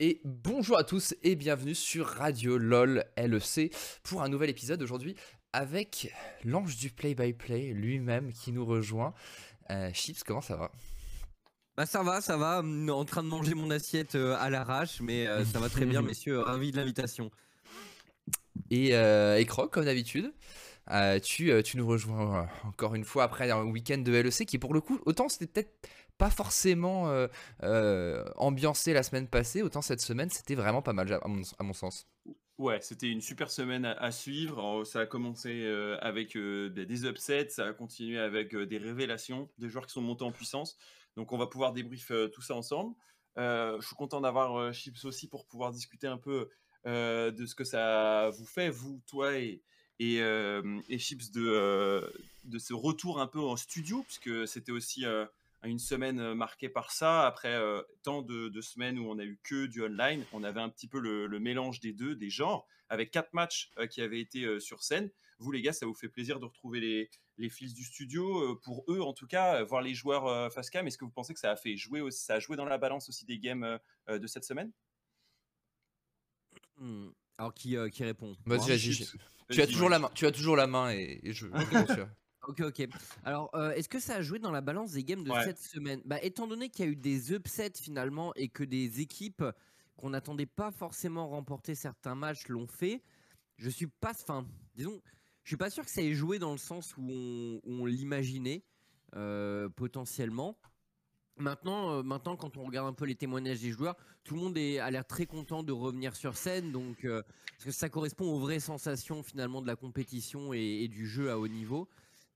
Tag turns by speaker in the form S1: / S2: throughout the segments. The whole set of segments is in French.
S1: Et bonjour à tous et bienvenue sur Radio LOL LEC pour un nouvel épisode aujourd'hui avec l'ange du play-by-play lui-même qui nous rejoint. Euh, Chips, comment ça va?
S2: Bah ça va, ça va, hum, en train de manger mon assiette euh, à l'arrache, mais euh, ça va très bien messieurs, ravi de l'invitation.
S1: Et, euh, et Croc, comme d'habitude, euh, tu, tu nous rejoins encore une fois après un week-end de LEC qui pour le coup, autant c'était peut-être pas forcément euh, euh, ambiancé la semaine passée, autant cette semaine c'était vraiment pas mal à mon, sens.
S3: Ouais, c'était une super semaine à, suivre. Ça a commencé euh, avec des, upsets, ça a continué avec des révélations, des joueurs qui sont montés en puissance. Donc on va pouvoir débrief tout ça ensemble. Je suis content d'avoir Chips aussi pour pouvoir discuter un peu de ce que ça vous fait, vous, toi et, et, et Chips, de, de ce retour un peu en studio, puisque c'était aussi une semaine euh, marquée par ça. Après euh, tant de, de semaines où on a eu que du online, on avait un petit peu le, le mélange des deux, des genres, avec quatre matchs euh, qui avaient été euh, sur scène. Vous, les gars, ça vous fait plaisir de retrouver les, les fils du studio, euh, pour eux en tout cas, voir les joueurs euh, face cam. Est-ce que vous pensez que ça a fait jouer aussi, ça a joué dans la balance aussi des games de cette semaine?
S2: Hmm. Alors qui, euh, qui répond?
S1: Vas-y. Tu as toujours la main, tu as toujours la main et, et je.
S2: Ok, ok. Alors, euh, est-ce que ça a joué dans la balance des games de
S3: Ouais.
S2: cette semaine? Bah, étant donné qu'il y a eu des upsets finalement et que des équipes qu'on n'attendait pas forcément remporter certains matchs l'ont fait, je suis pas, enfin, disons, je suis pas sûr que ça ait joué dans le sens où on, l'imaginait euh, potentiellement. Maintenant, euh, maintenant, quand on regarde un peu les témoignages des joueurs, tout le monde est, a l'air très content de revenir sur scène, donc euh, parce que ça correspond aux vraies sensations finalement de la compétition et, et du jeu à haut niveau.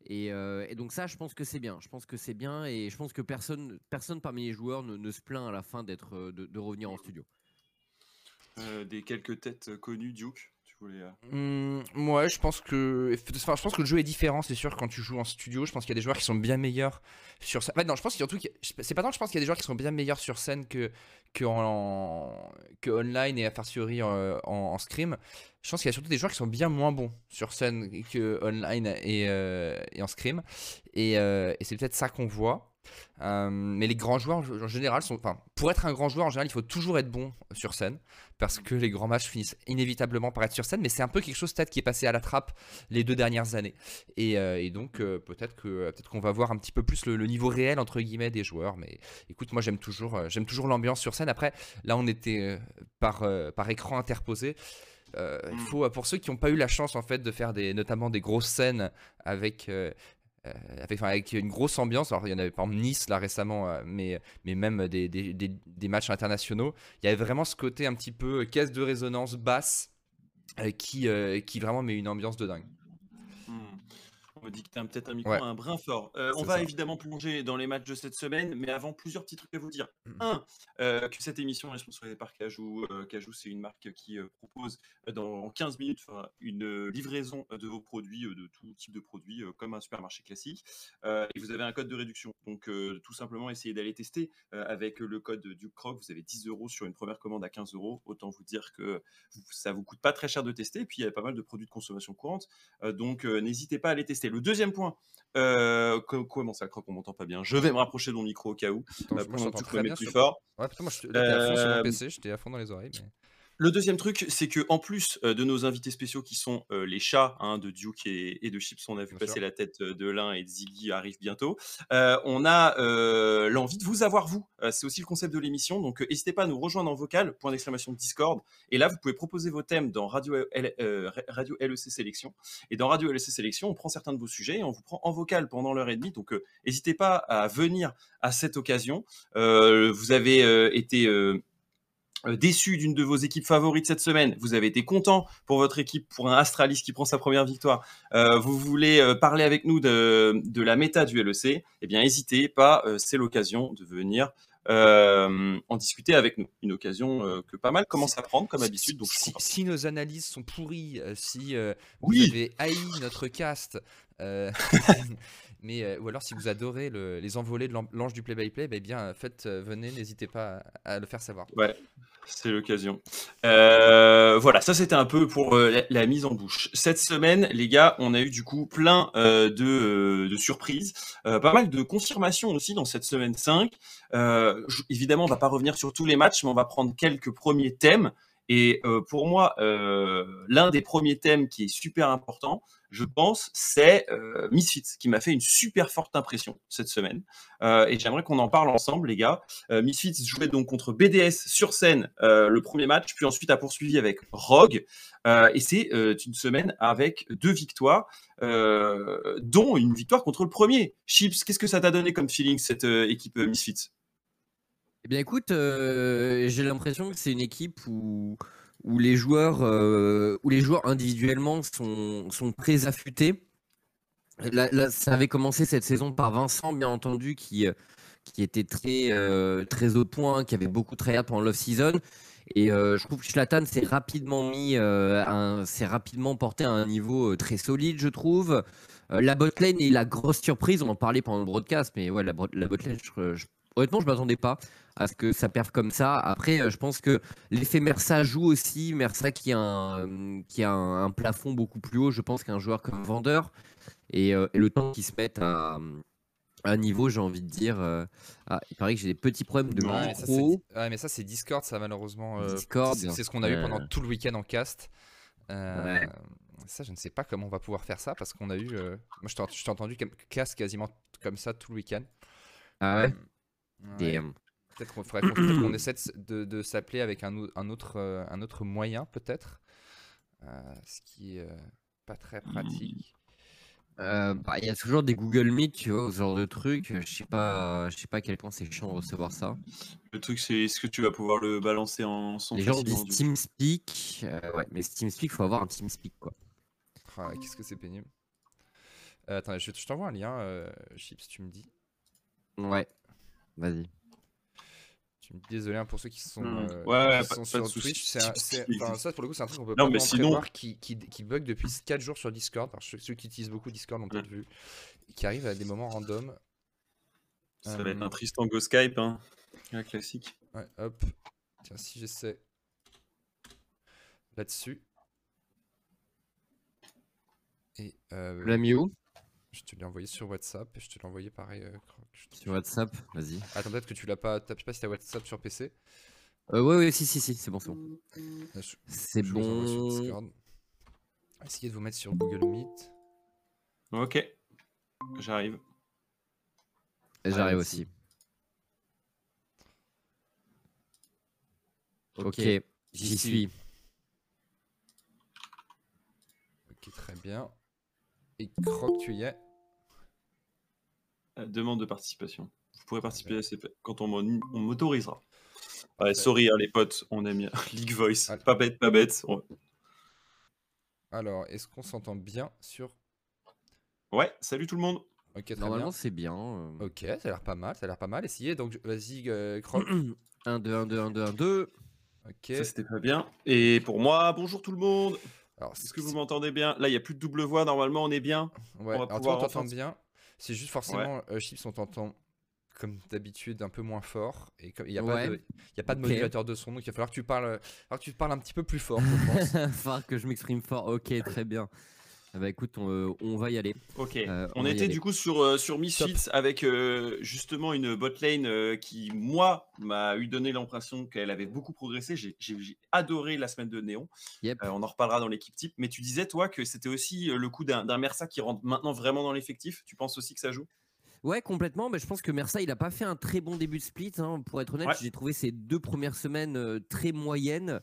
S2: Et, euh, et donc ça, je pense que c'est bien. Je pense que c'est bien et je pense que personne, personne parmi les joueurs ne, se plaint à la fin euh, de, revenir en studio.
S3: Euh, Des quelques têtes connues, Duke voulais, euh,
S1: Hmm, ouais, je pense que, enfin, je pense que le jeu est différent, c'est sûr, quand tu joues en studio. Je pense qu'il y a des joueurs qui sont bien meilleurs sur scène. En non, je pense surtout c'est pas tant, que je pense qu'il y a des joueurs qui sont bien meilleurs sur scène que, que, en, online et a fortiori euh, en, en scrim. Je pense qu'il y a surtout des joueurs qui sont bien moins bons sur scène que online et, euh, en scrim. Et c'est peut-être ça qu'on voit. Euh, mais les grands joueurs en général sont. Enfin, pour être un grand joueur en général, il faut toujours être bon sur scène parce que les grands matchs finissent inévitablement par être sur scène. Mais c'est un peu quelque chose peut-être qui est passé à la trappe les deux dernières années. Et, euh, donc euh, peut-être que peut-être qu'on va voir un petit peu plus le, niveau réel entre guillemets des joueurs. Mais écoute, moi j'aime toujours euh, j'aime toujours l'ambiance sur scène. Après, là on était euh, par euh, par écran interposé. Euh, faut pour ceux qui n'ont pas eu la chance en fait de faire des notamment des grosses scènes avec euh, euh, avec, enfin, avec une grosse ambiance. Alors, il y en avait par exemple Nice là récemment, euh, mais, mais même des, des, des- des matchs internationaux. Il y avait vraiment ce côté un petit peu caisse de résonance basse euh, qui, euh, qui vraiment met une ambiance de dingue.
S3: On me dit que tu as peut-être un micro
S1: Ouais.
S3: un brin fort. Euh, on va
S1: ça.
S3: évidemment plonger dans les matchs de cette semaine, mais avant, plusieurs petits trucs à vous dire.
S1: Mhm.
S3: Un, euh, que cette émission est sponsorisée par Cajou. Euh, Cajou, c'est une marque qui euh, propose euh, dans 15 minutes une livraison de vos produits, de tout type de produits, comme un supermarché classique. Et vous avez un code de réduction. Donc, tout simplement, essayez d'aller tester avec le code du Croc. Vous avez 10 euros sur une première commande à 15 euros. Autant vous dire que ça vous coûte pas très cher de tester. Et puis, il y a pas mal de produits de consommation courante. Donc, n'hésitez pas à les tester. Le deuxième point, euh, co- comment ça, Croc, on m'entend pas bien? Je vais me rapprocher de mon micro au cas où.
S1: Attends,
S3: euh,
S1: je- très bien
S3: plus
S1: sur-
S3: fort.
S1: Ouais, putain, moi je j'étais à fond sur mon
S3: Euh,
S1: PC, j'étais à fond dans les oreilles. mais-
S3: Le deuxième truc, c'est que en plus euh, de nos invités spéciaux qui sont euh, les chats hein, de Duke et, et de Chips, on a vu
S1: Bien
S3: passer
S1: sûr.
S3: la tête euh, de l'un et de Ziggy arrive bientôt. euh, on a euh, l'envie de vous avoir vous. Euh, c'est aussi le concept de l'émission, donc euh, n'hésitez pas à nous rejoindre en vocal, point d'exclamation Discord. Et là, vous pouvez proposer vos thèmes dans Radio, L- Radio LEC Sélection. Et dans Radio LEC Sélection, on prend certains de vos sujets et on vous prend en vocal pendant l'heure et demie. Donc euh, n'hésitez pas à venir à cette occasion. Euh, vous avez euh, été déçu d'une de vos équipes favorites cette semaine, vous avez été content pour votre équipe, pour un Astralis qui prend sa première victoire, euh, vous voulez euh, parler avec nous de, de la méta du LEC, eh bien n'hésitez pas, euh, c'est l'occasion de venir euh, en discuter avec nous. Une occasion euh, que pas mal commence à prendre comme habitude, donc
S1: si, nos analyses sont pourries, euh, si euh,
S3: Oui.
S1: vous avez haï notre cast Euh, mais euh, ou alors si vous adorez le- les envolées de l'an- l'ange du play-by-play, bah, eh bien faites, euh, venez, n'hésitez pas à, le faire savoir.
S3: Ouais, c'est l'occasion. Euh, voilà, ça c'était un peu pour euh, la, mise en bouche. Cette semaine, les gars, on a eu du coup plein euh, de, euh, surprises, euh, pas mal de confirmations aussi dans cette semaine 5. Euh, je- évidemment, on va pas revenir sur tous les matchs, mais on va prendre quelques premiers thèmes. Et euh, pour moi, euh, l'un des premiers thèmes qui est super important, je pense, c'est euh, Misfits, qui m'a fait une super forte impression cette semaine. Et j'aimerais qu'on en parle ensemble, les gars. Misfits jouait donc contre BDS sur scène le premier match, puis ensuite a poursuivi avec Rogue. Et c'est une semaine avec deux victoires, dont une victoire contre le premier. Chips, qu'est-ce que ça t'a donné comme feeling cette équipe Misfits?
S2: Eh bien, écoute, euh, j'ai l'impression que c'est une équipe où, où, les joueurs, euh, où les joueurs individuellement sont, sont très affûtés. Là, ça avait commencé cette saison par Vincent, bien entendu, qui, euh, qui était très, très au point, qui avait beaucoup travaillé pendant l'off-season. Et je trouve que Schlatan s'est rapidement rapidement porté à un niveau très solide, je trouve. La botlane est la grosse surprise, on en parlait pendant le broadcast, mais ouais, la botlane, je, je- honnêtement, je m'attendais pas à ce que ça perve comme ça. Après, euh, je pense que l'effet Mersa joue aussi. Mersa qui a un, qui a un, un plafond beaucoup plus haut, je pense, qu'un joueur comme Vendeur. Et, euh, et le temps qu'ils se mettent à, à un niveau, j'ai envie de dire. euh, ah, il paraît que j'ai des petits problèmes de
S1: Ouais, ça,
S2: micro.
S1: c'est- ouais, mais ça, c'est Discord, ça malheureusement. euh,
S2: Discord,
S1: c'est ce qu'on a eu pendant tout le week-end en cast. Euh,
S2: Ouais.
S1: Ça, je ne sais pas comment on va pouvoir faire ça parce qu'on a eu. euh, Moi, je t'ai je t'ai entendu comme- cast quasiment comme ça tout le week-end.
S2: Ah ouais,
S1: Ouais.
S2: Damn.
S1: Peut-être qu'on faudrait qu'on peut-être qu'on essaie de, s'appeler avec un, au- un autre, euh, un autre moyen, peut-être. Euh, ce qui est euh, pas très pratique.
S2: Euh, bah, Il y a toujours des Google Meet, tu vois, ce genre de trucs. Je sais pas, je sais pas à quel point c'est chiant de recevoir ça.
S3: Le truc, c'est est-ce que tu vas pouvoir le balancer en son
S2: Les gens disent
S3: du
S2: TeamSpeak. euh, ouais, mais TeamSpeak, faut avoir un TeamSpeak, quoi.
S1: Ah, Qu'est-ce que c'est pénible. Euh, attends, je, je t'envoie un lien, euh, Chips, tu me dis.
S2: Ouais, vas-y.
S1: Tu me dis désolé hein, pour ceux qui sont,
S3: Hmm.
S1: euh,
S3: Ouais, ouais,
S1: qui
S3: pas-
S1: sont
S3: pas
S1: sur
S3: de.
S1: Twitch. c'est enfin, ça, pour le coup, c'est un truc qu'on peut
S3: Non,
S1: pas
S3: mais
S1: vraiment
S3: sinon-
S1: prévoir qui, qui, qui bug depuis 4 jours sur Discord. Alors, ceux ceux qui utilisent beaucoup Discord ont peut-être vu. Qui arrive à des moments random.
S3: Ça va être
S1: Euh,
S3: un Tristan Go Skype, hein. Un classique.
S1: Ouais, hop. Tiens, si j'essaie là-dessus. Et euh, je te l'ai envoyé sur WhatsApp et je te l'ai envoyé pareil. euh, Croc. Je te-
S2: Sur WhatsApp, vas-y.
S1: Attends, peut-être que tu l'as pas. t'as- Je sais pas si t'as WhatsApp sur PC.
S2: Euh, ouais, ouais, si, si, si, c'est bon, c'est bon.
S1: Je-
S2: C'est
S1: sur
S2: bon.
S1: Discord. Essayez de vous mettre sur Google Meet.
S3: Ok. J'arrive.
S2: J'arrive aussi. Ok,
S1: J'y
S2: j'y
S1: suis.
S2: suis.
S1: Ok, très bien. Et Croc, tu y es.
S3: Euh, demande de participation. Vous pourrez participer à ces... quand on on m'autorisera. Ouais, sorry hein, les potes, on aime bien. League Voice. Pas bête, pas bête. On-
S1: Alors, est-ce qu'on s'entend bien sur.
S3: Ouais, salut tout le monde.
S1: Ok, très
S2: Normalement, c'est bien. euh.
S1: Ok, ça a l'air pas mal, ça a l'air pas mal. Essayez, donc vas-y, euh, Croc.
S2: 1, 2, 1, 2, 1, 2, 1, 2.
S1: Ok.
S3: Ça c'était pas bien. Et pour moi, bonjour tout le monde.
S1: Alors,
S3: Est-ce que vous m'entendez bien? Là, il n'y a plus de double voix. Normalement, on est bien.
S1: Ouais,
S3: va
S1: alors toi,
S3: pouvoir
S1: on t'entend
S3: enfin-
S1: bien. C'est juste forcément, euh, Chips, on t'entend comme d'habitude un peu moins fort. Et il n'y a, pas
S2: Ouais.
S1: de- il y a pas de
S2: Ok.
S1: modulateur de son, donc il va falloir que tu parles, euh, que tu parles un petit peu plus fort, je pense.
S2: Falloir que je m'exprime fort. Ok, très bien. Ah bah écoute, on, euh, on va y aller.
S3: Ok.
S2: Euh, on
S3: était du coup sur, euh, sur Misfits avec euh, justement une botlane euh, qui, moi, m'a eu donné l'impression qu'elle avait beaucoup progressé. J'ai- adoré la semaine de Néon.
S2: Yep.
S3: On en reparlera dans l'équipe type. Mais tu disais, toi, que c'était aussi le coup d'un Mersa qui rentre maintenant vraiment dans l'effectif. Tu penses aussi que ça joue?
S2: Ouais, complètement. Mais je pense que Mersa, il a pas fait un très bon début de split. hein. Pour être honnête,
S3: Ouais.
S2: j'ai trouvé ces deux premières semaines très moyennes.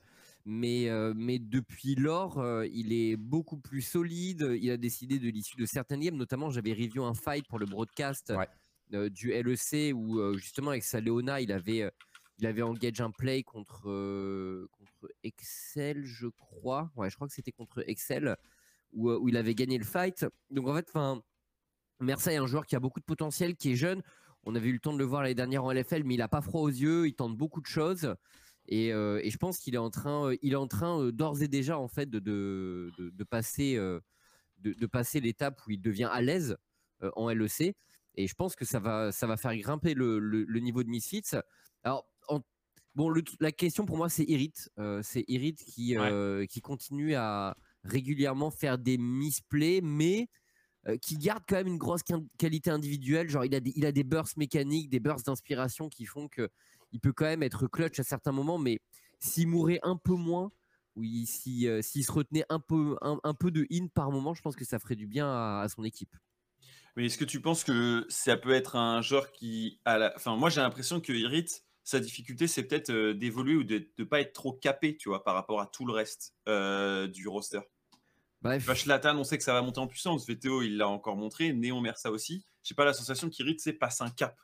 S2: Mais, euh, mais depuis lors, euh, il est beaucoup plus solide. Il a décidé de l'issue de certaines games. Notamment, j'avais review un fight pour le broadcast
S1: Ouais.
S2: euh, du LEC où justement avec sa Léona, il avait, il avait engage un play contre, contre Excel, je crois. Ouais, je crois que c'était contre Excel où, où il avait gagné le fight. Donc en fait, enfin, Mersa est un joueur qui a beaucoup de potentiel, qui est jeune. On avait eu le temps de le voir l'année dernière en LFL, mais il a pas froid aux yeux. Il tente beaucoup de choses. Et, euh, et je pense qu'il est en train, euh, il est en train euh, d'ores et déjà en fait de, de, de- de passer, de, passer l'étape où il devient à l'aise en LEC. Et je pense que ça va, ça va faire grimper le, le, niveau de Misfits. Alors, bon, la question pour moi, c'est Irit. c'est Irit qui, qui continue à régulièrement faire des misplays, mais qui garde quand même une grosse qualité individuelle. Genre, il a des, il a des bursts mécaniques, des bursts d'inspiration qui font que il peut quand même être clutch à certains moments, mais s'il mourait un peu moins, oui, s'il se retenait un peu, un, peu de in par moment, je pense que ça ferait du bien à son équipe.
S3: Mais est-ce que tu penses que ça peut être un joueur qui, a la... enfin, moi j'ai l'impression que Irit, sa difficulté, c'est peut-être euh, d'évoluer ou de ne pas être trop capé, tu vois, par rapport à tout le reste euh, du roster. Bref. On sait que ça va monter en puissance. VTO, il l'a encore montré. Néon Mersa aussi. J'ai pas la sensation qu'Irit, c'est passe un cap.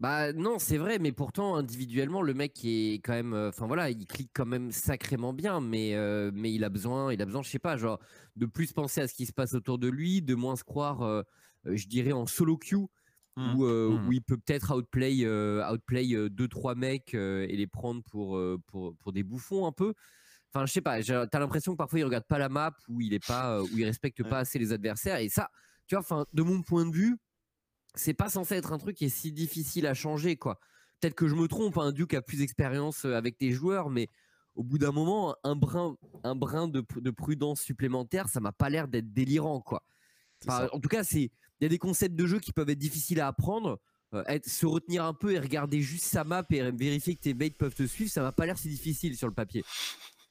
S2: Bah non, c'est vrai, mais pourtant individuellement, le mec est quand même, euh, enfin voilà, il clique quand même sacrément bien, mais mais il a besoin, il a besoin, je sais pas, genre de plus penser à ce qui se passe autour de lui, de moins se croire euh, je dirais en solo queue. Mmh. Euh, mmh. Où, il peut peut-être outplay, euh, outplay deux trois mecs et les prendre pour, pour, pour des bouffons un peu. Enfin, je sais pas. T'as l'impression que parfois il regarde pas la map ou il est pas, où il respecte pas assez les adversaires. Et ça, tu vois, enfin, de mon point de vue, c'est pas censé être un truc qui est si difficile à changer, quoi. Peut-être que je me trompe. Un hein, Duke a plus d'expérience avec tes joueurs, mais au bout d'un moment, un brin, un brin de, de prudence supplémentaire, ça m'a pas l'air d'être délirant, quoi. en tout cas, c'est il y a des concepts de jeu qui peuvent être difficiles à apprendre. Euh, se retenir un peu et regarder juste sa map et vérifier que tes baits peuvent te suivre, ça va pas l'air si difficile sur le papier.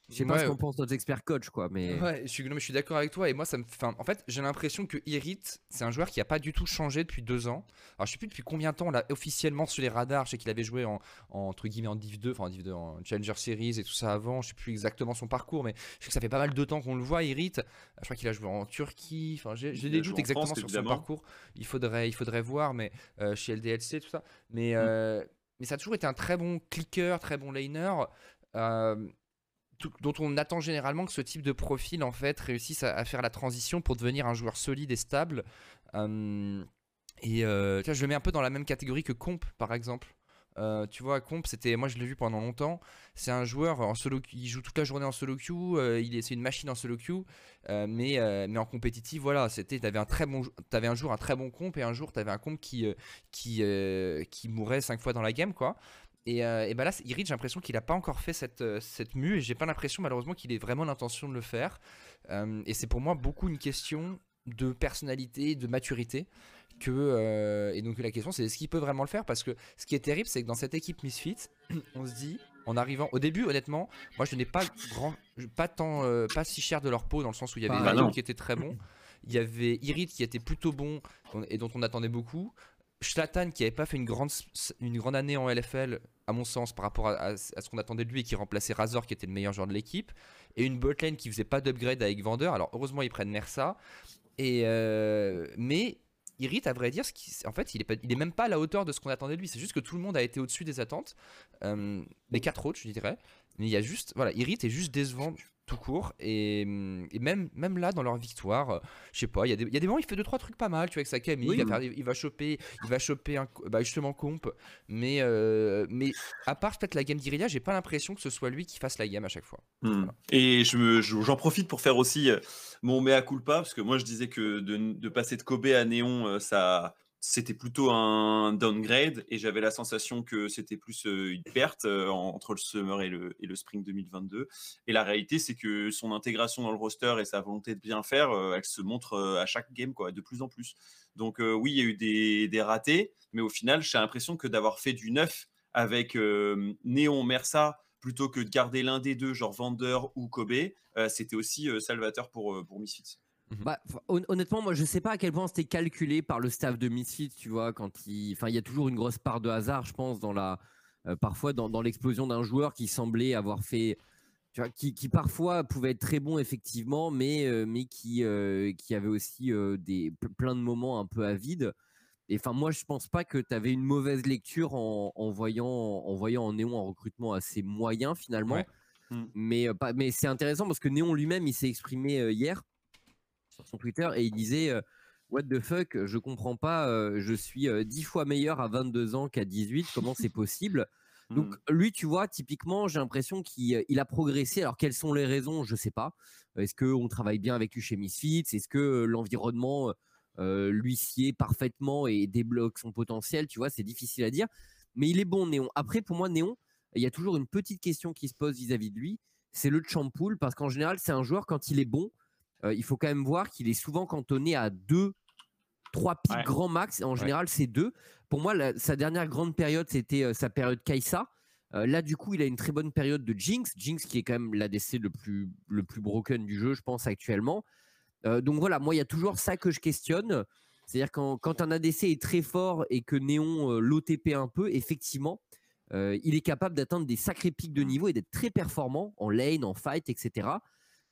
S2: Je sais pas ce qu'en pense notre expert coach, quoi. Mais
S1: ouais, je suis, je suis d'accord avec toi. Et moi, ça me, enfin, en fait, j'ai l'impression que Irit, c'est un joueur qui a pas du tout changé depuis deux ans. Alors, je sais plus depuis combien de temps on l'a officiellement sur les radars. Je sais qu'il avait joué en, entre guillemets en Div 2, enfin en Div 2, en Challenger Series et tout ça avant. Je sais plus exactement son parcours, mais je sais que ça fait pas mal de temps qu'on le voit. Irit, je crois qu'il a joué en Turquie. Enfin, j'ai des doutes exactement sur son parcours. Il faudrait, il faudrait voir, mais euh, chez LDLC, tout ça. Mais mm. euh, mais ça a toujours été un très bon clicker, très bon laner. Euh, dont on attend généralement que ce type de profil en fait réussisse à, faire la transition pour devenir un joueur solide et stable. Euh, et euh, je le mets un peu dans la même catégorie que Comp par exemple. Euh, tu vois, Comp, c'était, moi je l'ai vu pendant longtemps. C'est un joueur en solo, il joue toute la journée en solo queue. il est, c'est une machine en solo queue, mais en compétitif, voilà, c'était, t'avais un un jour un très bon comp et un jour t'avais un comp qui qui qui mourait cinq fois dans la game, quoi. Et, euh, et bah là, Irid, j'ai l'impression qu'il n'a pas encore fait cette, euh, cette mue et j'ai pas l'impression malheureusement qu'il ait vraiment l'intention de le faire. Euh, et c'est pour moi beaucoup une question de personnalité, de maturité. Que, et donc la question c'est est-ce qu'il peut vraiment le faire? Parce que ce qui est terrible, c'est que dans cette équipe Misfit, on se dit, en arrivant au début, honnêtement, moi je n'ai pas grand, pas tant, pas si cher de leur peau dans le sens où il y avait bah, qui était très bon. Il y avait Irid qui était plutôt bon et dont on attendait beaucoup. Schlatan qui avait pas fait une grande, une grande année en LFL, à mon sens, par rapport à, ce qu'on attendait de lui et qui remplaçait Razor qui était le meilleur joueur de l'équipe, et une botlane qui faisait pas d'upgrade avec Vendeur. Alors heureusement ils prennent Mersa, et euh, mais Irit, à vrai dire, ce qui, en fait, il est, il est même pas à la hauteur de ce qu'on attendait de lui. C'est juste que tout le monde a été au-dessus des attentes, euh, les quatre autres, je dirais. Mais il y a juste, voilà, Irit est juste décevant tout court. Et, même, même là, dans leur victoire, euh, je sais pas, il y, a des, y a des moments, il fait deux trois trucs pas mal, tu vois, avec sa Camille, il, va il, va choper, il va choper un, bah, justement comp. Mais, euh, mais à part peut-être la game d'Iria, j'ai pas l'impression que ce soit lui qui fasse la game à chaque fois.
S3: Hmm. Et je j'en profite pour faire aussi euh, mon mea culpa, parce que moi je disais que de, de passer de Kobe à Néon, ça c'était plutôt un downgrade et j'avais la sensation que c'était plus une perte entre le summer et le, et le, spring 2022. Et la réalité, c'est que son intégration dans le roster et sa volonté de bien faire, elle se montre à chaque game, quoi, de plus en plus. Donc oui, il y a eu des, des ratés, mais au final, j'ai l'impression que d'avoir fait du neuf avec Néon Mersa plutôt que de garder l'un des deux, genre Vendeur ou Kobe, c'était aussi salvateur pour, pour Misfits.
S2: Mhm. Bah, honnêtement, moi, je sais pas à quel point c'était calculé par le staff de Misfits, tu vois, quand il, enfin, il y a toujours une grosse part de hasard, je pense, dans la, euh, parfois dans, l'explosion d'un joueur qui semblait avoir fait, tu vois, qui, parfois pouvait être très bon effectivement, mais euh, mais qui euh, qui avait aussi des plein de moments un peu à vide. Et enfin, moi, je pense pas que tu avais une mauvaise lecture en, voyant en voyant en Néon un recrutement assez moyen finalement. Mm. Mais, mais c'est intéressant parce que Néon lui-même, il s'est exprimé hier son Twitter et il disait euh, What the fuck, je comprends pas, euh, je suis euh, dix fois meilleur à 22 ans qu'à 18, comment c'est possible? Donc
S3: Hmm.
S2: lui, tu vois, typiquement, j'ai l'impression qu'il il a progressé. Alors quelles sont les raisons? Je sais pas. Est-ce qu'on travaille bien avec lui chez Misfits? Est-ce que l'environnement euh, lui sied parfaitement et débloque son potentiel? Tu vois, c'est difficile à dire. Mais il est bon, Néon. Après, pour moi, Néon, il y a toujours une petite question qui se pose vis-à-vis de lui. C'est le champool, parce qu'en général, c'est un joueur, quand il est bon, euh, il faut quand même voir qu'il est souvent cantonné à deux, trois pics
S3: Ouais.
S2: grand max. En général, c'est deux. Pour moi, la- sa dernière grande période, c'était euh, sa période Kaisa. Euh, là, du coup, il a une très bonne période de Jinx. Jinx qui est quand même l'ADC le plus, le plus broken du jeu, je pense, actuellement. Donc voilà, moi, il y a toujours ça que je questionne. C'est-à-dire quand, quand un ADC est très fort et que Néon l'OTP un peu, effectivement, euh, il est capable d'atteindre des sacrés pics de niveau et d'être très performant en lane, en fight, etc.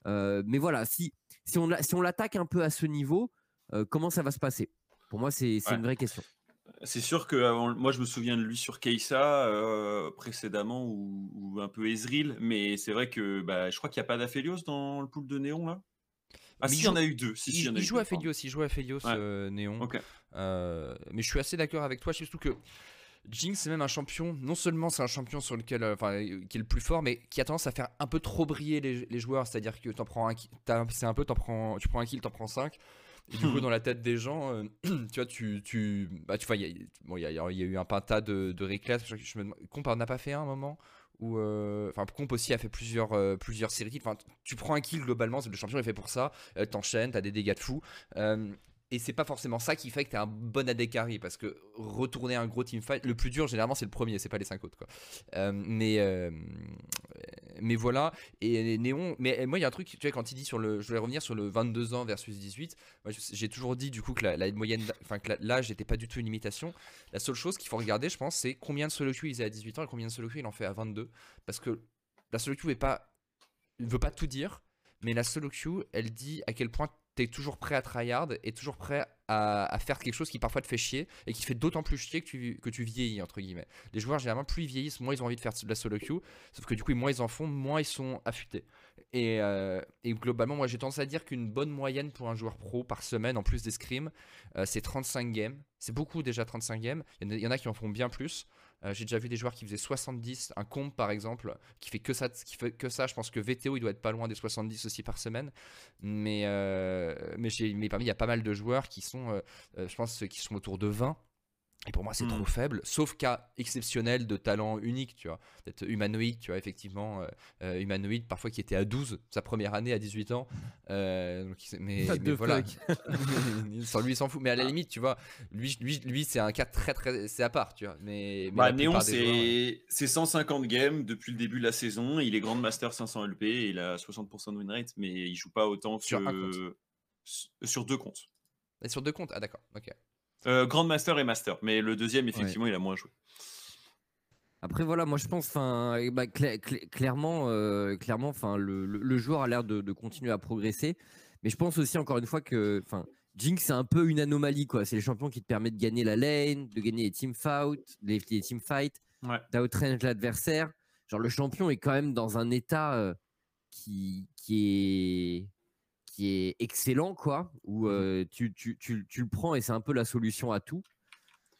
S2: Euh, mais voilà, si, si on, l'a- si on l'attaque un peu à ce niveau, euh, comment ça va se passer? Pour moi, c'est
S3: Ouais.
S2: une vraie question.
S3: C'est sûr que avant- moi je me souviens de lui sur Keisa euh, précédemment ou, ou un peu Ezreal, mais c'est vrai que bah, je crois qu'il n'y a pas d'Aphelios dans le pool de Néon là? Ah
S1: Mais
S3: si,
S1: il
S3: y en a eu deux. Si, si,
S1: il, joue
S3: deux,
S1: à Felios, il joue à
S3: Ouais.
S1: euh, Néon. Euh, mais je suis assez d'accord avec toi. Surtout que Jinx, c'est même un champion. Non seulement c'est un champion sur lequel, euh, enfin, qui est le plus fort, mais qui a tendance à faire un peu trop briller les, les joueurs. C'est-à-dire que t'en prends un, c'est un peu, t'en prends, tu prends un kill, t'en prends 5 Et du coup, dans la tête des gens, euh, tu vois, tu, tu, bah, tu vois, il y, a- bon, y a, y a eu un pinta de, de réclames. Je, je me demande- Comp en a pas fait un, un moment où, euh, enfin, Comp aussi a fait plusieurs, euh, plusieurs séries. kills. Enfin, tu prends un kill globalement, c'est le champion est fait pour ça. T'enchaînes, t'as des dégâts de fou. Et c'est pas forcément ça qui fait que t'es un bon AD parce que retourner un gros teamfight, le plus dur généralement c'est le premier, c'est pas les 5 autres quoi. Euh, mais euh, mais voilà et Néon, mais moi il y a un truc, tu vois quand il dit sur le, je voulais revenir sur le 22 ans versus 18. Moi j'ai toujours dit du coup que la, moyenne, enfin que l'âge n'était pas du tout une limitation. La seule chose qu'il faut regarder, je pense, c'est combien de solo queue il faisait à 18 ans et combien de solo queue il en fait à 22, parce que la solo queue est pas, veut pas tout dire, mais la solo queue, elle dit à quel point tu es toujours prêt à tryhard et toujours prêt à, faire quelque chose qui parfois te fait chier et qui fait d'autant plus chier que tu, vieillis, entre guillemets. Les joueurs, généralement, plus ils vieillissent, moins ils ont envie de faire de la solo queue, sauf que du coup, moins ils en font, moins ils sont affûtés. Et, euh, et globalement, moi j'ai tendance à dire qu'une bonne moyenne pour un joueur pro par semaine, en plus des scrims, euh, c'est 35 games. C'est beaucoup déjà 35 games. Il y en a qui en font bien plus. Euh, j'ai déjà vu des joueurs qui faisaient 70, un comp par exemple, qui fait que ça. Je pense que VTO il doit être pas loin des 70 aussi par semaine. Mais, euh, mais, parmi il y a pas mal de joueurs qui sont, euh, je pense, qui sont autour de 20. Et pour moi, c'est
S3: Hmm.
S1: trop faible, sauf cas exceptionnel de talent unique, tu vois. Peut-être humanoïde, tu vois, effectivement. euh, euh, humanoïde, parfois qui était à 12, sa première année à 18 ans. Euh, donc, mais, voilà. Sans lui, il s'en fout. Mais à la limite, tu vois, lui, lui, lui c'est un cas très, très. C'est à part, tu vois. Mais, mais
S3: Bah, Néon,
S1: ouais.
S3: c'est c'est 150 games depuis le début de la saison. Il est Grand Master 500 LP et il a 60% de win rate, mais il joue pas autant
S1: Sur un
S3: deux comptes.
S1: Et sur deux comptes Ah, d'accord, ok.
S3: Euh, Grand Master et Master, mais le deuxième, effectivement, il a moins joué.
S2: Après voilà, moi je pense, enfin, bah, cla- cla- clairement, euh, clairement, enfin, le, le- le joueur a l'air de, de continuer à progresser, mais je pense aussi encore une fois que, enfin, Jinx c'est un peu une anomalie quoi. C'est le champion qui te permet de gagner la lane, de gagner les teamfights, les, les
S3: Ouais.
S2: d'outrange l'adversaire. Genre le champion est quand même dans un état euh, qui, qui est qui est excellent quoi, où euh, tu, tu, tu, tu le prends et c'est un peu la solution à tout.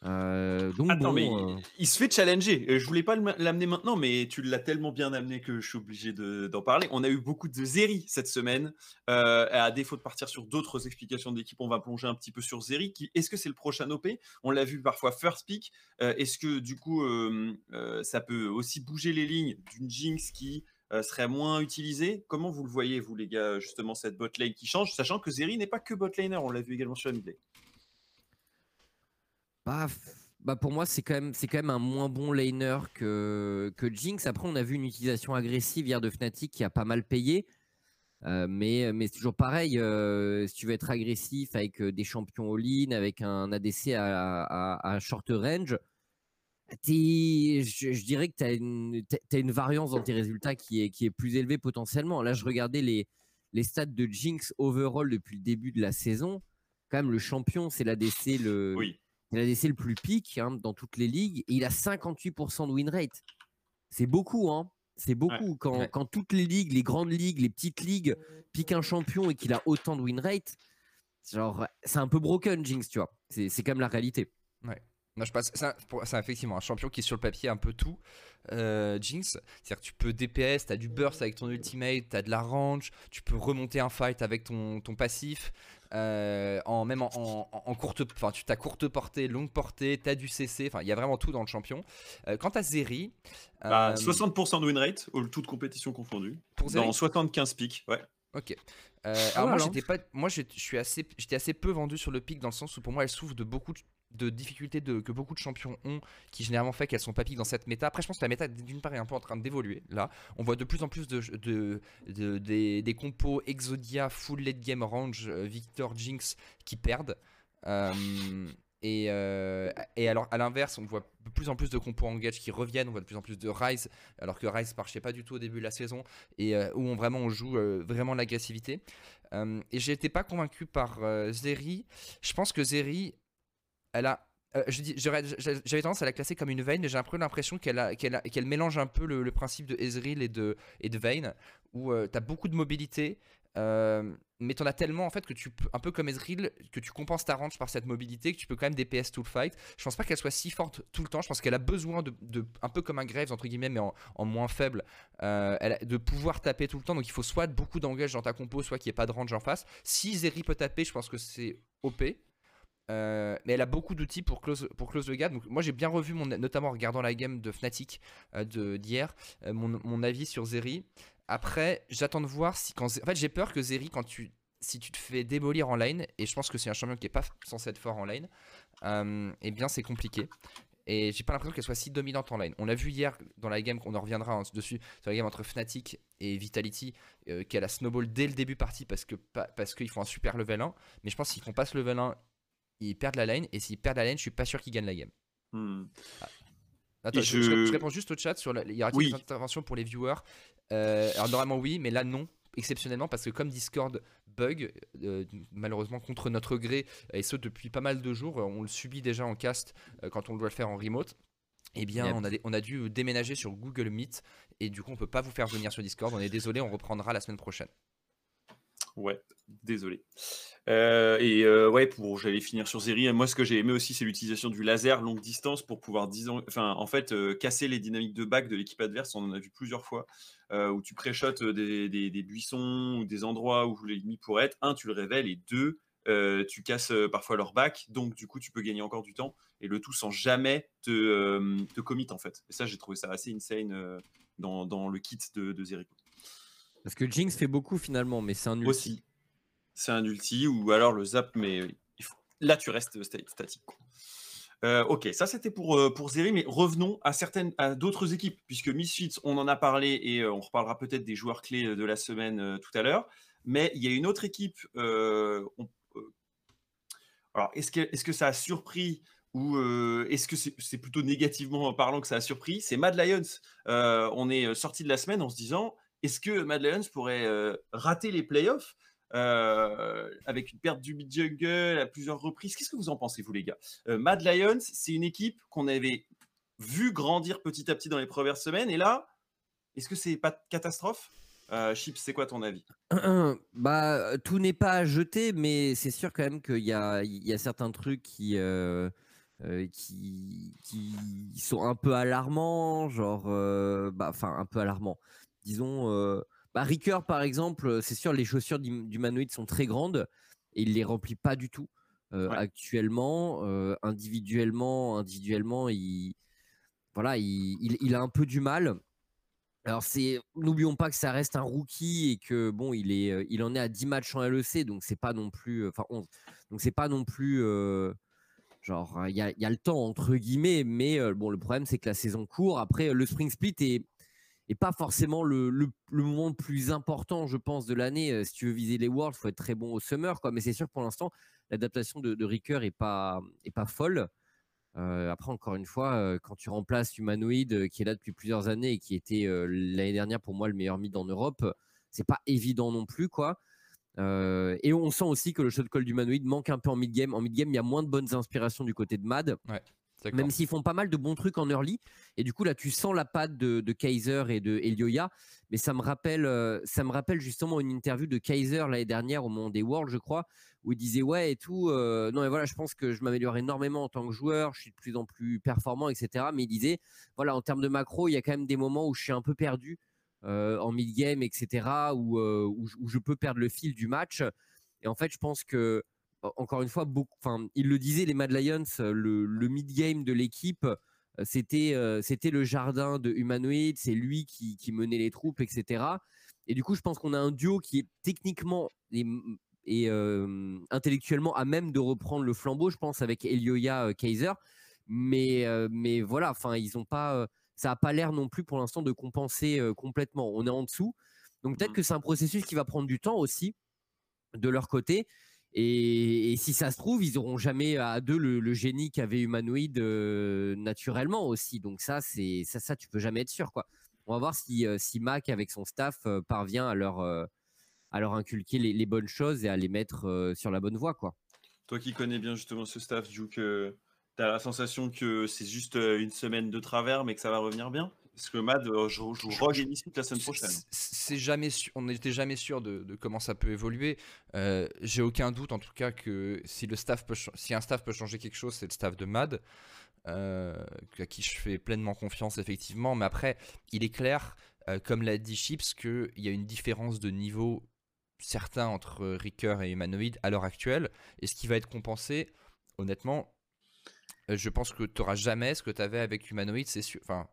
S2: Euh, donc
S3: Attends,
S2: bon,
S3: mais
S2: euh,
S3: il, il se fait challenger. Je voulais pas l'amener maintenant, mais tu l'as tellement bien amené que je suis obligé de- d'en parler. On a eu beaucoup de Zeri cette semaine. Euh, à défaut de partir sur d'autres explications d'équipe, on va plonger un petit peu sur Zeri. Est-ce que c'est le prochain OP On l'a vu parfois first pick. Euh, Est-ce que du coup, ça peut aussi bouger les lignes d'une Jinx qui serait moins utilisée Comment vous le voyez, vous les gars, justement, cette bot lane qui change, sachant que Zeri n'est pas que bot laner, on l'a vu également sur la mid lane.
S2: Bah, bah pour moi, c'est quand, même, c'est quand même un moins bon laner que, que Jinx. Après, on a vu une utilisation agressive hier de Fnatic qui a pas mal payé. Euh, mais, mais c'est toujours pareil. euh, si tu veux être agressif avec euh, des champions all-in, avec un ADC à, à- short range, je, je dirais que tu as une, t'as- t'as une variance dans tes résultats qui est, qui est plus élevée potentiellement. Là, je regardais les, les stats de Jinx overall depuis le début de la saison. Quand même, le champion, c'est l'ADC le,
S3: Oui.
S2: c'est l'ADC le plus pique hein, dans toutes les ligues et il a 58% de win rate. C'est beaucoup, hein. C'est beaucoup. Quand,
S1: Ouais.
S2: quand toutes les ligues, les grandes ligues, les petites ligues piquent un champion et qu'il a autant de win rate, genre, c'est un peu broken, Jinx, tu vois. C'est c'est quand même la réalité.
S1: Non, je passe. C'est effectivement un champion qui est sur le papier un peu tout. Euh, Jinx, c'est-à-dire que tu peux DPS, tu as du burst avec ton ultimate, tu as de la range, tu peux remonter un fight avec ton, ton passif. Euh, en même en, en, courte, enfin tu as courte portée, longue portée, tu as du CC, enfin il y a vraiment tout dans le champion. Euh, quant à Zeri,
S3: 60% bah, de win rate, toute compétition confondue, pour dans 75 pics, ouais.
S1: Ok. alors moi j'étais pas, moi je suis assez, j'étais assez peu vendu sur le pic dans le sens où pour moi elle souffre de beaucoup de de difficultés de, que beaucoup de champions ont, qui généralement fait qu'elles sont pas dans cette méta. Après, je pense que la méta, d'une part, est un peu en train d'évoluer. Là, on voit de plus en plus de, de, des, compos Exodia, full late game range, euh, Victor, Jinx qui perdent. Euh, et, euh, et, alors, à l'inverse, on voit de plus en plus de compos engage qui reviennent. On voit de plus en plus de Rise, alors que Rise marchait pas du tout au début de la saison, et où on vraiment on joue vraiment l'agressivité. et j'ai été pas convaincu par Zeri. Je pense que Zeri elle a. Euh, j'avais tendance à la classer comme une Vayne, mais j'ai un peu l'impression qu'elle mélange un peu le, principe de Ezreal et de, et Vayne, où euh, beaucoup de mobilité, euh, mais tu en as tellement en fait que tu un peu comme Ezreal, que tu compenses ta range par cette mobilité, que tu peux quand même DPS tout le fight. Je pense pas qu'elle soit si forte tout le temps, je pense qu'elle a besoin de, un peu comme un Graves entre guillemets, mais en, moins faible, elle de pouvoir taper tout le temps. Donc il faut soit beaucoup d'engage dans ta compo, soit qu'il n'y ait pas de range en face. Si Ezreal peut taper, je pense que c'est OP. Euh, mais elle a beaucoup d'outils pour close, pour le gap. Donc moi j'ai bien revu, mon, notamment en regardant la game de Fnatic euh, d'hier, euh, mon, avis sur Zeri. Après, j'attends de voir si. En fait j'ai peur que Zeri, quand tu, si tu te fais démolir en lane, et je pense que c'est un champion qui est pas censé être fort en lane, eh bien c'est compliqué. Et j'ai pas l'impression qu'elle soit si dominante en lane. On l'a vu hier dans la game, on en reviendra hein, dessus, sur la game entre Fnatic et Vitality, qu'elle a snowball dès le début partie parce que parce qu'ils font un super level 1. Mais je pense qu'ils font pas ce level 1 ils perdent la lane. Et s'ils perdent la lane, je suis pas sûr qu'ils gagnent la game. Hmm. Ah. Attends, je... réponds juste au chat sur la... y aura oui. une intervention pour les viewers. Euh, alors normalement oui, mais là non, exceptionnellement parce que comme Discord bug euh, malheureusement contre notre gré et ce depuis pas mal de jours, on le subit déjà en cast euh, quand on doit le faire en remote. Eh bien, on, a on a dû déménager sur Google Meet et du coup, on peut pas vous faire venir sur Discord. On est désolé, on reprendra la semaine prochaine.
S3: Ouais, désolé. Euh, et euh, ouais, pour j'allais finir sur Zeri. Moi, ce que j'ai aimé aussi, c'est l'utilisation du laser longue distance pour pouvoir, enfin, en fait, euh, casser les dynamiques de back de l'équipe adverse. On en a vu plusieurs fois où tu préchotes des, des, buissons ou des endroits où l'ennemi pourrait être. Un, tu le révèles, et deux, tu casses parfois leur back. Donc, du coup, tu peux gagner encore du temps et le tout sans jamais te, commit en fait. Et ça, j'ai trouvé ça assez insane dans, dans, le kit de, de Zeri.
S2: Parce que Jinx fait beaucoup finalement, mais c'est un ulti.
S3: Aussi. C'est un ulti ou alors le zap, mais là tu restes statique. Euh, ok, ça c'était pour, euh, pour Zeri, mais revenons à certaines à d'autres équipes, puisque Misfits, on en a parlé et euh, on reparlera peut-être des joueurs clés de la semaine tout à l'heure. Mais il y a une autre équipe. alors, est-ce que, est que ça a surpris ou est-ce que c'est plutôt négativement parlant que ça a surpris? C'est Mad Lions. on est sorti de la semaine en se disant est-ce que Mad Lions pourrait euh, rater les playoffs euh, avec une perte du mid-jungle à plusieurs reprises? Qu'est-ce que vous en pensez, vous, les gars? Euh, Mad Lions, c'est une équipe qu'on avait vu grandir petit à petit dans les premières semaines. Et là, est-ce que c'est pas catastrophe? Chips, c'est quoi ton avis?
S2: Bah, tout n'est pas à jeter, mais c'est sûr quand même qu'il y a, certains trucs qui, sont un peu alarmants, genre, bah, un peu alarmants disons, euh, bah, Ricker par exemple, c'est sûr, les chaussures d'humanoïde sont très grandes et il les remplit pas du tout euh, actuellement. Euh, individuellement, individuellement, il, voilà, il, a un peu du mal. Alors c'est, n'oublions pas que ça reste un rookie et que bon, il est, il en est à 10 matchs en LEC, donc c'est pas non plus, enfin 11, donc c'est pas non plus, genre il y a, y a, le temps entre guillemets, mais bon, le problème c'est que la saison court. Après, le spring split est et pas forcément le, moment le plus important, je pense, de l'année. Euh, si tu veux viser les Worlds, il faut être très bon au Summer, quoi. Mais c'est sûr que pour l'instant, l'adaptation de, de Ricker est pas, est pas folle. Euh, après, encore une fois, euh, quand tu remplaces Humanoid, qui est là depuis plusieurs années et qui était l'année dernière pour moi le meilleur mid en Europe, c'est pas évident non plus, quoi. et on sent aussi que le shot call d'Humanoid manque un peu en mid game. En mid game, il y a moins de bonnes inspirations du côté de Mad. Même s'ils font pas mal de bons trucs en early. Et du coup, là, tu sens la patte de, Kaiser et de Elioya. Mais ça me, rappelle, euh, ça me rappelle justement une interview de Kaiser l'année dernière au moment des Worlds, je crois, où il disait Ouais, et tout. Euh, non, et voilà, je pense que je m'améliore énormément en tant que joueur. Je suis de plus en plus performant, etc. Mais il disait Voilà, en termes de macro, il y a quand même des moments où je suis un peu perdu euh, en mid-game, etc. Où, où, je peux perdre le fil du match. Et en fait, je pense que encore une fois, enfin, il le disait, les Mad Lions, le, mid-game de l'équipe, c'était, c'était le jardin de Humanoid, c'est lui qui, menait les troupes, etc. Et du coup, je pense qu'on a un duo qui est techniquement et, intellectuellement à même de reprendre le flambeau, je pense, avec Elioya Kaiser. Mais, mais voilà, enfin, ils ont pas, ça n'a pas l'air non plus pour l'instant de compenser complètement. On est en dessous. Donc peut-être mmh. que c'est un processus qui va prendre du temps aussi de leur côté. Et, si ça se trouve, ils n'auront jamais à deux le, génie qu'avait Humanoid euh, naturellement aussi. Donc ça, c'est ça, tu peux jamais être sûr, quoi. On va voir si, euh, Mac avec son staff euh, parvient à leur à leur inculquer les, bonnes choses et à les mettre sur la bonne voie, quoi.
S3: Toi qui connais bien justement ce staff, Duke, tu as la sensation que c'est juste une semaine de travers, mais que ça va revenir bien? Parce que Mad euh, joue, Rogue et la semaine prochaine.
S1: C'est jamais on n'était jamais sûr de, comment ça peut évoluer. Euh, j'ai aucun doute en tout cas que si le staff peut, si un staff peut changer quelque chose, c'est le staff de Mad. Euh, à qui je fais pleinement confiance effectivement. Mais après, il est clair, comme l'a dit Chips, qu'il y a une différence de niveau certain entre Ricker et Humanoid à l'heure actuelle. Et ce qui va être compensé, honnêtement, je pense que tu n'auras jamais ce que tu avais avec Humanoid, c'est sûr. Enfin,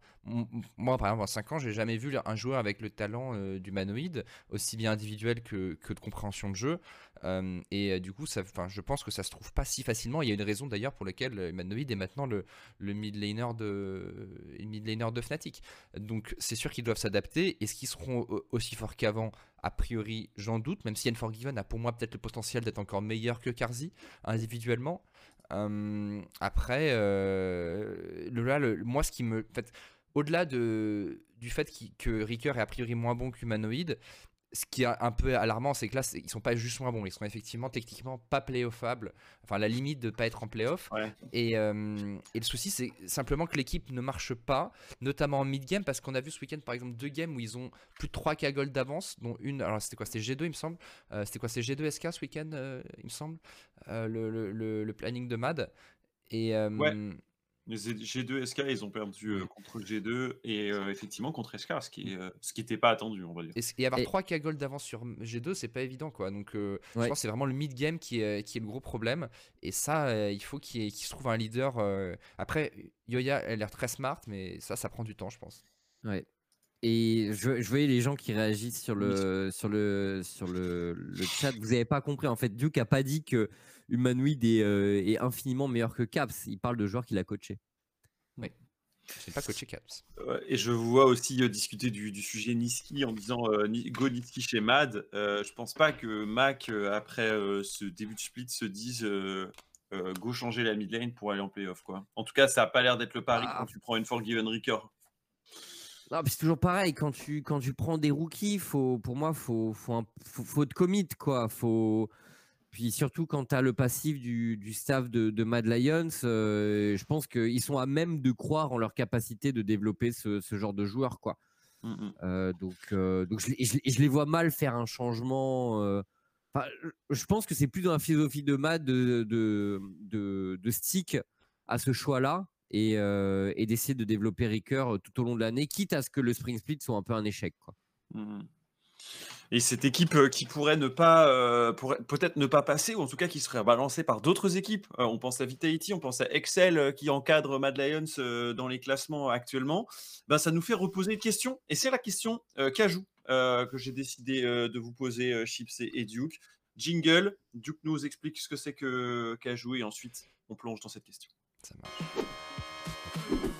S1: moi, par exemple, en 5 ans, j'ai jamais vu un joueur avec le talent euh, d'Humanoid, aussi bien individuel que, que, de compréhension de jeu. Euh, et du coup, ça, je pense que ça se trouve pas si facilement. Il y a une raison d'ailleurs pour laquelle Humanoid est maintenant le, le mid laner de, mid laner de Fnatic. Donc, c'est sûr qu'ils doivent s'adapter. Est-ce qu'ils seront aussi forts qu'avant? A priori, j'en doute, même si N4Given a pour moi peut-être le potentiel d'être encore meilleur que Karzi individuellement après, le, moi, ce qui me. fait, au-delà de, du fait que Ricker est a priori moins bon qu'Humanoid, ce qui est un peu alarmant, c'est que là, ils sont pas juste moins bons, ils sont effectivement techniquement pas playoffables, enfin la limite de pas être en playoff. Et, euh, et, le souci, c'est simplement que l'équipe ne marche pas, notamment en mid-game, parce qu'on a vu ce week-end par exemple deux games où ils ont plus de 3 k gold d'avance, dont une, alors c'était quoi? C'était G2, il me semble. Euh, c'était quoi? C'est G2 SK ce week-end, euh, il me semble, le, le, le, planning de MAD. Et,
S3: les G2 SK, ils ont perdu euh, contre G2 et euh, effectivement contre SK, ce qui est, ce qui n'était pas attendu, on va dire.
S1: Et, avoir 3 K gold d'avance sur G2, c'est pas évident quoi. Donc euh, je pense que c'est vraiment le mid game qui est, qui est le gros problème. Et ça, il faut qu'il se trouve un leader. Après, Yoya, elle a l'air très smart, mais ça, ça prend du temps, je pense.
S2: Ouais. Et je, je, voyais les gens qui réagissent sur le, sur le, sur le, le chat. Vous n'avez pas compris. En fait, Duke a pas dit que Humanoid est, euh, est, infiniment meilleur que Caps. Il parle de joueurs qu'il a coaché.
S1: Oui. Je n'ai pas coaché Caps.
S3: et je vois aussi euh, discuter du, du, sujet Niski en disant euh, Go Niski chez Mad. je pense pas que Mac, après ce début de split, se dise Go changer la mid lane pour aller en playoff. Quoi. En tout cas, ça n'a pas l'air d'être le pari ah. quand tu prends une Forgiven Ricker.
S2: c'est toujours pareil quand tu quand tu prends des rookies, faut pour moi faut faut, faut, faut te commit quoi, faut puis surtout quand tu as le passif du, staff de, Mad Lions, euh, je pense qu'ils sont à même de croire en leur capacité de développer ce, genre de joueurs. Quoi. Mmh, mmh. Euh, donc, euh, donc je, les vois mal faire un changement. je pense que c'est plus dans la philosophie de Mad de, de, stick à ce choix-là et, d'essayer de développer Ricker tout au long de l'année, quitte à ce que le Spring Split soit un peu un échec. Quoi.
S3: Mmh, et cette équipe euh, qui pourrait ne pas, euh, peut-être ne pas passer, ou en tout cas qui serait balancée par d'autres équipes. Euh, on pense à Vitality, on pense à Excel qui encadre Mad Lions dans les classements actuellement. Ben, ça nous fait reposer une question, et c'est la question Cajou que j'ai décidé de vous poser, Chips et, Duke. Jingle, Duke nous explique ce que c'est que Cajou, et ensuite on plonge dans cette question. Ça marche.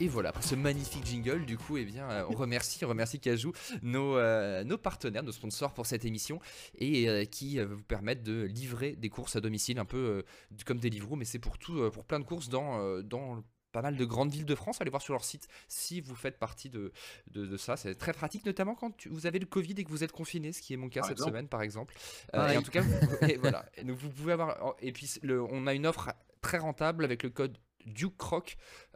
S1: Et voilà, après ce magnifique jingle, du coup, eh bien, euh, on remercie, on remercie Cajou, nos, euh, nos partenaires, nos sponsors pour cette émission et euh, qui vous permettent de livrer des courses à domicile, un peu comme des livreaux, mais c'est pour tout, pour plein de courses dans, dans pas mal de grandes villes de France. Allez voir sur leur site si vous faites partie de, de, ça. C'est très pratique, notamment quand vous avez le Covid et que vous êtes confiné, ce qui est mon cas cette semaine par exemple. et en tout cas, et voilà. Donc vous pouvez avoir. Et puis le, on a une offre très rentable avec le code Duke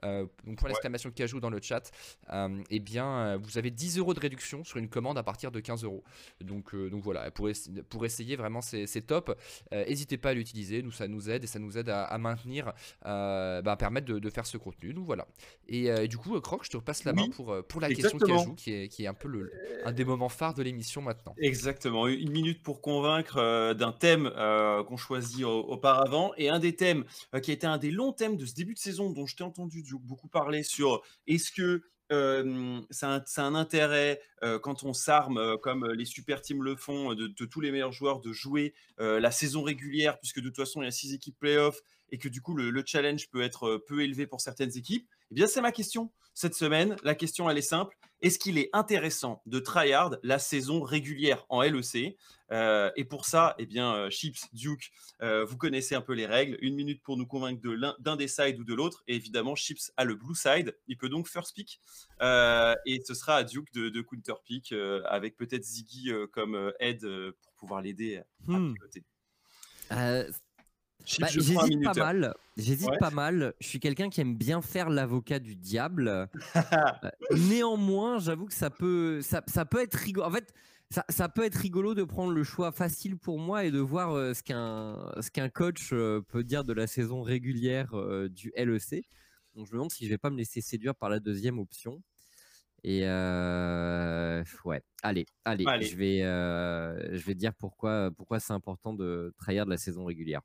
S1: Euh, donc point d'exclamation cajou dans le chat, euh, eh bien, euh, vous avez 10 euros de réduction sur une commande à partir de 15 euros. Donc, donc voilà, pour, pour essayer vraiment, c'est top. N'hésitez pas à l'utiliser, nous ça nous aide et ça nous aide à, maintenir, bah, à permettre de, faire ce contenu. Donc voilà. Et du coup, Croc, je te repasse la main pour, pour la question cajou, qui est, qui est un peu le, un des moments phares de l'émission maintenant.
S3: Exactement, une minute pour convaincre d'un thème qu'on choisit auparavant et un des thèmes qui a été un des longs thèmes de ce début de saison dont je t'ai entendu beaucoup parler sur est-ce que ça, a un intérêt quand on s'arme comme les super teams le font de, tous les meilleurs joueurs de jouer la saison régulière puisque de toute façon il y a six équipes playoffs et que du coup le, challenge peut être peu élevé pour certaines équipes Eh bien c'est ma question cette semaine. La question elle est simple est-ce qu'il est intéressant de tryhard la saison régulière en LEC euh, Et pour ça, eh bien, euh, Chips, Duke, euh, vous connaissez un peu les règles. Une minute pour nous convaincre d'un des sides ou de l'autre. Et évidemment, Chips a le blue side. Il peut donc first pick. et ce sera à Duke de, de counter pick avec peut-être Ziggy comme aide pour pouvoir l'aider à hmm. piloter.
S2: Bah, j'hésite pas mal. J'hésite pas mal. Je suis quelqu'un qui aime bien faire l'avocat du diable. Euh, néanmoins, j'avoue que ça peut, ça, ça, peut être rigolo. En fait, ça, ça, peut être rigolo de prendre le choix facile pour moi et de voir euh, ce qu'un ce qu'un coach euh, peut dire de la saison régulière du LEC. Donc je me demande si je vais pas me laisser séduire par la deuxième option. Et ouais, allez, allez, je vais je vais dire pourquoi pourquoi c'est important de trahir de la saison régulière.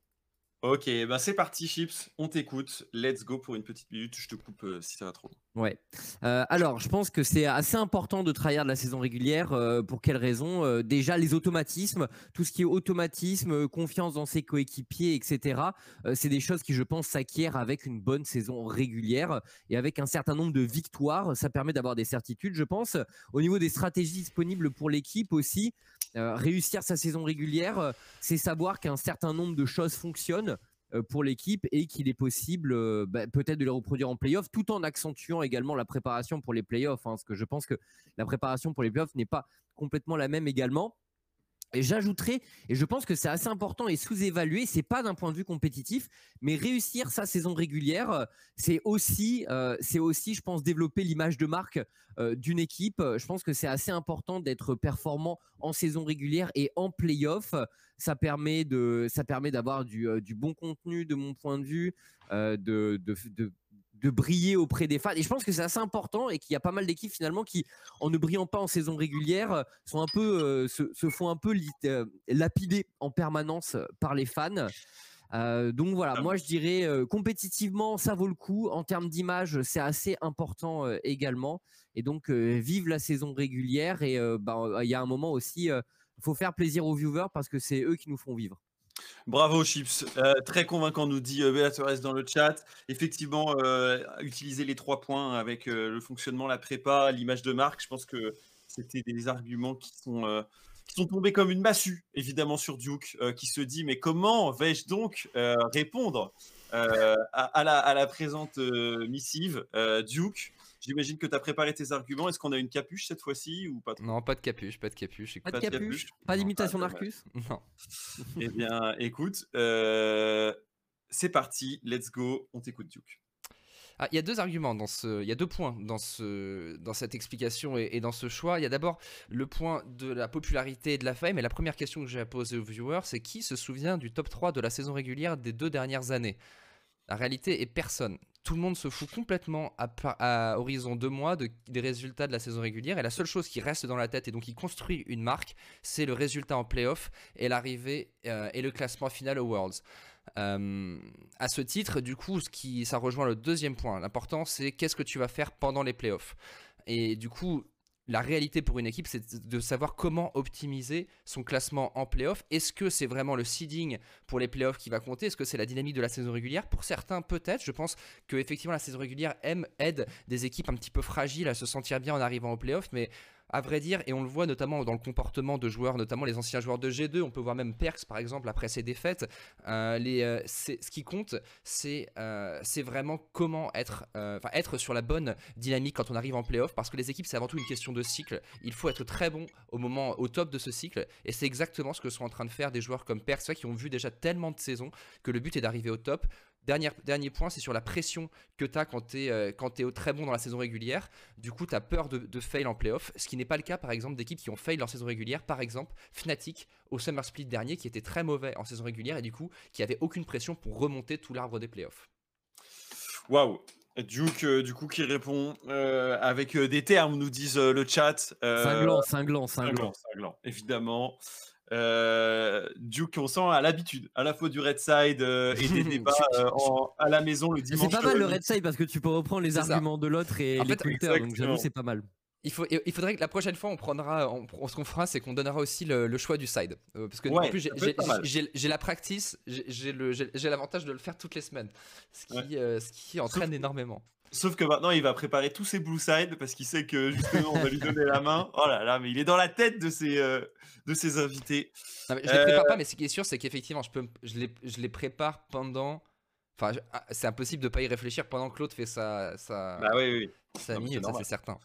S3: Ok, bah c'est parti, Chips. On t'écoute. Let's go pour une petite minute. Je te coupe euh, si ça va trop.
S2: Ouais. Euh, alors, je pense que c'est assez important de trahir de la saison régulière. Euh, pour quelles raisons Déjà, les automatismes, tout ce qui est automatisme, confiance dans ses coéquipiers, etc. c'est des choses qui, je pense, s'acquièrent avec une bonne saison régulière et avec un certain nombre de victoires. Ça permet d'avoir des certitudes, je pense. Au niveau des stratégies disponibles pour l'équipe aussi, euh, réussir sa saison régulière, euh, c'est savoir qu'un certain nombre de choses fonctionnent euh, pour l'équipe et qu'il est possible bah, peut-être de les reproduire en playoff tout en accentuant également la préparation pour les playoffs. Hein, parce que je pense que la préparation pour les playoffs n'est pas complètement la même également. Et j'ajouterais, et je pense que c'est assez important et sous-évalué, c'est pas d'un point de vue compétitif, mais réussir sa saison régulière, c'est aussi, euh, c'est aussi, je pense, développer l'image de marque euh, d'une équipe. Je pense que c'est assez important d'être performant en saison régulière et en playoff. Ça permet de, ça permet d'avoir du, euh, bon contenu de mon point de vue, de de briller auprès des fans. Et je pense que c'est assez important et qu'il y a pas mal d'équipes finalement qui, en ne brillant pas en saison régulière, euh, sont un peu, euh, se, font un peu euh, lapider en permanence par les fans. donc voilà, moi je dirais compétitivement ça vaut le coup. En termes d'image, c'est assez important également. Et donc vive la saison régulière et bah, il y a un moment aussi, il faut faire plaisir aux viewers parce que c'est eux qui nous font vivre.
S3: Bravo Chips, euh, très convaincant nous dit euh, dans le chat. Effectivement, euh, utiliser les trois points avec euh, le fonctionnement, la prépa, l'image de marque, je pense que c'était des arguments qui sont, qui sont tombés comme une massue, évidemment, sur Duke, qui se dit mais comment vais-je donc répondre à, la, à, la, présente missive Duke? J'imagine que tu as préparé tes arguments. Est-ce qu'on a une capuche cette fois-ci ou pas
S1: Non, pas de capuche, pas de capuche.
S2: Pas de capuche, pas d'imitation d'Arcus?
S1: Non.
S3: eh bien, écoute, euh, c'est parti, let's go, on t'écoute Duke.
S1: Ah, il y a deux arguments dans ce, il y a deux points dans ce, dans cette explication et, dans ce choix. Il y a d'abord le point de la popularité et de la fame. Et la première question que j'ai à poser aux viewers, c'est qui se souvient du top 3 de la saison régulière des deux dernières années? La réalité est personne tout le monde se fout complètement à, horizon deux mois des résultats de la saison régulière et la seule chose qui reste dans la tête et donc qui construit une marque, c'est le résultat en playoff et l'arrivée euh, et le classement final aux Worlds. Euh, à ce titre, du coup, ce qui, ça rejoint le deuxième point. L'important, c'est qu'est-ce que tu vas faire pendant les playoffs. Et du coup, la réalité pour une équipe, c'est de savoir comment optimiser son classement en playoff. Est-ce que c'est vraiment le seeding pour les playoffs qui va compter? Est-ce que c'est la dynamique de la saison régulière? Pour certains, peut-être. Je pense que effectivement la saison régulière aide des équipes un petit peu fragiles à se sentir bien en arrivant aux playoffs, mais à vrai dire, et on le voit notamment dans le comportement de joueurs, notamment les anciens joueurs de G2. On peut voir même Perks, par exemple, après ses défaites. Euh, euh, ce qui compte, c'est c'est vraiment comment être, être sur la bonne dynamique quand on arrive en playoff, parce que les équipes, c'est avant tout une question de cycle. Il faut être très bon au moment, au top de ce cycle, et c'est exactement ce que sont en train de faire des joueurs comme Perks, qui ont vu déjà tellement de saisons que le but est d'arriver au top. Dernier, dernier point, c'est sur la pression que tu as quand tu es, euh, es très bon dans la saison régulière. Du coup, tu as peur de, fail en playoff, ce qui n'est pas le cas, par exemple, d'équipes qui ont fail leur saison régulière. Par exemple, Fnatic au Summer Split dernier, qui était très mauvais en saison régulière et du coup, qui avait aucune pression pour remonter tout l'arbre des playoffs.
S3: Waouh! Duke, euh, du coup, qui répond euh, avec des termes, nous disent le chat.
S2: cinglant, cinglant, cinglant,
S3: cinglant, évidemment. Euh, Duke, on sent à l'habitude, à la fois du Red Side euh, et des débats euh, à la maison le dimanche.
S2: C'est pas mal le Red Side parce que tu peux reprendre les arguments de l'autre et les fait, donc j'avoue c'est pas mal.
S1: Il, faut, il faudrait que la prochaine fois on prendra, ce qu'on fera, c'est qu'on donnera aussi le, choix du side, parce que en plus j'ai la practice, j'ai l'avantage de le faire toutes les semaines, ce qui, ce qui entraîne énormément.
S3: Sauf que maintenant, il va préparer tous ses blue side parce qu'il sait que justement, on va lui donner la main. Oh là là, mais il est dans la tête de ses, euh, de ses invités.
S1: je les prépare pas, euh, mais ce qui est sûr, c'est qu'effectivement, je, peux, je, les, je les prépare pendant. Enfin, ah, c'est impossible de pas y réfléchir pendant que l'autre fait sa, sa,
S3: bah oui, oui.
S1: sa minute, ça c'est certain.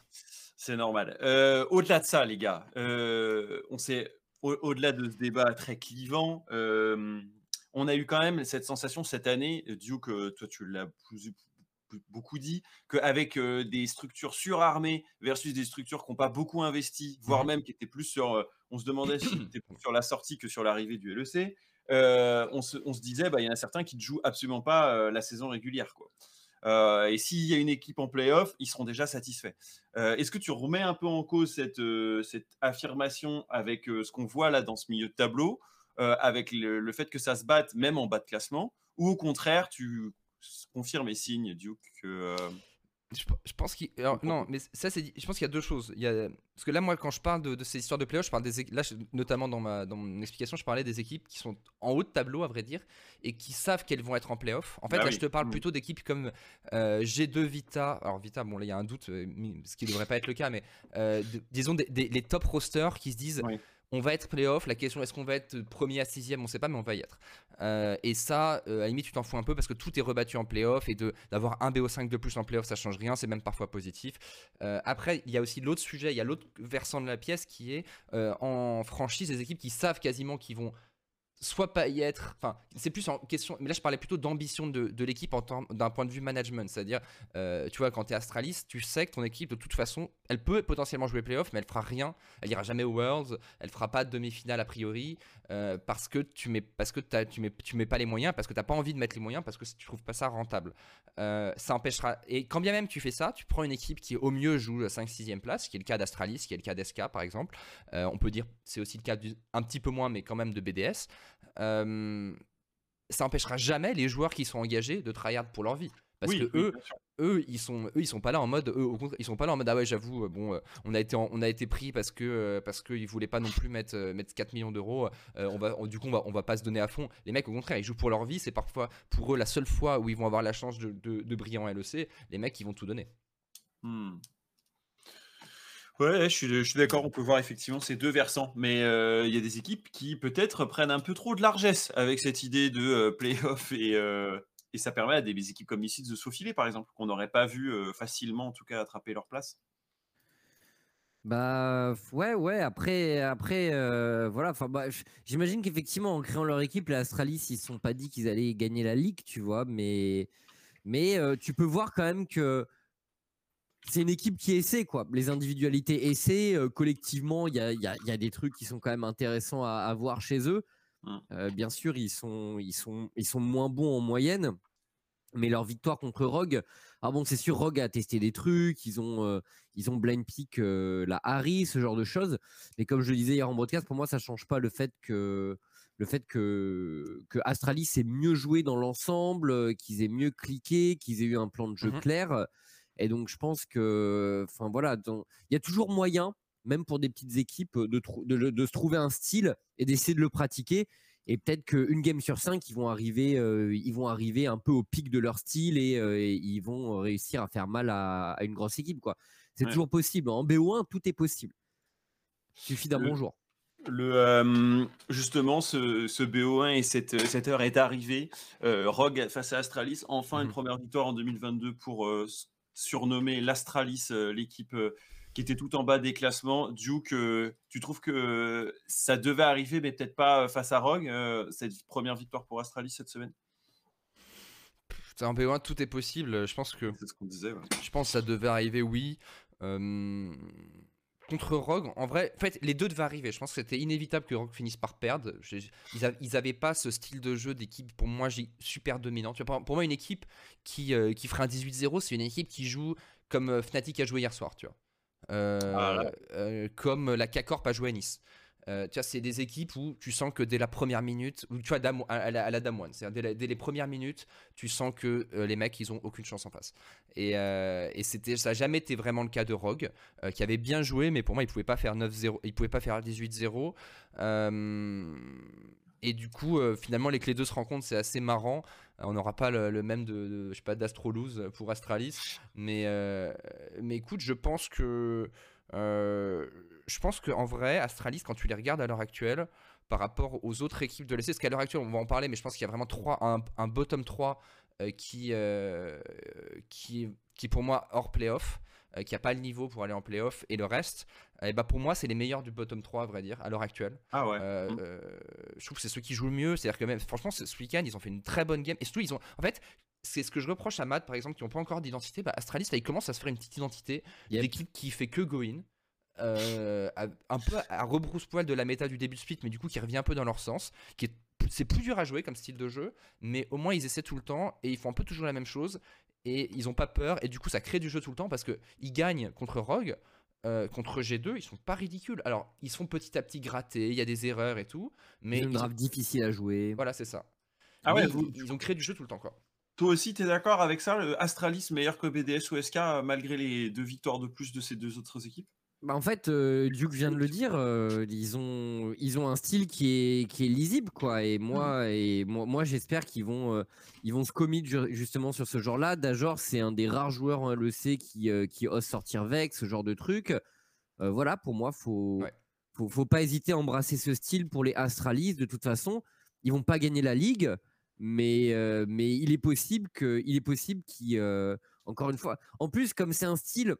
S3: C'est normal. Euh, au-delà de ça, les gars, on sait, au-delà de ce débat très clivant, on a eu quand même cette sensation cette année, Duke, toi tu l'as plus, beaucoup dit, qu'avec des structures surarmées versus des structures qui n'ont pas beaucoup investi, voire mmh même qui étaient plus sur, on se demandait si c'était plus sur la sortie que sur l'arrivée du LEC, on, se, disait, bah, il y en a certains qui ne jouent absolument pas la saison régulière. Quoi. et s'il y a une équipe en playoff, ils seront déjà satisfaits. Est-ce que tu remets un peu en cause cette, cette affirmation avec ce qu'on voit là dans ce milieu de tableau, avec le, le, fait que ça se batte même en bas de classement, ou au contraire, tu confirme et signe, Duke, que. Euh,
S1: je, pense qu'il. Non, mais ça, c'est. Je pense qu'il y a deux choses. Il y a... Parce que là, moi, quand je parle de, ces histoires de playoffs, je parle des. Là, notamment dans, ma, dans mon explication, je parlais des équipes qui sont en haut de tableau, à vrai dire, et qui savent qu'elles vont être en playoff. En fait, bah là, je te parle mmh. plutôt d'équipes comme euh, G2 Vita. Alors, Vita, bon, là, il y a un doute, euh, ce qui ne devrait pas être le cas, mais disons des, les top rosters qui se disent on va être playoff. La question est-ce qu'on va être premier à sixième, on sait pas, mais on va y être. Euh, et ça, euh, à la limite, tu t'en fous un peu parce que tout est rebattu en playoff et d'avoir un BO5 de plus en playoff, ça change rien, c'est même parfois positif. Euh, après, il y a aussi l'autre sujet, il y a l'autre versant de la pièce qui est en franchise des équipes qui savent quasiment qu'ils vont soit pas y être. Enfin, c'est plus en question. Mais là, je parlais plutôt d'ambition de, l'équipe d'un point de vue management. C'est-à-dire, euh, tu vois, quand tu es Astralis, tu sais que ton équipe, de toute façon, elle peut potentiellement jouer playoff, mais elle fera rien. Elle ira jamais aux Worlds. Elle fera pas de demi-finale a priori. Euh, parce que tu mets, parce que tu mets, tu mets pas les moyens, parce que t'as pas envie de mettre les moyens, parce que tu trouves pas ça rentable. Euh, ça empêchera. Et quand bien même tu fais ça, tu prends une équipe qui au mieux joue la 5-6e place, qui est le cas d'Astralis, qui est le cas d'SK par exemple. on peut dire c'est aussi le cas un petit peu moins, mais quand même de BDS. Euh, ça empêchera jamais les joueurs qui sont engagés de tryhard pour leur vie. Parce que eux, eux, ils sont, eux, ils sont pas là en mode, eux, au contraire, ils sont pas là en mode, ah ouais, j'avoue, euh, bon, euh, on a été, on a été pris parce que, parce qu'ils voulaient pas non plus mettre, mettre 4 millions d'euros. on va, du coup, on va, on va pas se donner à fond. Les mecs, au contraire, ils jouent pour leur vie. C'est parfois pour eux la seule fois où ils vont avoir la chance de, de, briller en LEC. Les mecs, ils vont tout donner.
S3: Hmm. Ouais, je suis, d'accord, on peut voir effectivement ces deux versants, mais euh, il y a des équipes qui peut-être prennent un peu trop de largesse avec cette idée de euh, playoff et, euh, et ça permet à des, équipes comme ici de se faufiler, par exemple, qu'on n'aurait pas vu facilement, en tout cas, attraper leur place.
S2: Bah ouais ouais après après voilà enfin bah, j'imagine qu'effectivement en créant leur équipe les Astralis ils se sont pas dit qu'ils allaient gagner la ligue tu vois mais mais tu peux voir quand même que c'est une équipe qui essaie quoi. Les individualités essaient. Euh, collectivement, il y a, des trucs qui sont quand même intéressants à, voir chez eux. Mmh. Euh, bien sûr, ils sont, ils, sont, ils sont moins bons en moyenne. Mais leur victoire contre Rogue, ah bon, c'est sûr, Rogue a testé des trucs, ils ont, euh, ils ont blind pick la Harry, ce genre de choses. Mais comme je le disais hier en broadcast, pour moi, ça change pas le fait que le fait que, que Astralis ait mieux joué dans l'ensemble, qu'ils aient mieux cliqué, qu'ils aient eu un plan de jeu mmh clair. Et donc, je pense que, enfin voilà, il y a toujours moyen, même pour des petites équipes, de, de, se trouver un style et d'essayer de le pratiquer. Et peut-être qu'une game sur cinq, ils vont arriver, ils vont arriver un peu au pic de leur style et, ils vont réussir à faire mal à, une grosse équipe, quoi. C'est toujours possible. En BO1, tout est possible. Suffit d'un
S3: Le-
S2: bonjour.
S3: Le, euh, justement, ce, ce BO1 et cette, cette heure est arrivée. Euh, Rogue face à Astralis, enfin une
S1: Mhm.
S3: première victoire en 2022 pour euh, surnommer l'Astralis, euh, l'équipe euh, qui était tout en bas des classements. Duke, euh, tu trouves que ça devait arriver, mais peut-être pas face à Rogue, euh, cette première victoire pour Astralis cette semaine?
S1: Un BO1, tout est possible. Je pense que
S3: C'est ce qu'on disait. ouais.
S1: je pense que ça devait arriver, oui. Euh, Contre Rogue, en vrai, en fait, les deux devaient arriver. Je pense que c'était inévitable que Rogue finisse par perdre. Ils, a- ils avaient pas ce style de jeu d'équipe, pour moi, super dominant. Tu vois, pour, moi, une équipe qui, euh, qui ferait un 18-0, c'est une équipe qui joue comme euh, Fnatic a joué hier soir, tu vois. Euh,
S3: Ah, là.
S1: euh, comme la K-Corp a joué à Nice. Euh, c'est des équipes où tu sens que dès la première minute, ou tu vois, à, la, à Dame One, c'est-à-dire dès, les premières minutes, tu sens que euh, les mecs, ils ont aucune chance en face. Et, euh, c'était, ça n'a jamais été vraiment le cas de Rogue, euh, qui avait bien joué, mais pour moi, il pouvait pas faire 9-0, il pouvait pas faire 18-0. Et du coup, euh, finalement, les clés 2 se rencontrent, c'est assez marrant. Euh, on n'aura pas le, même de, de- sais pas, pour Astralis, mais, euh, mais écoute, je pense que, je pense que en vrai, Astralis, quand tu les regardes à l'heure actuelle, par rapport aux autres équipes de l'EC, parce qu'à l'heure actuelle, on va en parler, mais je pense qu'il y a vraiment trois, un, bottom 3 euh, qui, qui, qui pour moi hors playoff, qui n'a pas le niveau pour aller en playoff, et le reste, et bah pour moi, c'est les meilleurs du bottom 3, à vrai dire, à l'heure actuelle.
S3: Ah ouais.
S1: Euh,
S3: Mm.
S1: euh, je trouve que c'est ceux qui jouent le mieux. C'est-à-dire que même, franchement, ce week-end, ils ont fait une très bonne game. Et surtout, ils ont. En fait, c'est ce que je reproche à Matt, par exemple, qui n'ont pas encore d'identité. Bah, Astralis, là, il commence à se faire une petite identité
S2: Yep.
S1: d'équipe qui fait que go in. euh, un peu à rebrousse-poil de la méta du début de split, mais du coup qui revient un peu dans leur sens, qui est c'est plus dur à jouer comme style de jeu, mais au moins ils essaient tout le temps et ils font un peu toujours la même chose et ils ont pas peur et du coup ça crée du jeu tout le temps parce que ils gagnent contre Rogue, euh, contre G2, ils sont pas ridicules. Alors ils se font petit à petit gratter, il y a des erreurs et tout, mais
S2: une
S1: ils ont-
S2: draft difficile à jouer.
S1: voilà c'est ça.
S3: Ah ouais,
S1: Mais
S3: vous-
S1: ils, ils ont créé du jeu tout le temps quoi.
S3: Toi aussi, tu es d'accord avec ça le Astralis meilleur que BDS ou SK euh, malgré les deux victoires de plus de ces deux autres équipes?
S2: Bah, en fait, euh, Duke vient de le dire, euh, ils, ont, ils ont un style qui est, qui est lisible, quoi. Et moi, et moi, moi j'espère qu'ils vont, euh, ils vont se commit ju- justement sur ce genre-là. Dajor, c'est un des rares joueurs en LEC qui, qui ose sortir Vex, ce genre de truc. Voilà, pour moi, faut,
S1: Ouais.
S2: faut, faut pas hésiter à embrasser ce style pour les Astralis. De toute façon, ils vont pas gagner la ligue, mais, mais il est possible que, il est possible qu'ils, encore une fois, en plus, comme c'est un style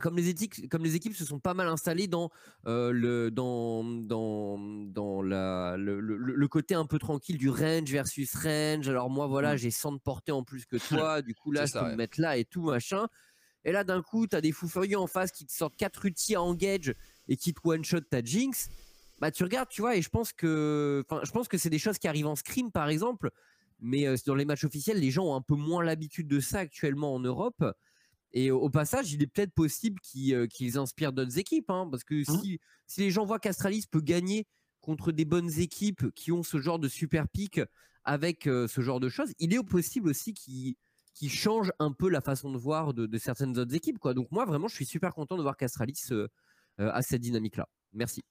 S2: comme les, éthiques, comme les équipes se sont pas mal installées dans, euh, le, dans, dans, dans la, le, le- le côté un peu tranquille du range versus range. Alors moi, voilà,
S3: Mm.
S2: j'ai 100 de portée en plus que toi. du coup, là, je
S1: ça,
S2: peux
S1: ouais.
S2: me mettre là et tout, machin. Et là, d'un coup, tu as des fous furieux en face qui te sortent 4 outils à engage et qui te one-shot ta Jinx. Bah, tu regardes, tu vois, et je pense que, je pense que c'est des choses qui arrivent en scrim, par exemple. Mais euh, dans les matchs officiels, les gens ont un peu moins l'habitude de ça actuellement en Europe. Et au, passage, il est peut-être possible qu'ils euh, inspirent d'autres équipes. hein, parce que si, si les gens voient qu'Astralis peut gagner contre des bonnes équipes qui ont ce genre de super pick avec euh, ce genre de choses, il est possible aussi qu'ils changent un peu la façon de voir de, de certaines autres équipes. Quoi. Donc moi, vraiment, je suis super content de voir qu'Astralis euh, euh, a cette dynamique-là. Merci.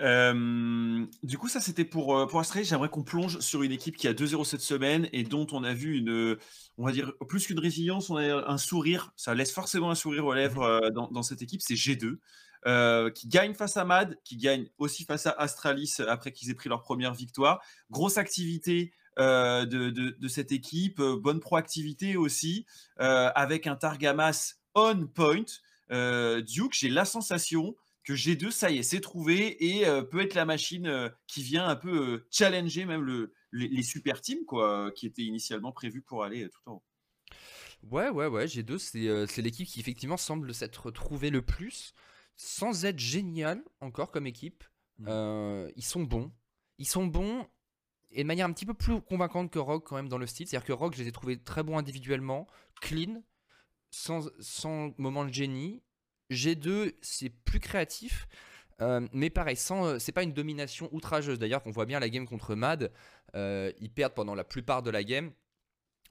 S3: Euh, du coup, ça c'était pour, pour Astralis. J'aimerais qu'on plonge sur une équipe qui a 2-0 cette semaine et dont on a vu une, on va dire, plus qu'une résilience, on a un sourire. Ça laisse forcément un sourire aux lèvres euh, dans, dans cette équipe. C'est G2 euh, qui gagne face à Mad, qui gagne aussi face à Astralis après qu'ils aient pris leur première victoire. Grosse activité euh, de, de- de cette équipe, bonne proactivité aussi, avec un Targamas on point. Duke, j'ai la sensation que G2, ça y est, c'est trouvé et euh, peut être la machine euh, qui vient un peu euh, challenger même le, les, les super teams quoi, qui étaient initialement prévus pour aller tout en haut.
S1: Ouais, ouais, ouais, G2, c'est l'équipe qui effectivement semble s'être trouvée le plus, sans être génial encore comme équipe.
S2: Mm.
S1: Euh, ils sont bons. Ils sont bons et de manière un petit peu plus convaincante que Rogue quand même dans le style. C'est-à-dire que Rogue, je les ai trouvés très bons individuellement, clean, sans, sans moment de génie. G2, c'est plus créatif. euh, mais pareil, euh, c'est pas une domination outrageuse. D'ailleurs, qu'on voit bien la game contre Mad, euh, ils perdent pendant la plupart de la game.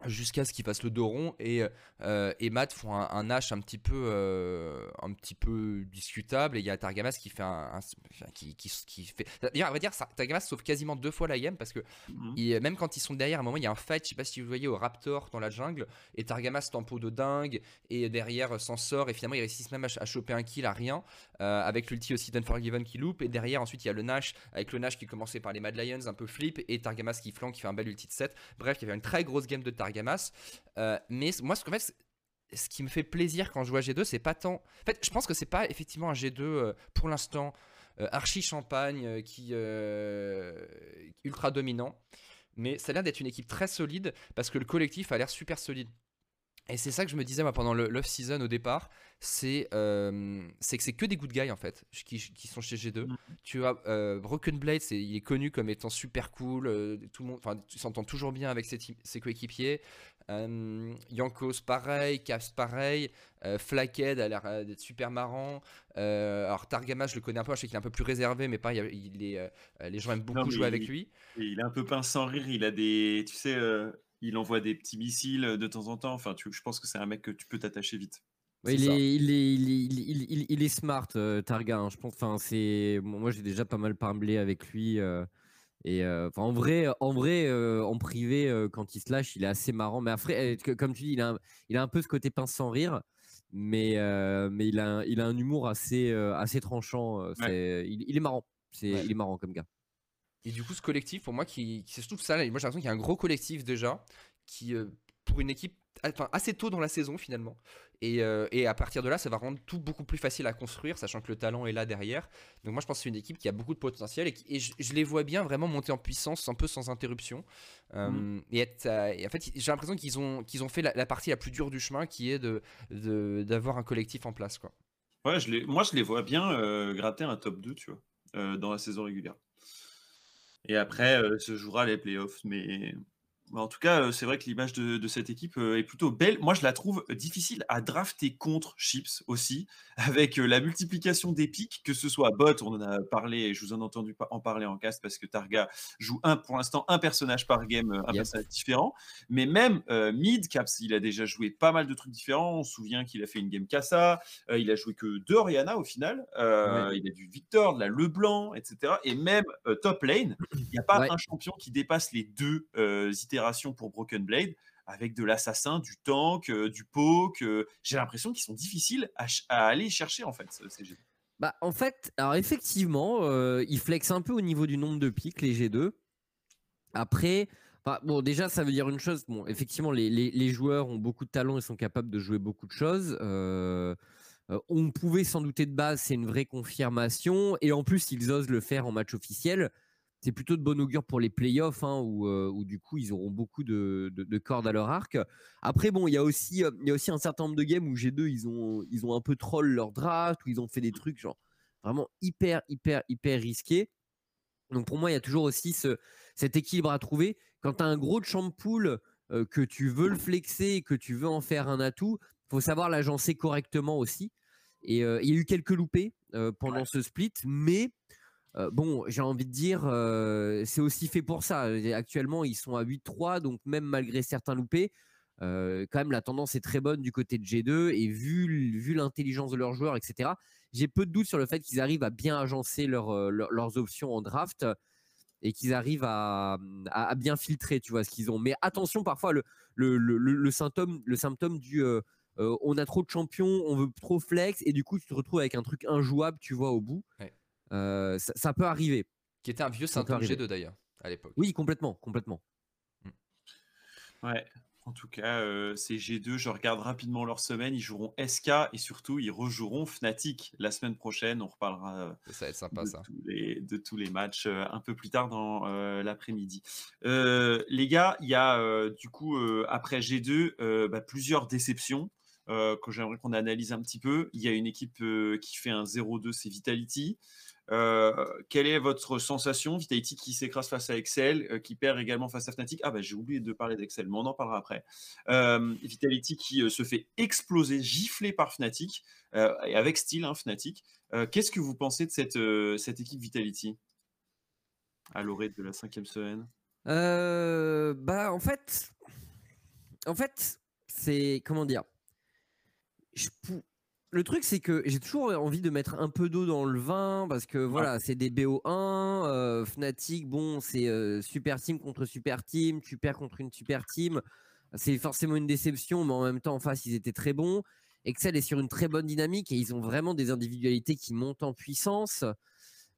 S1: Jusqu'à ce qu'il fasse le dos rond et, euh, et Matt font un, un Nash un petit peu euh, un petit peu discutable. Et il y a Targamas qui fait un, qui, qui, qui fait d'ailleurs on va dire ça, Targamas sauve quasiment deux fois la game parce que
S3: Mhm.
S1: il- même quand ils sont derrière à un moment il y a un fight. Je sais pas si vous voyez au Raptor dans la jungle et Targamas tempo de dingue et derrière euh, s'en sort et finalement ils réussissent même à, à choper un kill à rien euh, avec l'ulti aussi d'Unforgiven qui loupe et derrière ensuite il y a le Nash avec le Nash qui commençait par les Mad Lions un peu flip et Targamas qui flanque qui fait un bel ulti de 7 bref il y avait une très grosse game de Targamas euh, mais moi ce qu'en fait ce qui me fait plaisir quand je joue à G2 c'est pas tant en fait je pense que c'est pas effectivement un G2 euh, pour l'instant euh, archi champagne qui ultra dominant. Mais ça a l'air d'être une équipe très solide parce que le collectif a l'air super solide et c'est ça que je me disais moi pendant le l'off season au départ, c'est euh, c'est que c'est que des good guys en fait qui, qui sont chez G2.
S3: Mhm.
S1: Tu as euh, Broken Blade, il est connu comme étant super cool, euh, tout le monde, enfin tu s'entends toujours bien avec ses, coéquipiers. Euh, Yankos pareil, Caps pareil, euh, Flackhead a l'air d'être super marrant. Alors Targamas je le connais un peu, je sais qu'il est un peu plus réservé, mais pas, il, est, les gens aiment beaucoup
S3: Non,
S1: jouer avec lui.
S3: Il est un peu pince sans rire. Il a des, tu sais, il envoie des petits missiles euh, de temps en temps. Enfin, tu, je pense que c'est un mec que tu peux t'attacher vite.
S2: Ouais, il, est, il, est, il, est, il, est- il est- il est smart, euh, Targa. hein, je pense. Enfin, c'est bon, moi j'ai déjà pas mal parlé avec lui. euh, et euh, en vrai, en vrai, euh, en privé, euh, quand il se lâche, il est assez marrant. Mais après, euh, que- comme tu dis, il a, un, il a un peu ce côté pince sans rire. Mais, euh, mais il, a, un- il a un humour assez, euh, assez tranchant. euh, il, il est marrant. C'est,
S1: Ouais.
S2: Il est marrant comme gars.
S1: Et du coup, ce collectif, pour moi, qui, qui c'est surtout ça. Moi, j'ai l'impression qu'il y a un gros collectif déjà, qui, euh, pour une équipe, enfin, assez tôt dans la saison finalement. Et, euh, et à partir de là, ça va rendre tout beaucoup plus facile à construire, sachant que le talent est là derrière. Donc moi, je pense que c'est une équipe qui a beaucoup de potentiel et, qui- et je, je les vois bien vraiment monter en puissance, un peu sans interruption. Euh, et, être, euh, et en fait, j'ai l'impression qu'ils ont, qu'ils ont fait la, la partie la plus dure du chemin, qui est de, de- d'avoir un collectif en place, quoi.
S3: Ouais, je les, moi, je les vois bien gratter un top 2, tu vois, dans la saison régulière. Et après, euh, se jouera les playoffs. Mais, en tout cas, euh, c'est vrai que l'image de, de cette équipe euh, est plutôt belle. Moi, je la trouve difficile à drafter contre Chips aussi, avec euh, la multiplication des pics, que ce soit bot, on en a parlé, et je vous en ai entendu en parler en cast, parce que Targa joue un, pour l'instant un personnage par game, un
S2: Yep.
S3: personnage différent. Mais même euh, mid, Caps, il a déjà joué pas mal de trucs différents. On se souvient qu'il a fait une game Kassa, euh, il a joué que deux Oriana au final. Euh, Il a du Victor, de la Leblanc, etc. Et même top lane, il n'y a pas
S2: Ouais.
S3: un champion qui dépasse les deux euh, pour Broken Blade. Avec de l'assassin, du tank, euh, du poke. euh, J'ai l'impression qu'ils sont difficiles à, aller chercher en fait. ce CG.
S2: Bah, en fait, alors effectivement, euh, ils flexent un peu au niveau du nombre de pics, les G2. Après, bon, déjà, ça veut dire une chose. Bon, effectivement, les, les- joueurs ont beaucoup de talent et sont capables de jouer beaucoup de choses. Euh, on pouvait s'en douter de base, c'est une vraie confirmation. Et en plus, ils osent le faire en match officiel. C'est plutôt de bon augure pour les playoffs, hein, où, euh, où du coup, ils auront beaucoup de, de- de cordes à leur arc. Après, bon, il y, a aussi, euh, il y a aussi un certain nombre de games où G2, ils ont, ils ont un peu troll leur draft, où ils ont fait des trucs genre vraiment hyper, hyper, hyper risqués. Donc pour moi, il y a toujours aussi ce, cet équilibre à trouver. Quand tu as un gros champ pool, euh, que tu veux le flexer, que tu veux en faire un atout, faut savoir l'agencer correctement aussi. Et euh, il y a eu quelques loupés euh, pendant ce split, mais euh, bon, j'ai envie de dire, euh, c'est aussi fait pour ça. Et Actuellement, ils sont à 8-3, donc même malgré certains loupés, euh, quand même la tendance est très bonne du côté de G2 et vu, l'intelligence de leurs joueurs, etc. J'ai peu de doutes sur le fait qu'ils arrivent à bien agencer leur, euh, leur- leurs options en draft et qu'ils arrivent à, bien filtrer, tu vois, ce qu'ils ont. Mais attention, parfois, le, symptôme, le symptôme du euh, euh, on a trop de champions, on veut trop flex, et du coup, tu te retrouves avec un truc injouable, tu vois, au bout. Euh, ça, ça peut arriver.
S1: Qui était un vieux
S2: arriver.
S1: G2 d'ailleurs, à l'époque.
S2: Oui, complètement, complètement.
S3: Ouais. En tout cas, euh, ces G2, je regarde rapidement leur semaine. Ils joueront SK et surtout, ils rejoueront Fnatic la semaine prochaine. On reparlera euh,
S1: Ça va être sympa
S3: de,
S1: ça.
S3: tous les, de tous les matchs euh, un peu plus tard dans euh, l'après-midi. Euh, les gars, il y a euh, du coup, euh, après G2, euh, bah, plusieurs déceptions que j'aimerais qu'on analyse un petit peu. Il y a une équipe euh, qui fait un 0-2, c'est Vitality. Euh, quelle est votre sensation Vitality qui s'écrase face à Excel, euh, qui perd également face à Fnatic? Ah bah j'ai oublié de parler d'Excel, mais on en parlera après. Euh, Vitality qui euh, se fait exploser, gifler par Fnatic, euh, et avec style, hein, Fnatic. Euh, Qu'est-ce que vous pensez de cette, euh, cette équipe Vitality? À l'orée de la cinquième semaine
S2: Euh, bah, en fait, en fait, c'est comment dire Le truc, c'est que j'ai toujours envie de mettre un peu d'eau dans le vin parce que voilà, c'est des BO1. Euh, Fnatic, bon, c'est euh, super team contre super team. Tu perds contre une super team. C'est forcément une déception, mais en même temps, en face, ils étaient très bons. Excel est sur une très bonne dynamique et ils ont vraiment des individualités qui montent en puissance.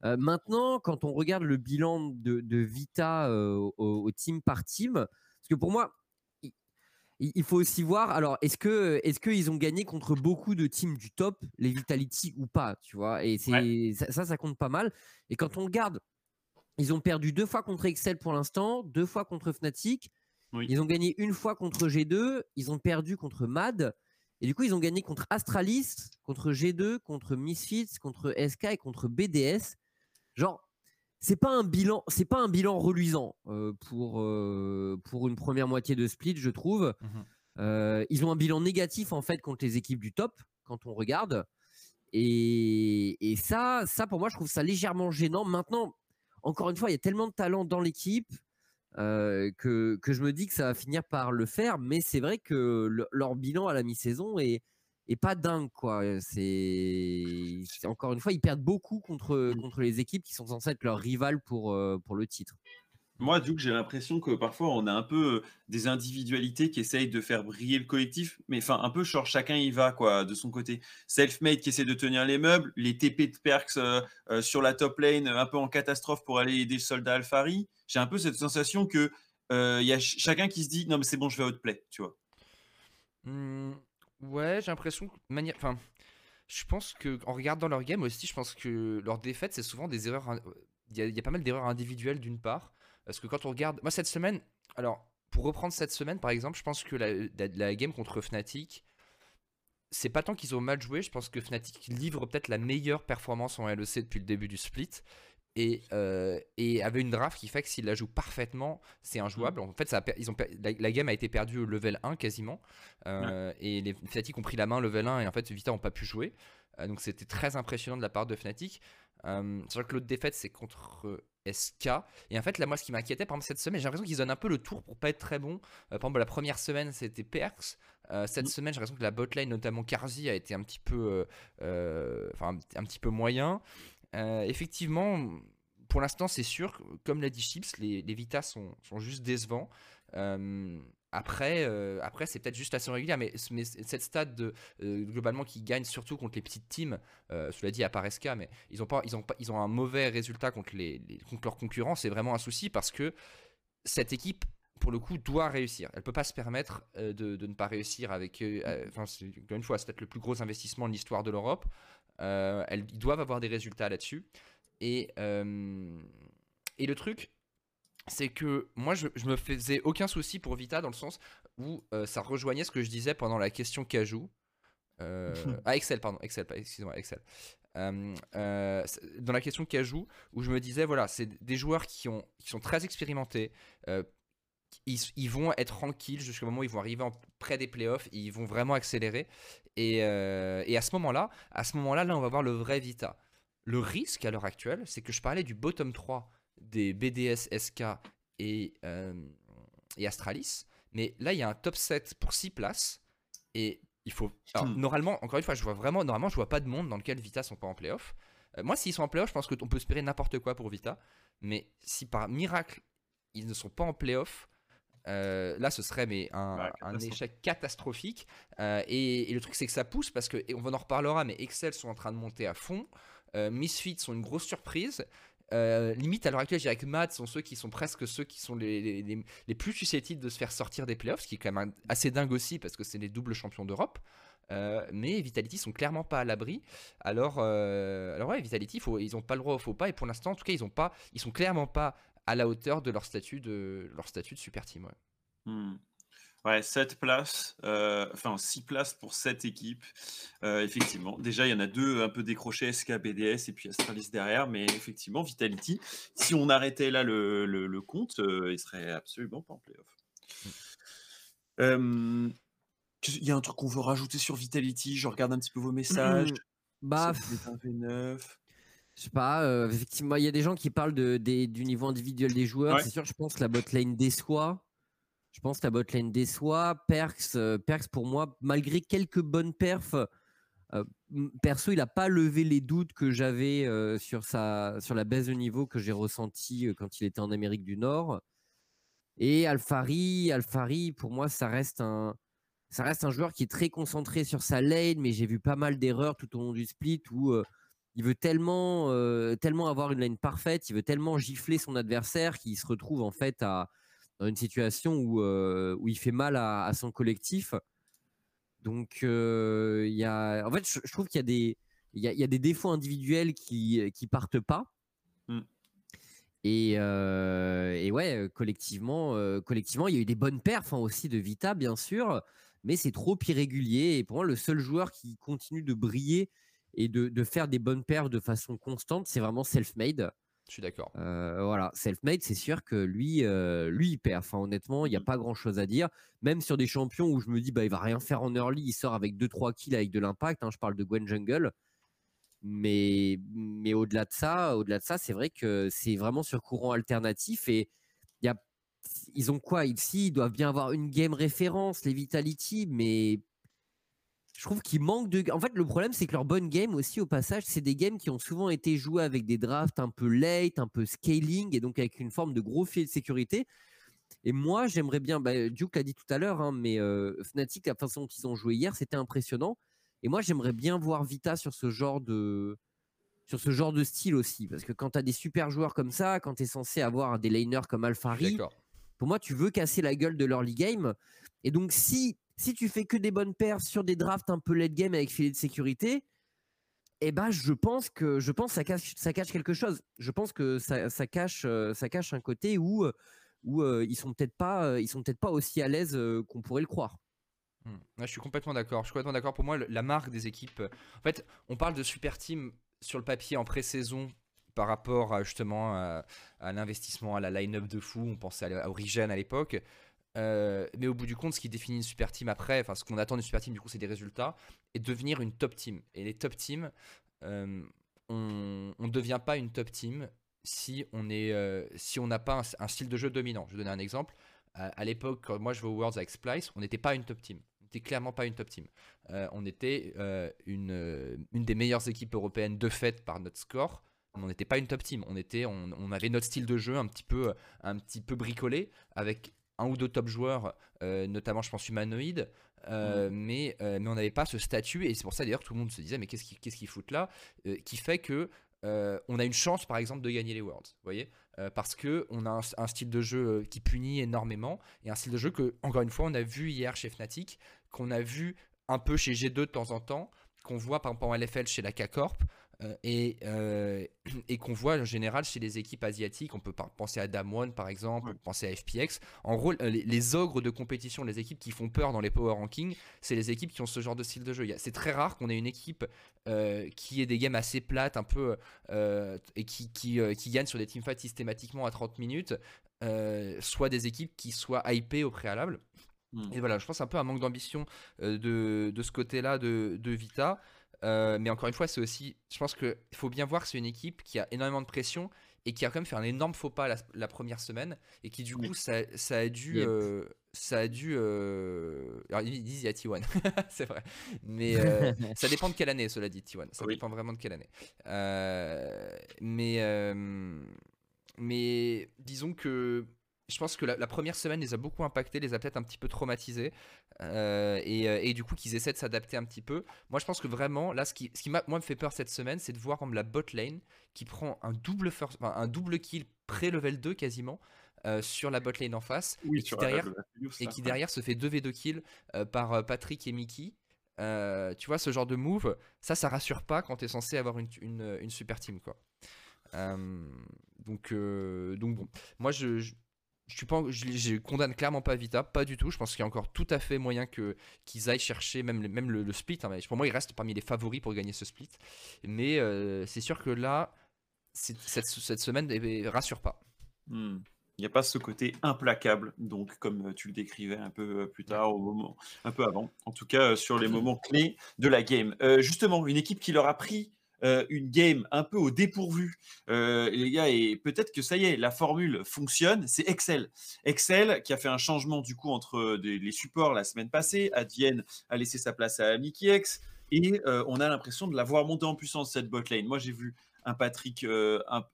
S2: Euh, maintenant, quand on regarde le bilan de, Vita au, team par team, parce que pour moi, il faut aussi voir. Alors, est-ce que est-ce qu'ils ont gagné contre beaucoup de teams du top, les Vitality ou pas, tu vois? Et c'est ça, ça, compte pas mal. Et quand on regarde, ils ont perdu deux fois contre Excel pour l'instant, deux fois contre Fnatic. Ils ont gagné une fois contre G2. Ils ont perdu contre Mad. Et du coup, ils ont gagné contre Astralis, contre G2, contre Misfits, contre SK et contre BDS. Genre, c'est pas un bilan, c'est pas un bilan reluisant euh, pour euh, pour une première moitié de split, je trouve. Mmh euh, ils ont un bilan négatif en fait contre les équipes du top quand on regarde. Et, et ça, ça pour moi, je trouve ça légèrement gênant. Maintenant, encore une fois, il y a tellement de talent dans l'équipe que, que je me dis que ça va finir par le faire. Mais c'est vrai que leur bilan à la mi-saison est et pas dingue quoi. C'est encore une fois ils perdent beaucoup contre mmh. contre les équipes qui sont censées être leurs rivales pour pour le titre.
S3: Moi, Duke, j'ai l'impression que parfois on a un peu des individualités qui essayent de faire briller le collectif, mais enfin un peu genre chacun y va quoi de son côté. Self-made qui essaie de tenir les meubles, les TP de Perks sur la top lane un peu en catastrophe pour aller aider le soldat Alfari. J'ai un peu cette sensation que il y a chacun qui se dit non mais c'est bon je vais outplay, tu vois.
S1: Mmh. Ouais, j'ai l'impression que manière, enfin, je pense que en regardant leur game aussi, je pense que leur défaite c'est souvent des erreurs. Il y, a, pas mal d'erreurs individuelles d'une part, parce que quand on regarde, moi cette semaine, alors pour reprendre cette semaine par exemple, je pense que la, game contre Fnatic, c'est pas tant qu'ils ont mal joué, je pense que Fnatic livre peut-être la meilleure performance en LEC depuis le début du split et, euh, et, avait une draft qui fait que s'il la joue parfaitement, c'est injouable. En fait, ça ils ont, la, game a été perdue au level 1 quasiment. Euh, et les Fnatic ont pris la main level 1 et en fait, Vita n'ont pas pu jouer. Euh, donc c'était très impressionnant de la part de Fnatic. c'est vrai que l'autre défaite, c'est contre SK. Et en fait, là, moi, ce qui m'inquiétait, par exemple, cette semaine, j'ai l'impression qu'ils donnent un peu le tour pour pas être très bon. par exemple, la première semaine, c'était Perks. cette mm. semaine, j'ai l'impression que la botlane, notamment Karzi, a été un petit peu, enfin, un petit peu moyen. Euh, effectivement, pour l'instant, c'est sûr, comme l'a dit Chips, les, les Vita sont, sont, juste décevants. Euh, après, euh, après c'est peut-être juste assez régulière, mais, cette stade de, globalement qui gagne surtout contre les petites teams, cela dit à part SK, mais ils ont, pas, ils, ont pas, ils ont un mauvais résultat contre, les, contre leurs concurrents, c'est vraiment un souci parce que cette équipe pour le coup, doit réussir. Elle peut pas se permettre de, de, ne pas réussir avec. enfin, une fois, c'est peut-être le plus gros investissement de l'histoire de l'Europe. Euh, elles, ils doivent avoir des résultats là-dessus. Et, euh, et le truc, c'est que moi, je, je, me faisais aucun souci pour Vita dans le sens où euh, ça rejoignait ce que je disais pendant la question Cajou. ah, Excel, pardon, Excel, excusez-moi, Excel. dans la question Cajou, où je me disais, voilà, c'est des joueurs qui, ont, qui sont très expérimentés, ils, vont être tranquilles jusqu'au moment où ils vont arriver en, près des playoffs, ils vont vraiment accélérer. Euh, et, à ce moment-là, à ce moment-là, là, on va voir le vrai Vita. Le risque à l'heure actuelle, c'est que je parlais du bottom 3 des BDS, SK et, euh, et Astralis. Mais là, il y a un top 7 pour 6 places. Et il faut. Alors, normalement, encore une fois, je vois vraiment. Normalement, je vois pas de monde dans lequel Vita sont pas en playoff. Euh, moi, s'ils sont en playoff, je pense qu'on peut espérer n'importe quoi pour Vita. Mais si par miracle, ils ne sont pas en playoff, euh, là, ce serait mais un, échec catastrophique. Euh, et, le truc, c'est que ça pousse parce que, et on en reparlera, mais Excel sont en train de monter à fond. Euh, Misfits sont une grosse surprise. limite à l'heure actuelle, je dirais que Mad sont ceux qui sont presque ceux qui sont les, les, plus susceptibles de se faire sortir des playoffs, ce qui est quand même assez dingue aussi parce que c'est les doubles champions d'Europe. mais Vitality sont clairement pas à l'abri. Alors, alors ouais, Vitality, faut, ils ont pas le droit au faux pas et pour l'instant, en tout cas, ils ont pas, ils sont clairement pas à la hauteur de leur statut de, leur statut de super team.
S3: Ouais. 7 hmm. places, euh, enfin 6 places pour 7 équipes. Euh, effectivement, déjà il y en a deux un peu décrochés, SK, BDS et puis Astralis derrière, mais effectivement, Vitality, si on arrêtait là le, le, compte, euh, il serait absolument pas en playoff. Hmm. Il y a un truc qu'on veut rajouter sur Vitality, je regarde un petit peu vos messages.
S2: Bah, je sais pas, euh, effectivement, il y a des gens qui parlent de, du niveau individuel des joueurs. C'est sûr, je pense que la bot lane déçoit. Je pense que la botlane déçoit. Perks, euh, Perks, pour moi, malgré quelques bonnes perfs, euh, perso, il n'a pas levé les doutes que j'avais sur, sa, sur la baisse de niveau que j'ai ressenti quand il était en Amérique du Nord. Et Alfari, Alfari, pour moi, ça reste un, ça reste un joueur qui est très concentré sur sa lane, mais j'ai vu pas mal d'erreurs tout au long du split où il veut tellement, tellement avoir une lane parfaite, il veut tellement gifler son adversaire qu'il se retrouve en fait à, dans une situation où, euh, où il fait mal à, son collectif. Donc, euh, il y a, en fait, je, trouve qu'il y a des, il y, a, des défauts individuels qui qui partent pas. Mm. Et, euh, et, ouais, collectivement, collectivement, il y a eu des bonnes perfs hein, aussi de Vita, bien sûr, mais c'est trop irrégulier. Et pour moi, le seul joueur qui continue de briller et de, de faire des bonnes perfs de façon constante, c'est vraiment Self-Made.
S1: Je suis d'accord.
S2: Euh, voilà, self-made, c'est sûr que lui, euh, lui, il perd. Enfin, honnêtement, il n'y a mmh. pas grand-chose à dire. Même sur des champions où je me dis, bah, il va rien faire en early, il sort avec 2-3 kills avec de l'impact. Hein, je parle de Gwen Jungle. Mais, mais au-delà de ça, au-delà de ça, c'est vrai que c'est vraiment sur courant alternatif et y a, ils ont quoi? Ici Ils doivent bien avoir une game référence, les Vitality, mais je trouve qu'il manque de. En fait, le problème, c'est que leurs bonnes games aussi, au passage, c'est des games qui ont souvent été joués avec des drafts un peu late, un peu scaling, et donc avec une forme de gros filet de sécurité. Et moi, j'aimerais bien. Bah, Duke l'a dit tout à l'heure, hein, mais euh, Fnatic, la façon dont ils ont joué hier, c'était impressionnant. Et moi, j'aimerais bien voir Vita sur ce genre de sur ce genre de style aussi, parce que quand tu as des super joueurs comme ça, quand tu es censé avoir des laners comme Alphari, pour moi, tu veux casser la gueule de l'early game. Et donc, si si tu fais que des bonnes paires sur des drafts un peu late game avec filet de sécurité, eh ben, je pense que je pense ça cache ça cache quelque chose. Je pense que ça, cache euh, ça cache un côté où où euh, ils sont peut-être pas euh, ils sont peut-être pas aussi à l'aise qu'on pourrait le croire.
S1: Hmm. je suis complètement d'accord. Je suis complètement d'accord. Pour moi, la marque des équipes. En fait, on parle de super team sur le papier en pré-saison par rapport à, justement à, l'investissement, à la line-up de fou. On pensait à Origin à l'époque. Euh, mais au bout du compte, ce qui définit une super team après, enfin ce qu'on attend d'une super team, du coup, c'est des résultats et devenir une top team. Et les top teams, euh, on ne devient pas une top team si on euh, si n'a pas un, style de jeu dominant. Je vais donner un exemple. À, l'époque, quand moi je vais aux Worlds avec Splice, on n'était pas une top team. On n'était clairement pas une top team. on était une, une des meilleures équipes européennes de fait par notre score on n'était pas une top team. On était, on, on, avait notre style de jeu un petit peu, un petit peu bricolé avec un ou deux top joueurs, euh, notamment je pense humanoïde, euh, mais, euh, mais on n'avait pas ce statut, et c'est pour ça d'ailleurs tout le monde se disait mais qu'est-ce qu'ils qu'est-ce foutent là Qui fait que on a une chance par exemple de gagner les Worlds, vous voyez Parce que on a un, style de jeu qui punit énormément, et un style de jeu que, encore une fois, on a vu hier chez Fnatic, qu'on a vu un peu chez G2 de temps en temps, qu'on voit par exemple en LFL chez la K-Corp, et, euh, et qu'on voit en général chez les équipes asiatiques, on peut penser à Damwon par exemple, penser à FPX. En gros, les, ogres de compétition, les équipes qui font peur dans les power rankings, c'est les équipes qui ont ce genre de style de jeu. C'est très rare qu'on ait une équipe euh, qui ait des games assez plates, un peu, et qui, qui, qui, gagne sur des teamfights systématiquement à 30 minutes, soit des équipes qui soient hypées au préalable. Hmm. Et voilà, je pense un peu un manque d'ambition de, de, ce côté-là de, de Vita. Euh, mais encore une fois, c'est aussi, je pense qu'il faut bien voir que c'est une équipe qui a énormément de pression et qui a quand même fait un énorme faux pas la, première semaine et qui du coup ça, ça, a dû euh, ça a dû euh, alors ils disent il y a T1 c'est vrai. Mais ça dépend de quelle année cela dit T1 ça dépend vraiment de quelle année. Mais mais disons que je pense que la, première semaine les a beaucoup impactés, les a peut-être un petit peu traumatisés. Euh, euh, et, du coup, qu'ils essaient de s'adapter un petit peu. Moi, je pense que vraiment, là, ce qui, ce qui moi, me fait peur cette semaine, c'est de voir comme la bot lane qui prend un double, un double kill pré-level 2 quasiment. Euh, sur la bot lane en face et, qui derrière, et qui derrière se fait 2v2 kills par Patrick et Mickey. tu vois, ce genre de move, ça, ça rassure pas quand tu es censé avoir une, une, une super team. quoi. donc, donc bon, moi je, je suis pas, je, condamne clairement pas Vita, pas du tout. Je pense qu'il y a encore tout à fait moyen que qu'ils aillent chercher même, même le, split. Hein. Pour moi, il reste parmi les favoris pour gagner ce split. Mais euh, c'est sûr que là, cette, cette, semaine ne rassure pas.
S3: Hmm. Il n'y a pas ce côté implacable, donc comme tu le décrivais un peu euh, plus tard, au moment, un peu avant. En tout cas, sur les moments clés de la game. Euh, justement, une équipe qui leur a pris une game un peu au dépourvu, les gars, et peut-être que ça y est, la formule fonctionne, c'est Excel. Excel qui a fait un changement du coup entre les supports la semaine passée. Advienne a laissé sa place à Mickey X et on a l'impression de la voir monter en puissance cette botlane. Moi, j'ai vu un Patrick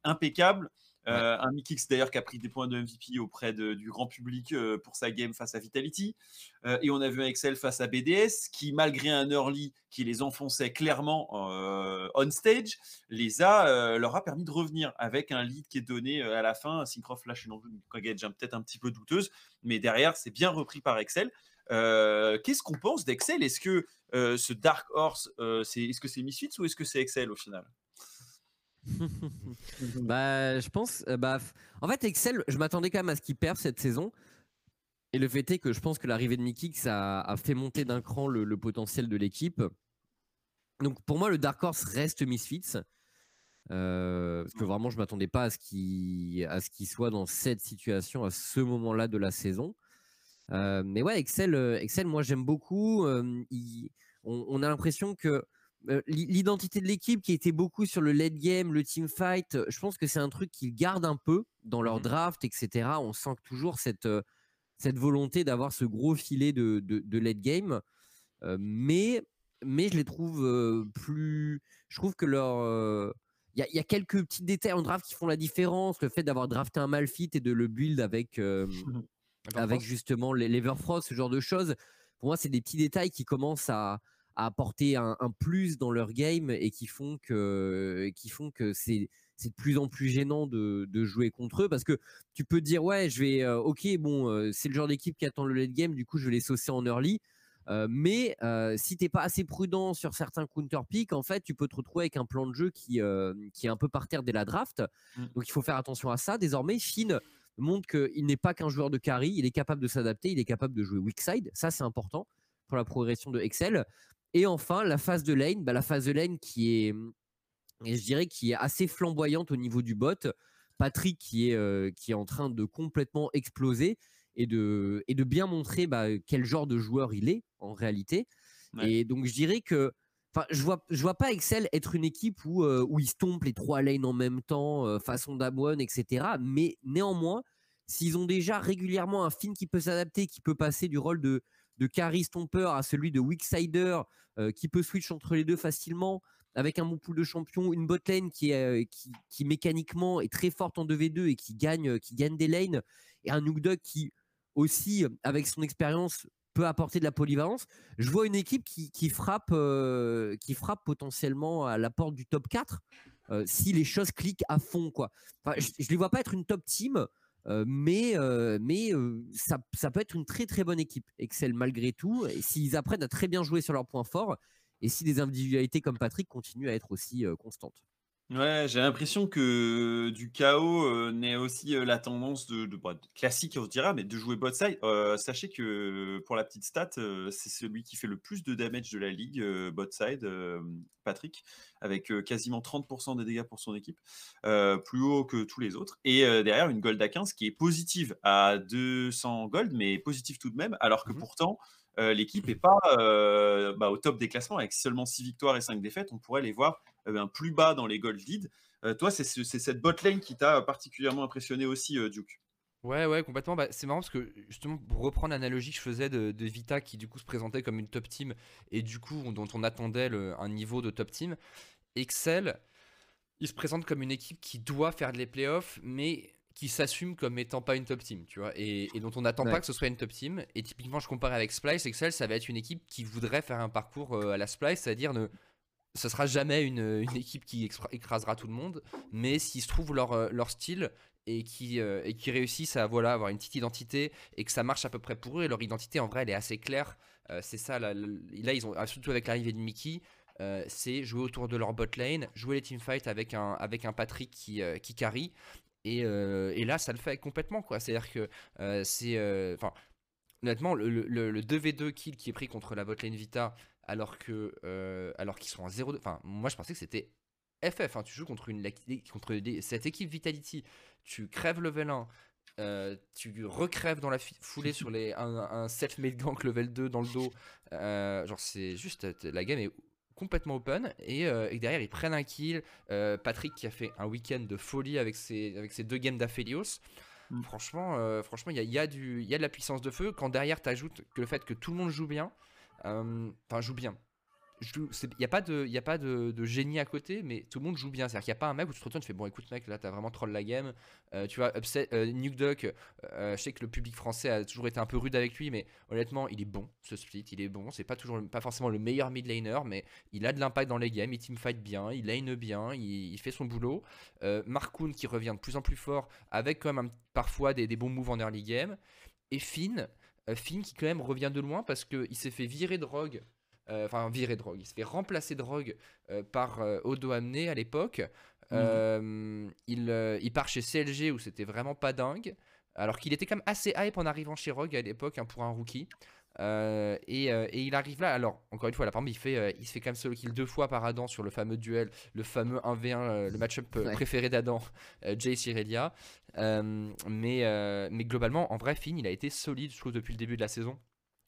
S3: impeccable. Euh, un Mikix d'ailleurs qui a pris des points de MVP auprès du grand public euh, pour sa game face à Vitality. Euh, et on a vu un Excel face à BDS qui, malgré un early qui les enfonçait clairement on stage, les a, leur a permis de revenir avec un lead qui est donné à la fin. Syncroft lâche une engage peut-être un petit peu douteuse, mais derrière c'est bien repris par Excel. Qu'est-ce qu'on pense d'Excel? Est-ce que ce Dark Horse, est-ce que c'est Misfits ou est-ce que c'est Excel au final?
S2: bah, je pense. Euh, bah, en fait, Excel, je m'attendais quand même à ce qu'il perde cette saison. Et le fait est que je pense que l'arrivée de Mikix a, a fait monter d'un cran le, potentiel de l'équipe. Donc pour moi, le Dark Horse reste Misfits. Euh, parce que vraiment, je m'attendais pas à ce qu'il soit dans cette situation à ce moment-là de la saison. Euh, mais ouais, Excel, Excel, moi j'aime beaucoup. on, a l'impression que l'identité de l'équipe qui était beaucoup sur le late game, le team fight, je pense que c'est un truc qu'ils gardent un peu dans leur mmh draft, etc. On sent toujours cette, cette volonté d'avoir ce gros filet de, de, late game. mais, mais je les trouve plus. Je trouve que leur. Il y, a quelques petits détails en draft qui font la différence. Le fait d'avoir drafté un Malfit et de le build avec, avec justement l'Everfrost, ce genre de choses. Pour moi, c'est des petits détails qui commencent à, à apporter un, plus dans leur game et qui font que, qui font que c'est c'est de plus en plus gênant de, de, jouer contre eux. Parce que tu peux dire ouais je vais euh, ok bon euh, c'est le genre d'équipe qui attend le late game du coup je vais les saucer en early. Euh, mais si t'es pas assez prudent sur certains counter picks en fait tu peux te retrouver avec un plan de jeu qui qui est un peu par terre dès la draft. Mmh. donc il faut faire attention à ça. Désormais Finn montre qu'il n'est pas qu'un joueur de carry. Il est capable de s'adapter. Il est capable de jouer weak side. Ça c'est important pour la progression de Excel et enfin, la phase de lane, bah, la phase de lane qui est, je dirais, qui est assez flamboyante au niveau du bot. Patrick qui est, euh, qui est en train de complètement exploser et de, et de bien montrer bah, quel genre de joueur il est en réalité. Et donc je dirais que Enfin, je vois, je vois pas Excel être une équipe où, euh, où ils stompent les trois lanes en même temps, euh, façon Damwon, etc. Mais néanmoins, s'ils ont déjà régulièrement un fin qui peut s'adapter, qui peut passer du rôle de, de carry stomper à celui de weak sider, euh, qui peut switch entre les deux facilement, avec un bon de champions, une bot lane qui, euh, qui, mécaniquement est très forte en 2v2 et qui gagne, euh, qui gagne des lanes, et un Nook qui aussi, avec son expérience, peut apporter de la polyvalence. Je vois une équipe qui, qui frappe, qui frappe potentiellement à la porte du top 4 si les choses cliquent à fond. Quoi. je ne les vois pas être une top team, mais ça, peut être une très très bonne équipe, Excel malgré tout. S'ils apprennent à très bien jouer sur leurs points forts, et si des individualités comme Patrick continuent à être aussi constantes.
S3: Ouais, j'ai l'impression que du chaos euh, n'est aussi euh, la tendance de, de, bah, classique, on se dira, mais de jouer bot side. Euh, sachez que pour la petite stat, c'est celui qui fait le plus de damage de la ligue, bot side, Patrick, avec quasiment 30% des dégâts pour son équipe, plus haut que tous les autres. Et derrière, une gold à 15 qui est positive à 200 gold, mais positive tout de même, alors que mmh pourtant, l'équipe n'est pas bah, au top des classements avec seulement 6 victoires et 5 défaites. On pourrait les voir ben, plus bas dans les gold lead. toi, c'est cette bot lane qui t'a particulièrement impressionné aussi, Duke.
S1: Ouais, ouais, complètement. Bah, c'est marrant parce que justement, pour reprendre l'analogie que je faisais de, Vita qui du coup se présentait comme une top team et du coup dont on attendait un niveau de top team, Excel, il se présente comme une équipe qui doit faire les playoffs, mais qui s'assume comme étant pas une top team, tu vois, et, dont on n'attend pas que ce soit une top team. Et typiquement, je compare avec Splice, Excel, ça va être une équipe qui voudrait faire un parcours euh, à la Splice, c'est-à-dire ne, ce sera jamais une, équipe qui écrasera tout le monde, mais s'ils se trouvent leur, euh, leur style et qui, euh, et qui réussissent à voilà, avoir une petite identité et que ça marche à peu près pour eux, et leur identité en vrai elle est assez claire, c'est ça, là, là, ils ont, surtout avec l'arrivée de Mickey, c'est jouer autour de leur bot lane, jouer les teamfights avec un, avec un Patrick qui, qui carry, euh, et, là, ça le fait complètement, quoi. C'est-à-dire que euh, c'est. Euh, enfin, honnêtement, le, le, 2v2 kill qui est pris contre la botlane Vita, alors que alors qu'ils sont à 0 Enfin, moi, je pensais que c'était FF. Hein. Tu joues contre, une, contre cette équipe Vitality, tu crèves level 1. tu recrèves dans la foulée sur les, un, un self-made gank level 2 dans le dos. genre, c'est juste. La game est complètement open et, euh, et derrière ils prennent un kill. Euh, Patrick qui a fait un week-end de folie avec ses, avec ses deux games d'Aphelios.
S3: Mm.
S1: Franchement, euh, franchement, il y a, y, a du- il y a de la puissance de feu. Quand derrière tu ajoutes que le fait que tout le monde joue bien, euh, enfin joue bien. Il n'y a pas, de, y a pas de, génie à côté, mais tout le monde joue bien. C'est-à-dire qu'il n'y a pas un mec où tu te retournes, tu fais bon, écoute, mec, là, t'as vraiment troll la game. Euh, tu vois, upset, euh, Nuke Duck, euh, je sais que le public français a toujours été un peu rude avec lui, mais honnêtement, il est bon, ce split, il est bon. C'est pas toujours, pas forcément le meilleur mid laner, mais il a de l'impact dans les games, il teamfight bien, il lane bien, il, il fait son boulot. Euh, Markoon qui revient de plus en plus fort, avec quand même un- parfois des, des bons moves en early game. Et Finn, euh, Finn qui quand même revient de loin parce qu'il s'est fait virer de Rogue. euh, Enfin, virer de Rogue. Il s'est fait remplacer de Rogue euh, par euh, Odo Amné à l'époque. Euh, il, euh, il part chez CLG où c'était vraiment pas dingue. Alors qu'il était quand même assez hype en arrivant chez Rogue à l'époque hein, pour un rookie. Euh, et, euh, et il arrive là. Alors, encore une fois, il, fait, euh, il se fait quand même solo kill deux fois par Adam sur le fameux duel, le fameux 1v1, euh, le match-up
S2: Ouais.
S1: préféré d'Adam, Jay Sirelia. Euh, mais, mais globalement, en vrai, Finn, il a été solide, je trouve, depuis le début de la saison.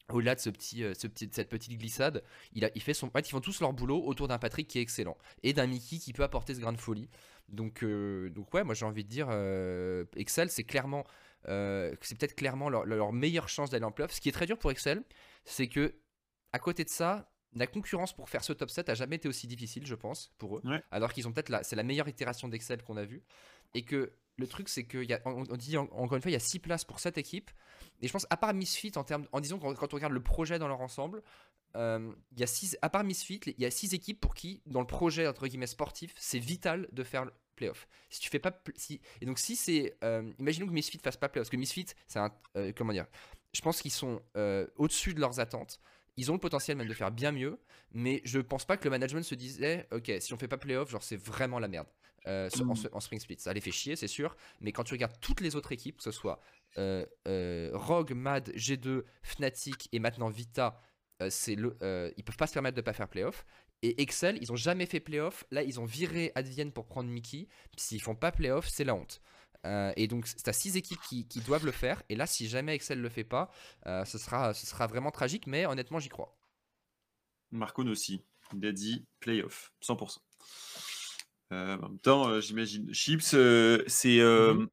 S1: Au-delà de ce petit, ce petit, cette petite glissade, il, a, il fait son. En fait, ils font tous leur boulot autour d'un Patrick qui est excellent et d'un Mickey qui peut apporter ce grain de folie. Donc, donc ouais, moi j'ai envie de dire, Excel, c'est clairement, euh, c'est peut-être clairement leur, leur meilleure chance d'aller en playoff. Ce qui est très dur pour Excel, c'est que à côté de ça, la concurrence pour faire ce top 7 a jamais été aussi difficile, je pense, pour eux.
S3: Ouais.
S1: Alors qu'ils ont peut-être la, c'est la meilleure itération d'Excel qu'on a vue. Et que le truc, c'est qu'il y a, on, on dit en- encore une fois, il y a 6 places pour cette équipe. Et je pense, à part Misfit, en termes, en disant quand, quand on regarde le projet dans leur ensemble, euh, y a six, à part Misfit, il y a 6 équipes pour qui, dans le projet entre guillemets sportif, c'est vital de faire playoff. Si tu fais pas, si, et donc si c'est, euh, imaginons que Misfit fasse pas playoff, parce que Misfit, c'est un, euh, comment dire, je pense qu'ils sont euh, au-dessus de leurs attentes. Ils ont le potentiel même de faire bien mieux, mais je pense pas que le management se disait, ok, si on fait pas playoff, genre c'est vraiment la merde. en,
S3: Mm.
S1: en spring split, ça les fait chier, c'est sûr. Mais quand tu regardes toutes les autres équipes, que ce soit Rogue, Mad, G2, Fnatic et maintenant Vita, euh, le, euh, ils peuvent pas se permettre de pas faire playoff. Et Excel, ils ont jamais fait playoff. Là, ils ont viré Advienne pour prendre Mickey. S'ils font pas playoff, c'est la honte. Euh, et donc, c'est à six équipes qui, qui doivent le faire. Et là, si jamais Excel le fait pas, euh, ce, sera, ce sera vraiment tragique. Mais honnêtement, j'y crois.
S3: Marcon aussi. Il a dit playoff, 100%. Euh, en même temps, euh, j'imagine. Chips, euh, c'est. euh,
S2: Mhm.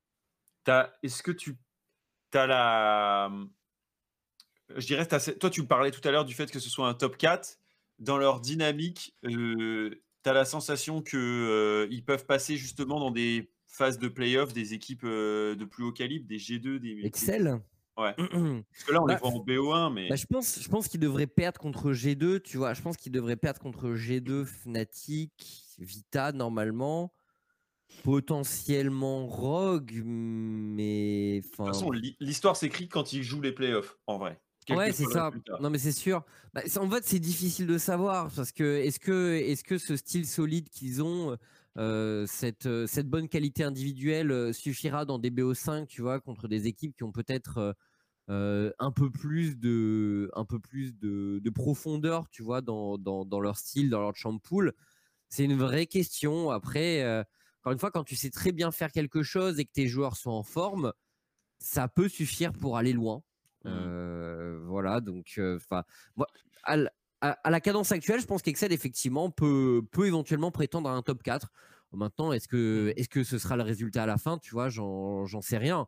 S3: t'as- Est-ce que tu. T'as la. Je dirais, toi, tu me parlais tout à l'heure du fait que ce soit un top 4. Dans leur dynamique, euh, tu as la sensation qu'ils peuvent passer justement dans des phases de playoff des équipes euh, de plus haut calibre, des G2, des.
S2: Excel
S3: Ouais.
S2: Bah,
S3: Parce que là, on les
S2: Bah,
S3: voit en BO1, mais.
S2: je pense, je pense qu'il devrait perdre contre G2, tu vois. Je pense qu'il devrait perdre contre G2, Fnatic, Vita normalement, potentiellement Rogue, mais
S3: De toute façon, l'hi- l'histoire s'écrit quand ils jouent les playoffs, en vrai.
S2: Ouais, c'est ça. Non, mais c'est sûr. Bah, en fait, c'est difficile de savoir parce que est-ce que, est-ce que ce style solide qu'ils ont, euh, cette, euh, cette bonne qualité individuelle euh, suffira dans des BO5, tu vois, contre des équipes qui ont peut-être euh, un peu plus de, un peu plus de, de profondeur, tu vois, dans, dans, dans leur style, dans leur champ pool. C'est une vraie question. Après, euh, encore une fois, quand tu sais très bien faire quelque chose et que tes joueurs sont en forme, ça peut suffire pour aller loin.
S3: Mhm.
S2: Euh, voilà, donc, enfin, à, l- à- à la cadence actuelle, je pense qu'Excel effectivement peut, peut éventuellement prétendre à un top 4. Maintenant, est-ce que, est-ce que ce sera le résultat à la fin Tu vois, j'en j'en sais rien.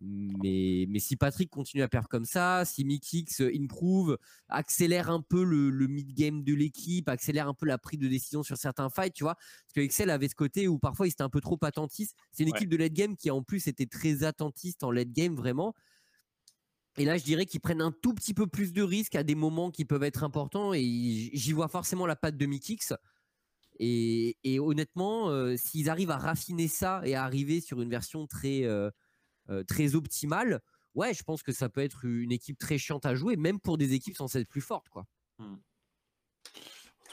S2: Mais, mais si Patrick continue à perdre comme ça, si Mikix improve, accélère un peu le, le mid-game de l'équipe, accélère un peu la prise de décision sur certains fights, tu vois. Parce que Excel avait ce côté où parfois il était un peu trop attentiste. C'est une
S3: Ouais.
S2: équipe de late game qui en plus était très attentiste en late game, vraiment. Et là, je dirais qu'ils prennent un tout petit peu plus de risques à des moments qui peuvent être importants. Et j'y vois forcément la patte de Mikix. Et, et honnêtement, euh, s'ils arrivent à raffiner ça et à arriver sur une version très, euh, euh, très optimale, ouais, je pense que ça peut être une équipe très chiante à jouer, même pour des équipes censées être plus fortes. Quoi.
S3: En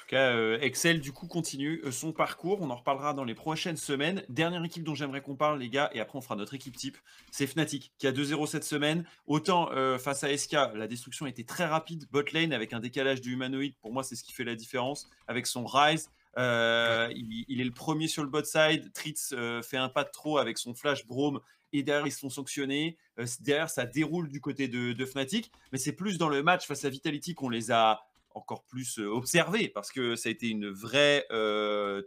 S3: tout cas, euh, Excel, du coup, continue euh, son parcours. On en reparlera dans les prochaines semaines. Dernière équipe dont j'aimerais qu'on parle, les gars, et après on fera notre équipe type, c'est Fnatic, qui a 2-0 cette semaine. Autant euh, face à SK, la destruction était très rapide. Bot lane, avec un décalage du humanoïde, pour moi, c'est ce qui fait la différence. Avec son Rise, euh, il, il est le premier sur le bot side. Tritz euh, fait un pas de trop avec son flash Brome. Et derrière, ils se font sanctionner. Euh, derrière, ça déroule du côté de, de Fnatic. Mais c'est plus dans le match face à Vitality qu'on les a encore plus observé parce que ça a été une vraie,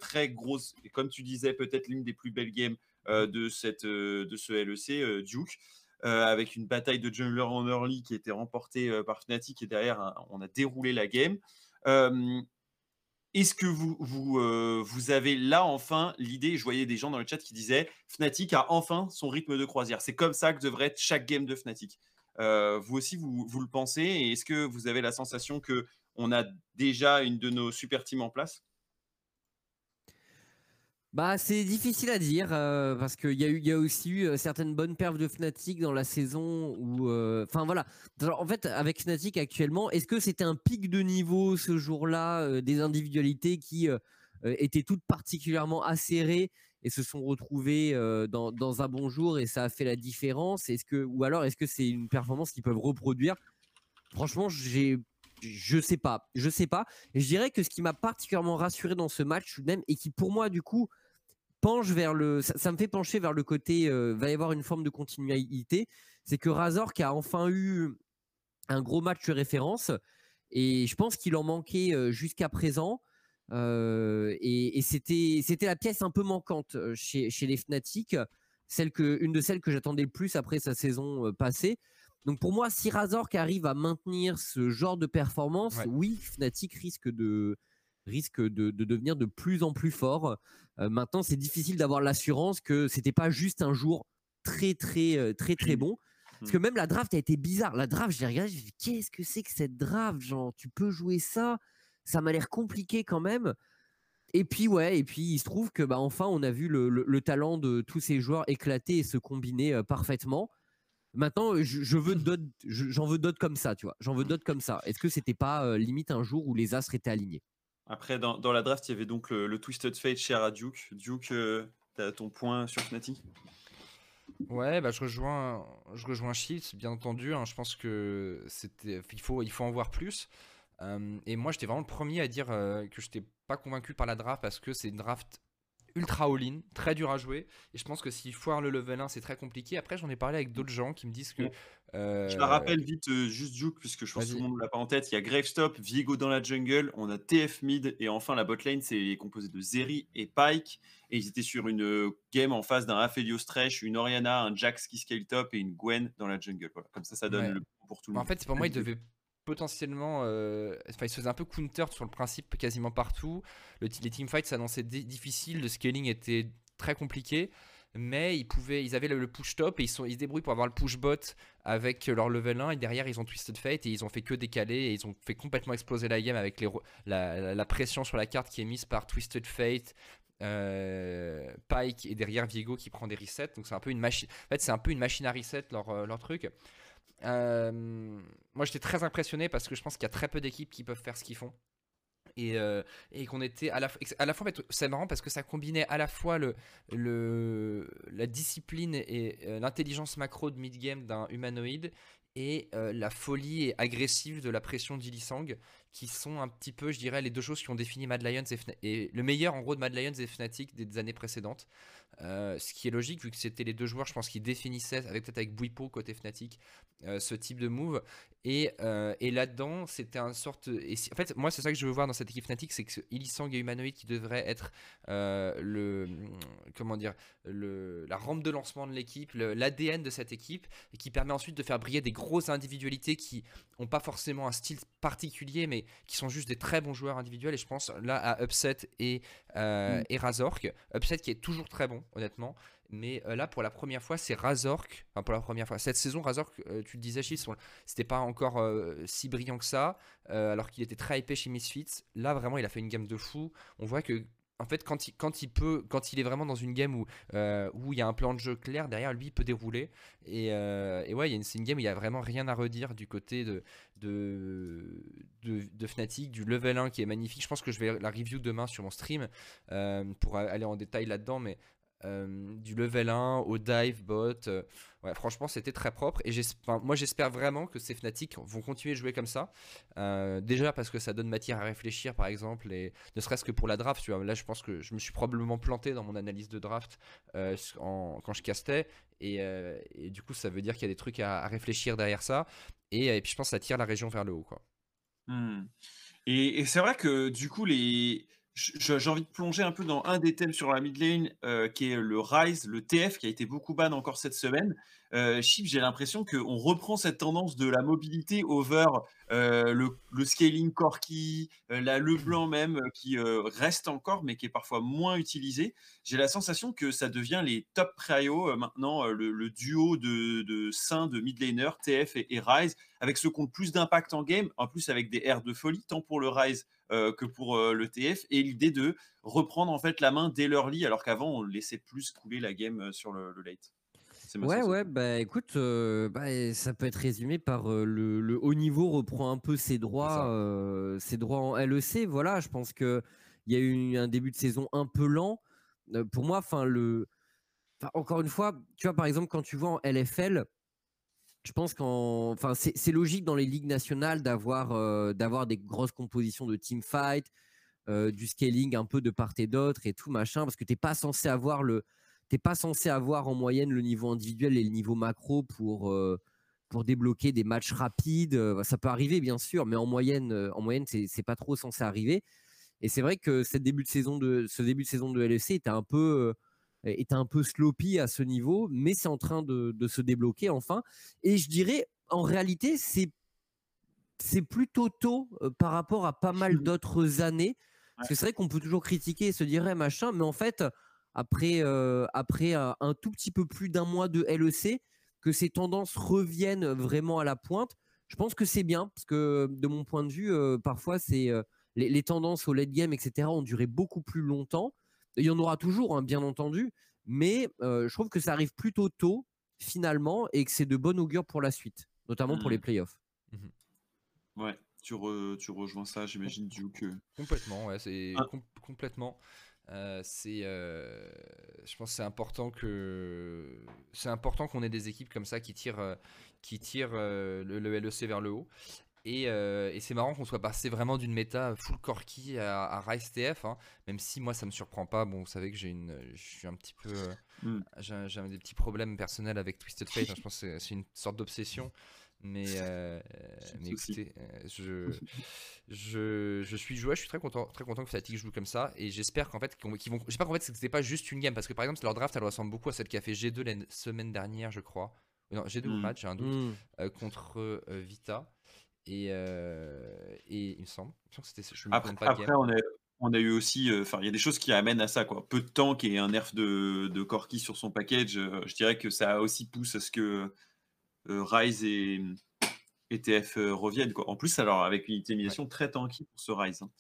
S3: très grosse, et comme tu disais, peut-être l'une des plus belles games de, cette, de ce LEC, Duke. avec une bataille de jungler en early qui était remportée par Fnatic et derrière hein, on a déroulé la game. Est-ce que vous, vous, vous, avez là enfin l'idée, je voyais des gens dans le chat qui disaient Fnatic a enfin son rythme de croisière. C'est comme ça que devrait être chaque game de Fnatic. vous aussi, vous, vous, le pensez Et est-ce que vous avez la sensation que on a déjà une de nos super teams en place?
S2: Bah, c'est difficile à dire euh, parce qu'il y, a aussi eu euh, certaines bonnes perfs de Fnatic dans la saison où. Euh, enfin voilà. en fait, avec Fnatic actuellement, est-ce que c'était un pic de niveau ce jour-là des individualités qui étaient toutes particulièrement acérées et se sont retrouvées dans, dans, un bon jour et ça a fait la différence? Est-ce que ou alors est-ce que c'est une performance qu'ils peuvent reproduire? Franchement, j'ai je sais pas, je sais pas. Je dirais que ce qui m'a particulièrement rassuré dans ce match même et qui pour moi du coup penche vers le, ça, me fait pencher vers le côté, euh, va y avoir une forme de continuité, c'est que Razor qui a enfin eu un gros match de référence et je pense qu'il en manquait euh, jusqu'à présent. Euh, et, c'était c'était la pièce un peu manquante chez, chez les Fnatic, celle que une de celles que j'attendais le plus après sa saison passée. Donc pour moi, si Razor arrive à maintenir ce genre de performance, oui, Fnatic risque de risque de, devenir de plus en plus fort. Euh, maintenant, c'est difficile d'avoir l'assurance que c'était pas juste un jour très très euh, très très bon. Parce que mmh. même la draft a été bizarre. La draft, je l'ai regardé, je me qu'est-ce que c'est que cette draft Genre, tu peux jouer ça? Ça m'a l'air compliqué quand même. Et puis ouais, et puis il se trouve que bah enfin on a vu le, talent de tous ces joueurs éclater et se combiner euh, parfaitement. Maintenant, je, veux d'autres, j'en veux d'autres comme ça, tu vois. J'en veux d'autres comme ça. Est-ce que c'était pas limite un jour où les astres étaient alignés?
S3: Après, dans, la draft, il y avait donc le, Twisted Fate cher à Duke. Duke, euh, tu as ton point sur Fnatic?
S1: Ouais, bah je rejoins, je rejoins Shields, bien entendu. Hein. je pense que c'était, il faut, il faut en voir plus. Euh, et moi, j'étais vraiment le premier à dire euh, que je n'étais pas convaincu par la draft parce que c'est une draft ultra all-in, très dur à jouer. Et je pense que s'il foire le level 1, c'est très compliqué. Après, j'en ai parlé avec d'autres gens qui me disent que.
S3: Je la rappelle vite, euh, juste Juke, puisque je pense que tout le monde ne l'a pas en tête. Il y a Gravestop, Viego dans la jungle, on a TF mid, et enfin la botlane, c'est composé de Zeri et Pike. Et ils étaient sur une euh, game en face d'un Aphelios Thresh, une Oriana, un Jax qui scale top et une Gwen dans la jungle. Voilà. Comme ça, ça donne le pour tout le monde.
S1: En fait, pour moi, il devait potentiellement. Euh, enfin, il se faisait un peu counter sur le principe quasiment partout. Le, les teamfights s'annonçaient difficiles, le scaling était très compliqué. Mais ils, pouvaient, ils avaient le, push top et ils, sont, ils se débrouillent pour avoir le push bot avec leur level 1. Et derrière, ils ont Twisted Fate et ils ont fait que décaler. Et ils ont fait complètement exploser la game avec la, pression sur la carte qui est mise par Twisted Fate, euh, Pike et derrière Viego qui prend des resets. Donc c'est un peu une machine. En fait, c'est un peu une machine à reset leur, euh, leur truc. Euh, moi, j'étais très impressionné parce que je pense qu'il y a très peu d'équipes qui peuvent faire ce qu'ils font. Et, euh, et qu'on était à la, à la fois, c'est marrant parce que ça combinait à la fois le, la discipline et euh, l'intelligence macro de mid-game d'un humanoïde et la folie agressive de la pression d'Ilisang qui sont un petit peu, je dirais, les deux choses qui ont défini Mad Lions et, et le meilleur en gros de Mad Lions et Fnatic des années précédentes. Ce qui est logique vu que c'était les deux joueurs, je pense, qui définissaient, avec peut-être avec Bouipo côté Fnatic, euh, ce type de move. Et, euh, et là-dedans, c'était un sorte. Et en fait, moi, c'est ça que je veux voir dans cette équipe Fnatic, c'est que Illisang et Humanoid qui devrait être le. Comment dire le, La rampe de lancement de l'équipe, l'ADN de cette équipe, et qui permet ensuite de faire briller des grosses individualités qui n'ont pas forcément un style particulier, mais qui sont juste des très bons joueurs individuels. Et je pense là à Upset et, mm. et Razork. Upset qui est toujours très bon honnêtement. Mais euh, là, pour la première fois, c'est Razork. Enfin, pour la première fois. Cette saison, Razork, euh, tu le disais, Chief, c'était pas encore euh, si brillant que ça, alors qu'il était très épais chez Misfits. Là, vraiment, il a fait une gamme de fou. On voit que en fait, quand il, quand il peut, quand il est vraiment dans une game où, où il y a un plan de jeu clair, derrière lui, il peut dérouler. Et, et ouais, c'est une game où il n'y a vraiment rien à redire du côté de, de, de, Fnatic, du level 1 qui est magnifique. Je pense que je vais la review demain sur mon stream pour aller en détail là-dedans, mais euh, du level 1 au dive bot. Euh, ouais, franchement, c'était très propre. Et moi, j'espère vraiment que ces Fnatic vont continuer de jouer comme ça. Euh, déjà parce que ça donne matière à réfléchir, par exemple, et ne serait-ce que pour la draft. Là, je pense que je me suis probablement planté dans mon analyse de draft quand je castais. Et, du coup, ça veut dire qu'il y a des trucs à, réfléchir derrière ça. Et, puis, je pense que ça tire la région vers le haut. Quoi.
S3: Hmm. Et c'est vrai que du coup, les, j'ai envie de plonger un peu dans un des thèmes sur la mid lane, euh, qui est le Rise, le TF, qui a été beaucoup ban encore cette semaine. Euh, j'ai l'impression qu'on reprend cette tendance de la mobilité over euh, le, scaling Corki, la le blanc même, qui reste encore, mais qui est parfois moins utilisé. J'ai la sensation que ça devient les top prio maintenant, le, duo de, de saint de mid laner, TF et, et, Rise, avec ceux qui ont plus d'impact en game, en plus avec des airs de folie, tant pour le Rise que pour le TF, et l'idée de reprendre en fait la main dès l'early, alors qu'avant on laissait plus couler la game sur le late.
S2: Ouais, ouais, bah écoute, euh, bah, ça peut être résumé par euh, le, haut niveau reprend un peu ses droits, euh, ses droits en LEC. Voilà, je pense qu'il y a eu un début de saison un peu lent. pour moi, enfin, le. encore une fois, tu vois, par exemple, quand tu vois en LFL, je pense qu'en. Enfin, c'est logique dans les ligues nationales d'avoir d'avoir des grosses compositions de teamfight, du scaling un peu de part et d'autre et tout machin, parce que tu n'es pas censé avoir le t'es pas censé avoir en moyenne le niveau individuel et le niveau macro pour euh, pour débloquer des matchs rapides. Euh, ça peut arriver bien sûr, mais en moyenne, euh, en moyenne, c'est pas trop censé arriver. Et c'est vrai que début de saison de ce début de saison de LEC était un peu était un peu sloppy à ce niveau, mais c'est en train de, de, se débloquer enfin. Et je dirais, en réalité, c'est c'est plutôt tôt par rapport à pas mal d'autres années. Parce que c'est vrai qu'on peut toujours critiquer et se dire eh, machin, mais en fait, après, euh, après un, tout petit peu plus d'un mois de LEC, que ces tendances reviennent vraiment à la pointe. Je pense que c'est bien, parce que de mon point de vue, euh, parfois, c'est euh, les, tendances au late game, etc., ont duré beaucoup plus longtemps. Il y en aura toujours, hein, bien entendu, mais je trouve que ça arrive plutôt tôt, finalement, et que c'est de bon augure pour la suite, notamment pour les mmh. playoffs.
S3: Mmh. Ouais, tu, tu rejoins ça, j'imagine, du que.
S1: Complètement, ouais, c'est ah. complètement. Euh, c'est, euh, je pense, c'est important que c'est important qu'on ait des équipes comme ça qui tirent, qui tirent le, LEC vers le haut. Et, et c'est marrant qu'on soit passé vraiment d'une méta full Corki à, à Rise TF, hein. même si moi ça me surprend pas. Bon, vous savez que j'ai une, je suis un petit peu, mm. j'ai, des petits problèmes personnels avec Twisted Fate. Hein. je pense que c'est une sorte d'obsession. Mais, euh, mais écoutez, euh, je, je, je, suis joueur, je suis très content, très content que Fnatic joue comme ça. Et j'espère qu'en fait, qu'ils vont. J'espère qu'en fait, c'était pas juste une game. Parce que par exemple, leur draft, elle ressemble beaucoup à celle qui a fait G2 la semaine dernière, je crois. Non, G2 au hmm. match, j'ai un doute. Euh, contre Vita. Et, et il me semble. que c'était.
S3: Après, après on, a, on a eu aussi. Enfin, il y a des choses qui amènent à ça, quoi. Peu de temps et un nerf de, de Corki sur son package. je dirais que ça aussi pousse à ce que euh, Rise et, ETF euh, reviennent. Quoi. En plus, alors avec une utilisation très tanky pour ce Rise, hein,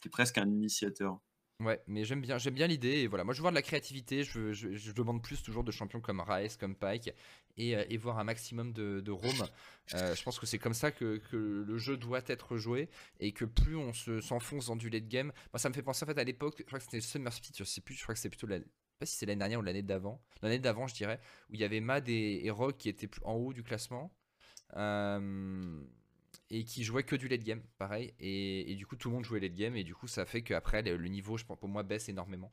S3: qui est presque un initiateur.
S1: Ouais, mais j'aime bien, j'aime bien l'idée. Et voilà, moi je veux voir de la créativité. Je, je, demande plus toujours de champions comme Rise, comme Pike, et, euh, voir un maximum de, de roam. je pense que c'est comme ça que, que, le jeu doit être joué, et que plus on se, s'enfonce dans du late game. Moi, ça me fait penser en fait à l'époque. Je crois que c'était Summer Speed. Je sais plus. Je crois que c'est plutôt la, pas si c'est l'année dernière ou l'année d'avant, l'année d'avant je dirais, où il y avait Mad et, et Rock qui étaient plus en haut du classement. Euh, et qui jouait que du late game, pareil. Et, du coup, tout le monde jouait late game, et du coup, ça fait qu'après, le, niveau, je pense, pour moi, baisse énormément.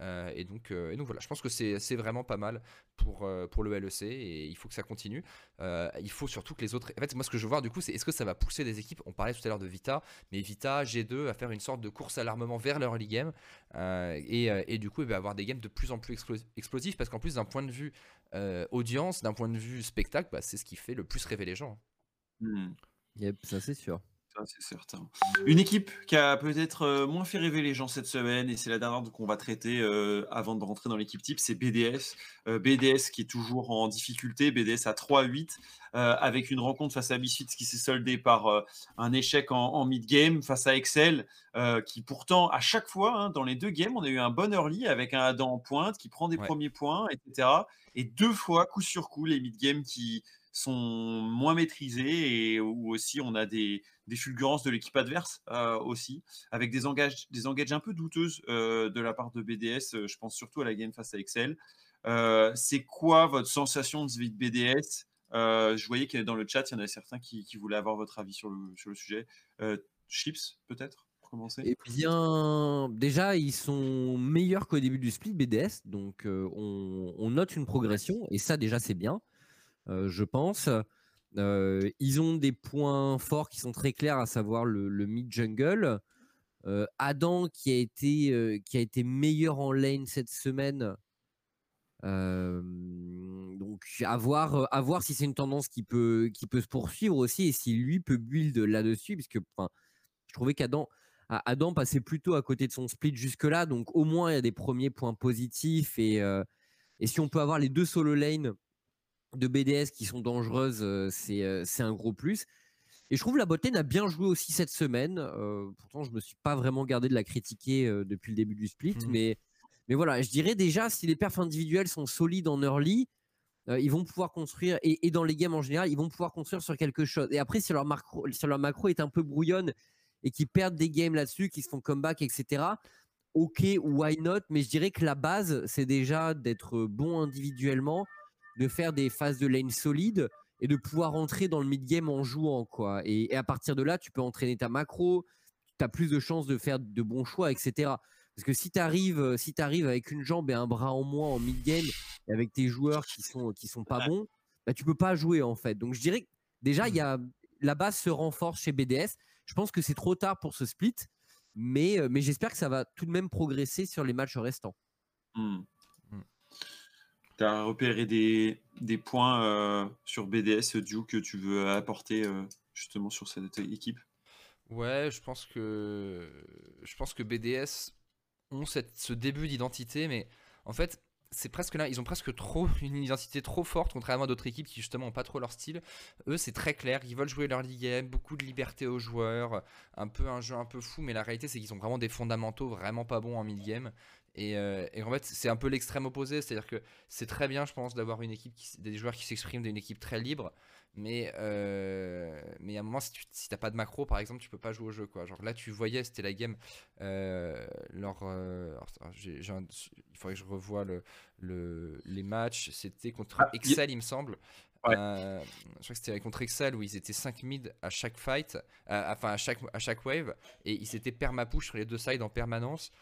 S1: Euh, et, donc, euh, donc, voilà, je pense que c'est vraiment pas mal pour, euh, pour le LEC, et il faut que ça continue. il faut surtout que les autres. En fait, moi, ce que je veux voir, du coup, c'est est-ce que ça va pousser des équipes? On parlait tout à l'heure de Vita, mais Vita, G2, à faire une sorte de course à l'armement vers leur early game, et, et, du coup, il va avoir des games de plus en plus explosifs, parce qu'en plus, d'un point de vue audience, d'un point de vue spectacle, bah, c'est ce qui fait le plus rêver les gens.
S2: Mmh. Yep, ça c'est sûr.
S3: Ça, c'est certain. Une équipe qui a peut-être euh, moins fait rêver les gens cette semaine, et c'est la dernière qu'on va traiter euh, avant de rentrer dans l'équipe type, c'est BDS. Euh, BDS qui est toujours en difficulté, BDS à 3-8, avec une rencontre face à Misfits qui s'est soldée par un échec en, mid-game face à Excel, qui pourtant, à chaque fois, hein, dans les deux games, on a eu un bon early avec un Adam en pointe qui prend des premiers points, etc. Et deux fois, coup sur coup, les mid-game qui sont moins maîtrisés et où aussi on a des, des fulgurances de l'équipe adverse euh, aussi, avec des engages, des engages un peu douteuses euh, de la part de BDS. Euh, je pense surtout à la game face à Excel. c'est quoi votre sensation de ce de BDS Je voyais que dans le chat, il y en a certains qui, qui voulaient avoir votre avis sur le, sur le sujet. Chips, peut-être commencer?
S2: Eh bien, déjà, ils sont meilleurs qu'au début du split BDS, donc on, on, note une progression, et ça déjà c'est bien. Euh, je pense. Euh, ils ont des points forts qui sont très clairs, à savoir le, mid-jungle. Euh, Adam qui a, été, qui a été meilleur en lane cette semaine. donc à voir, si c'est une tendance qui peut, qui peut se poursuivre aussi et si lui peut build là-dessus, puisque je trouvais qu'Adam Adam passait plutôt à côté de son split jusque-là, donc au moins il y a des premiers points positifs et, et si on peut avoir les deux solo lanes de BDS qui sont dangereuses, euh, euh, c'est un gros plus. Et je trouve la botlane a bien joué aussi cette semaine. Euh, pourtant, je me suis pas vraiment gardé de la critiquer depuis le début du split, mmh. mais mais voilà, je dirais déjà si les perfs individuels sont solides en early, ils vont pouvoir construire et, dans les games en général, ils vont pouvoir construire sur quelque chose. Et après, si leur macro, si leur macro est un peu brouillonne et qu'ils perdent des games là-dessus, qu'ils se font comeback, etc. Ok, why not? Mais je dirais que la base, c'est déjà d'être bon individuellement de faire des phases de lane solides et de pouvoir entrer dans le mid-game en jouant. quoi. Et, à partir de là, tu peux entraîner ta macro, tu as plus de chances de faire de bons choix, etc. Parce que si tu arrives, si arrives avec une jambe et un bras en moins en mid-game, avec tes joueurs qui sont, qui sont pas bons, bah, tu peux pas jouer en fait. Donc je dirais que déjà, y la base se renforce chez BDS. Je pense que c'est trop tard pour ce split, mais, euh, mais j'espère que ça va tout de même progresser sur les matchs restants.
S3: Mmh tu as repéré des, des points euh, sur BDS, Duke, que tu veux apporter euh, justement sur cette équipe?
S1: Ouais, je pense que, je pense que BDS ont cette, ce début d'identité, mais en fait, c'est presque là, ils ont presque trop une identité trop forte, contrairement à d'autres équipes qui justement n'ont pas trop leur style. Eux, c'est très clair, ils veulent jouer leur league game, beaucoup de liberté aux joueurs, un peu un jeu un peu fou, mais la réalité c'est qu'ils ont vraiment des fondamentaux vraiment pas bons en mid game. Euh, et, en fait, c'est un peu l'extrême opposé, c'est-à-dire que c'est très bien, je pense, d'avoir une équipe, des joueurs qui s'expriment d'une équipe très libre, mais, euh, mais à un moment, si tu si t'as pas de macro, par exemple, tu peux pas jouer au jeu, quoi. Genre là, tu voyais, c'était la game, euh, il faudrait que je revoie le, le les matchs, c'était contre ah, Excel, il me semble. je crois que c'était contre Excel où ils étaient 5 mid à chaque fight, enfin à chaque, à chaque wave, et ils étaient perma-push sur les deux sides en permanence.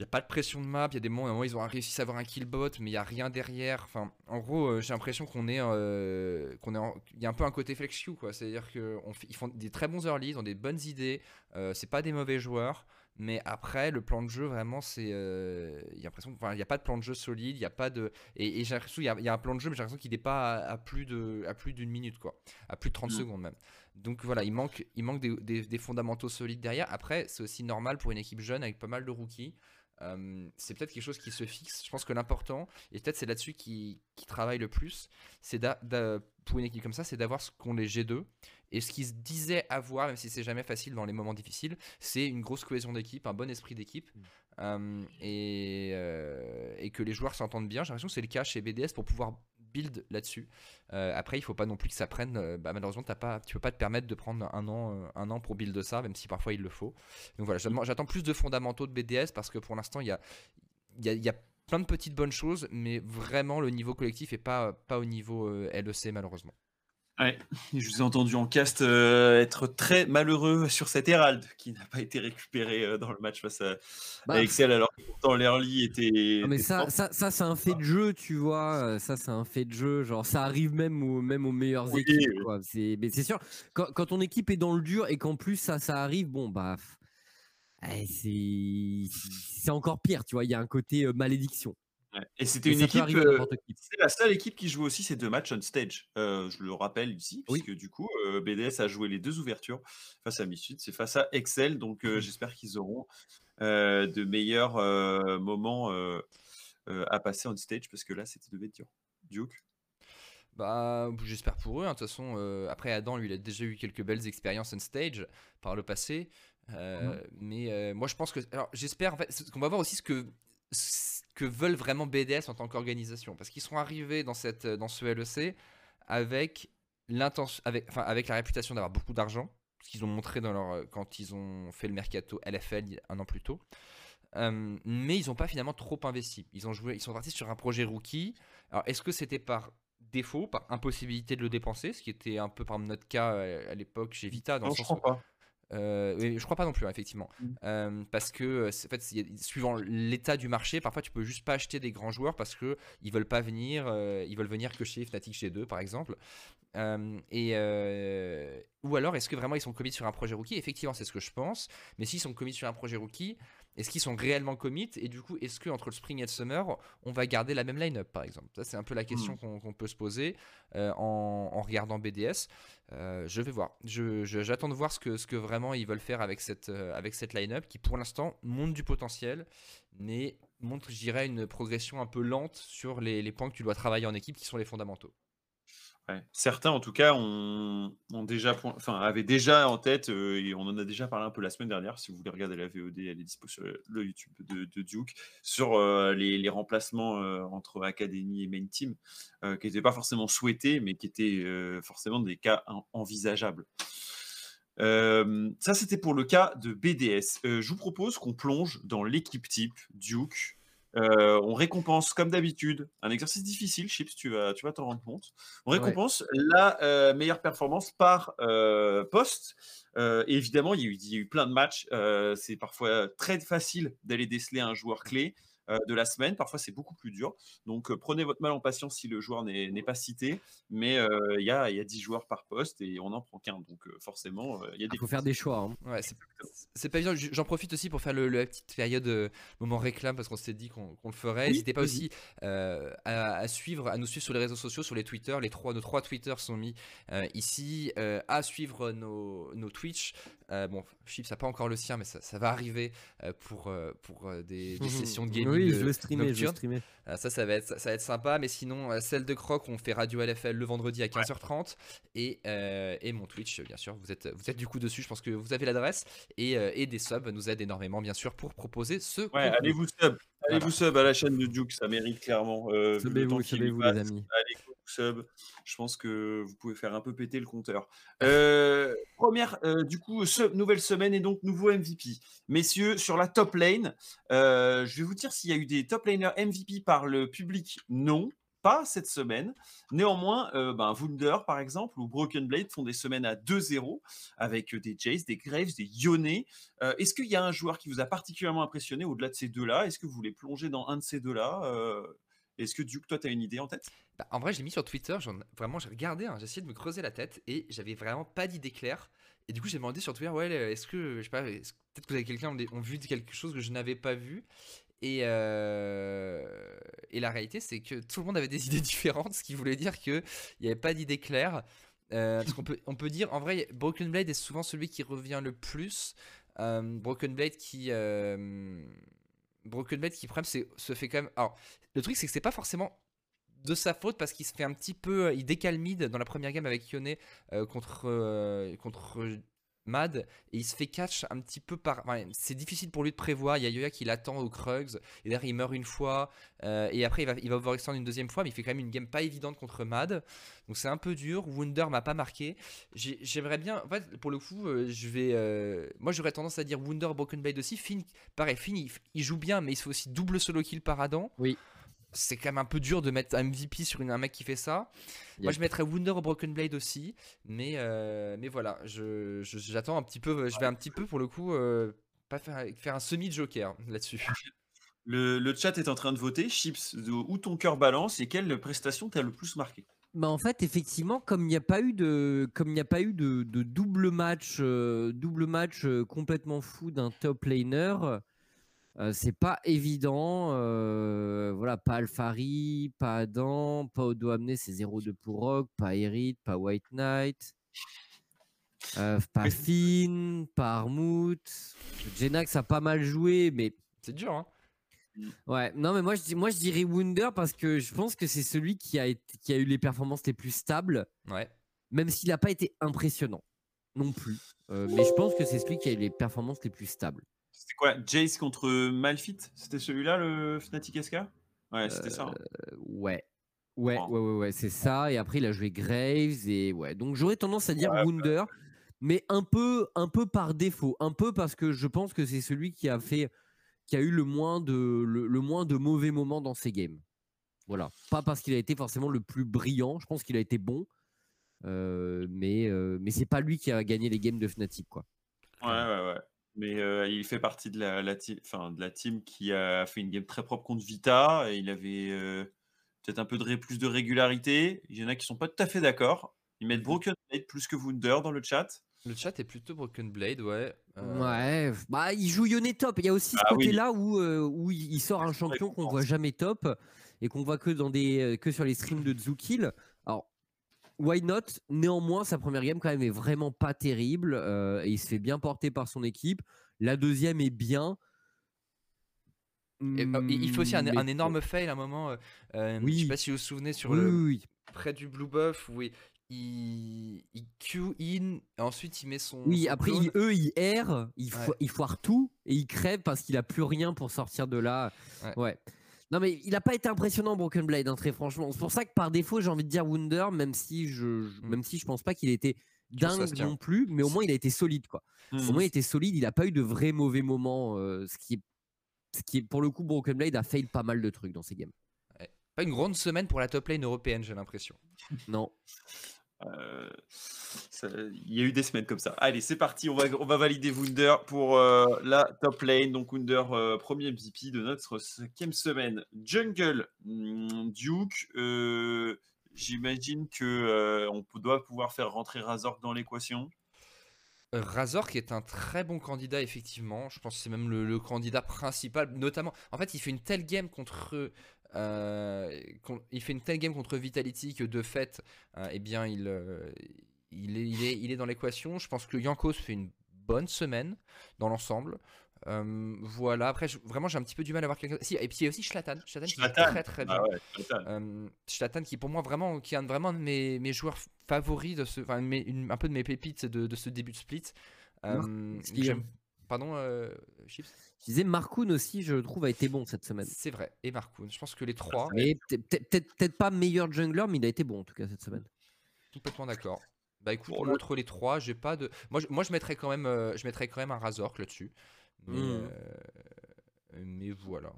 S1: Il n'y a pas de pression de map, il y a des moments où ils ont réussi à avoir un killbot, mais il n'y a rien derrière. Enfin, en gros, euh, j'ai l'impression qu'on est, euh, qu'on est, il y a un peu un côté flex quoi. C'est-à-dire qu'ils font des très bons early, ils ont des bonnes idées. Euh, c'est pas des mauvais joueurs, mais après le plan de jeu vraiment, c'est, il y a l'impression, il n'y a pas de plan de jeu solide, il y a pas de, et, j'ai l'impression qu'il y, a un plan de jeu, mais j'ai l'impression qu'il n'est pas à, plus de, à plus d'une minute, quoi, à plus de 30 mm. secondes même. Donc voilà, il manque, il manque des, des fondamentaux solides derrière. Après, c'est aussi normal pour une équipe jeune avec pas mal de rookies. Euh, c'est peut-être quelque chose qui se fixe. Je pense que l'important, et peut-être c'est là-dessus qui, qui, travaille le plus, c'est pour une équipe comme ça, c'est d'avoir ce qu'ont les G2. Et ce qu'ils se disaient avoir, même si c'est jamais facile dans les moments difficiles, c'est une grosse cohésion d'équipe, un bon esprit d'équipe. Mm. Euh, et, euh, et, que les joueurs s'entendent bien. J'ai l'impression que c'est le cas chez BDS pour pouvoir build là-dessus. Euh, après, il faut pas non plus que ça prenne. Euh, bah, malheureusement, as pas, tu peux pas te permettre de prendre un an, euh, un an pour build ça, même si parfois il le faut. Donc voilà, j'attends plus de fondamentaux de BDS parce que pour l'instant, il y a, y, y a plein de petites bonnes choses, mais vraiment le niveau collectif est pas, pas au niveau LEC malheureusement.
S3: Ouais, je vous ai entendu en cast euh, être très malheureux sur cet Herald qui n'a pas été récupéré euh, dans le match face à, bah, Excel alors que pourtant l'early était.
S2: mais ça, ça, ça c'est un fait de jeu, tu vois. Ça, c'est un fait de jeu. Genre, ça arrive même, aux, même aux meilleures équipes. C'est, mais c'est sûr, quand, quand, ton équipe est dans le dur et qu'en plus ça, ça arrive, bon, bah. Eh, c'est, c'est encore pire, tu vois. Il y a un côté euh, malédiction.
S3: Et c'était une équipe, euh, c'est la seule équipe qui joue aussi ces deux matchs on stage. Euh, je le rappelle ici, puisque du coup, euh, BDS a joué les deux ouvertures face à Misfit, c'est face à Excel, donc mmh j'espère qu'ils auront de meilleurs moments à passer on stage, parce que là, c'était être dur. Duke
S1: bah, j'espère pour eux. Hein. De toute façon, après Adam, lui, il a déjà eu quelques belles expériences on stage par le passé. Mmh mais moi, je pense que, alors, j'espère en fait, qu'on va voir aussi ce que que veulent vraiment BDS en tant qu'organisation. Parce qu'ils sont arrivés dans, cette, dans ce LEC avec, avec, enfin, avec la réputation d'avoir beaucoup d'argent, ce qu'ils ont montré dans leur, quand ils ont fait le mercato LFL un an plus tôt. Euh, mais ils n'ont pas finalement trop investi. Ils, ont joué, ils sont partis sur un projet rookie. Alors, est-ce que c'était par défaut, par impossibilité de le dépenser, ce qui était un peu par notre cas euh, à l'époque chez Vita dans
S3: non, je crois pas.
S1: Euh, je crois pas non plus, hein, effectivement.
S2: Mm.
S1: Euh, parce que, euh, en fait, suivant l'état du marché, parfois tu peux juste pas acheter des grands joueurs parce que ils veulent pas venir, euh, ils veulent venir que chez Fnatic chez 2 par exemple. Et ou alors est-ce que vraiment ils sont commit sur un projet rookie? Effectivement, c'est ce que je pense. Mais s'ils sont commit sur un projet rookie, est-ce qu'ils sont réellement commit Et du coup, est-ce que entre le spring et le summer, on va garder la même line-up par exemple Ça, c'est un peu la question qu'on qu'on peut se poser euh, en, en regardant BDS. Euh, je vais voir. J'attends de voir ce que, ce que vraiment ils veulent faire avec cette, euh, avec cette line-up qui, pour l'instant, montre du potentiel, mais montre, je dirais, une progression un peu lente sur les, les points que tu dois travailler en équipe qui sont les fondamentaux.
S3: Certains, en tout cas, déjà, avaient déjà en tête, euh, et on en a déjà parlé un peu la semaine dernière. Si vous voulez regarder la VOD, elle est dispo sur le YouTube de, Duke, sur euh, les, remplacements euh, entre Academy et Main Team, qui n'étaient pas forcément souhaités, mais qui étaient forcément des cas en- envisageables. Ça, c'était pour le cas de BDS. Je vous propose qu'on plonge dans l'équipe type Duke. Euh, on récompense, comme d'habitude, un exercice difficile, Chips, tu vas tu vas t'en rendre compte. On
S2: Ouais.
S3: récompense la euh, meilleure performance par euh, poste. Et évidemment, il y, a eu, il y a eu plein de matchs. C'est parfois très facile d'aller déceler un joueur clé de la semaine. Parfois, c'est beaucoup plus dur. Donc, euh, prenez votre mal en patience si le joueur n'est n'est pas cité. Mais euh, il y, a, il y a 10 joueurs par poste et on n'en prend qu'un. Donc, euh, forcément, euh, il y a des
S2: Il faut faire des choix. hein.
S1: Ouais, c'est pas évident. J'en profite aussi pour faire le, le- la petite période euh, moment réclame parce qu'on s'était dit qu'on le ferait.
S3: Oui,
S1: N'hésitez pas aussi euh, à, à suivre, à nous suivre sur les réseaux sociaux, sur les Twitter. Les trois, nos trois Twitter sont mis euh, ici. euh, à suivre nos, nos Twitch. Euh, bon, Chips n'a pas encore le sien, mais ça, ça va arriver euh, pour, euh, pour euh, des, des sessions de gaming.
S2: Oui,
S1: de-
S2: je veux streamer, je veux
S1: nocturne.
S2: streamer.
S1: Euh, ça, ça va, être, ça, va être sympa. Mais sinon, euh, celle de Croc, on fait Radio LFL le vendredi à 15h30. Et, euh, et mon Twitch, bien sûr. Vous êtes, vous êtes du coup dessus. Je pense que vous avez l'adresse. Et, euh, et des subs nous aident énormément, bien sûr, pour proposer ce.
S3: Ouais,
S1: contenu.
S3: allez-vous sub. Allez-vous sub à la chaîne de Duke, ça mérite clairement. euh,
S2: Subez-vous, subez-vous, les amis.
S3: Allez, Je pense que vous pouvez faire un peu péter le compteur. Euh, première, euh, du coup, nouvelle semaine et donc nouveau MVP. Messieurs, sur la top lane, euh, je vais vous dire s'il y a eu des top laners MVP par le public. Non, pas cette semaine. Néanmoins, ben, Wunder, par exemple, ou Broken Blade font des semaines à 2-0 avec des Jace, des Graves, des Yone. Est-ce qu'il y a un joueur qui vous a particulièrement impressionné au-delà de ces deux-là? Est-ce que vous voulez plonger dans un de ces deux-là? Est-ce que Duke, toi, tu as une idée en tête?
S1: Bah, en vrai, je l'ai mis sur Twitter. Vraiment, j'ai regardé. hein, j'ai essayé de me creuser la tête. Et j'avais vraiment pas d'idée claire. Et du coup, j'ai demandé sur Twitter Ouais, est-ce que. Je sais pas. Peut-être que vous avez quelqu'un ont vu quelque chose que je n'avais pas vu. Et, euh, et la réalité, c'est que tout le monde avait des idées différentes, ce qui voulait dire qu'il n'y avait pas d'idée claire. Euh, parce qu'on peut, on peut dire, en vrai, Broken Blade est souvent celui qui revient le plus. Euh, Broken Blade qui. euh, Broken Blade qui, problème, se fait quand même. Alors, le truc, c'est que c'est pas forcément de sa faute parce qu'il se fait un petit peu. Il décale mid dans la première game avec Yone euh, contre, euh, contre Mad et il se fait catch un petit peu par. c'est difficile pour lui de prévoir. Il y a Yoya qui l'attend au Krugs et derrière il meurt une fois euh, et après il va, il va une deuxième fois, mais il fait quand même une game pas évidente contre Mad. Donc c'est un peu dur. Wunder m'a pas marqué. J'ai- J'aimerais bien. En fait, pour le coup, euh, je vais. euh, moi j'aurais tendance à dire Wunder Broken Blade aussi. Finn, pareil, Finn il, il joue bien, mais il se fait aussi double solo kill par Adam.
S2: Oui.
S1: C'est quand même un peu dur de mettre un MVP sur une- un mec qui fait ça. Moi, je mettrais Wunder au Broken Blade aussi, mais, euh, mais voilà, je, je- j'attends un petit peu, je vais un petit peu pour le coup, euh, pas faire, faire un semi-joker là-dessus.
S3: le, le chat est en train de voter. Chips, où ton cœur balance et quelle prestation t'a le plus marqué?
S2: Bah en fait, effectivement, comme il n'y a pas eu de, comme il n'y a pas eu de, de double match, euh, double match euh, complètement fou d'un top laner, euh, c'est pas évident. euh, voilà, pas Alfari, pas Adam, pas Odo Amné, c'est 0-2 pour Rock, pas Erit, pas White Knight, euh, pas. Finn, pas Armut. Jenax a pas mal joué, mais
S1: C'est dur, hein
S2: Ouais, non, mais moi je, dis, moi je dirais Wunder parce que je pense que c'est celui qui a, été- qui a eu les performances les plus stables,
S1: Ouais.
S2: même s'il n'a pas été impressionnant non plus. Euh, mais je pense que c'est celui qui a eu les performances les plus stables.
S3: C'était quoi Jace contre Malfit C'était celui-là, le Fnatic SK Ouais, c'était ça. hein.
S2: Euh, ouais. Ouais, ouais, ouais, ouais, c'est ça. Et après, il a joué Graves. Et ouais. Donc, j'aurais tendance à dire
S3: Ouais,
S2: Wunder, mais un peu, un peu par défaut. Un peu parce que je pense que c'est celui qui a fait, qui a eu le moins de, le, le moins de mauvais moments dans ses games. Voilà. Pas parce qu'il a été forcément le plus brillant. Je pense qu'il a été bon. Euh, mais euh, mais c'est pas lui qui a gagné les games de Fnatic, quoi.
S3: Ouais, ouais, ouais. Mais il fait partie de la, la, enfin, de la team qui a fait une game très propre contre Vita. Et il avait peut-être un peu de plus de régularité. Il y en a qui sont pas tout à fait d'accord. Ils mettent mmh Broken Blade plus que Wunder dans le chat.
S1: Le chat est plutôt Broken Blade, ouais.
S2: Ouais, bah il joue Yone top. Il y a aussi ce ah côté-là où, où il sort un champion qu'on voit jamais top et qu'on voit que dans des que sur les streams de Zukil. Why not? Néanmoins, sa première game quand même est vraiment pas terrible et il se fait bien porter par son équipe. La deuxième est bien.
S1: Bah, il faut aussi un, mmh, énorme fail à un moment. Euh, oui. Je sais pas si vous vous souvenez sur le près du blue buff où il, il, il Q in et ensuite il met son.
S2: Oui, après il, eux il erre, il, il foire tout et il crève parce qu'il a plus rien pour sortir de là. Ouais. Non mais il a pas été impressionnant Broken Blade hein, très franchement. C'est pour ça que par défaut j'ai envie de dire Wunder même si je mm. même si je pense pas qu'il était dingue non plus, mais au moins il a été solide quoi. Au mm. moins il était solide, il a pas eu de vrais mauvais moments, euh, ce qui est ce qui est pour le coup Broken Blade a fail pas mal de trucs dans ses games.
S1: Pas une grande semaine pour la top lane européenne j'ai l'impression.
S2: non.
S3: Euh, il y a eu des semaines comme ça. Allez, c'est parti. On va, on va valider Wunder pour euh, la top lane. Donc, Wunder, euh, premier MVP de notre cinquième semaine. Jungle, hmm, Duke. J'imagine que on doit pouvoir faire rentrer Razork dans l'équation.
S1: Razork est un très bon candidat, effectivement. Je pense que c'est même le, le, candidat principal. Notamment, en fait, il fait une telle game contre il fait une telle game contre Vitality que de fait, euh, eh bien, il, euh, il, est, il, est, il est dans l'équation. Je pense que Yankos fait une bonne semaine dans l'ensemble. voilà, après, vraiment, j'ai un petit peu du mal à voir quelqu'un. Si, et puis il y a aussi Schlatan. Schlatan qui est très très bien. Ah qui, pour moi, vraiment, qui est un, vraiment de mes, mes joueurs favoris, de ce, enfin, un peu de mes pépites de, de ce début de split. Pardon, Chips?
S2: Je disais Marcoun aussi, je trouve, a été bon cette semaine.
S1: C'est vrai, et Marcoun. Je pense que les trois.
S2: Mais peut-être pas meilleur jungler, mais il a été bon en tout cas cette semaine.
S1: Complètement d'accord. Bah écoute, entre les trois, j'ai pas de. Moi, je, moi, je mettrais quand même, euh, je mettrais quand même un Razork là-dessus. Mais, mmh. euh, mais voilà.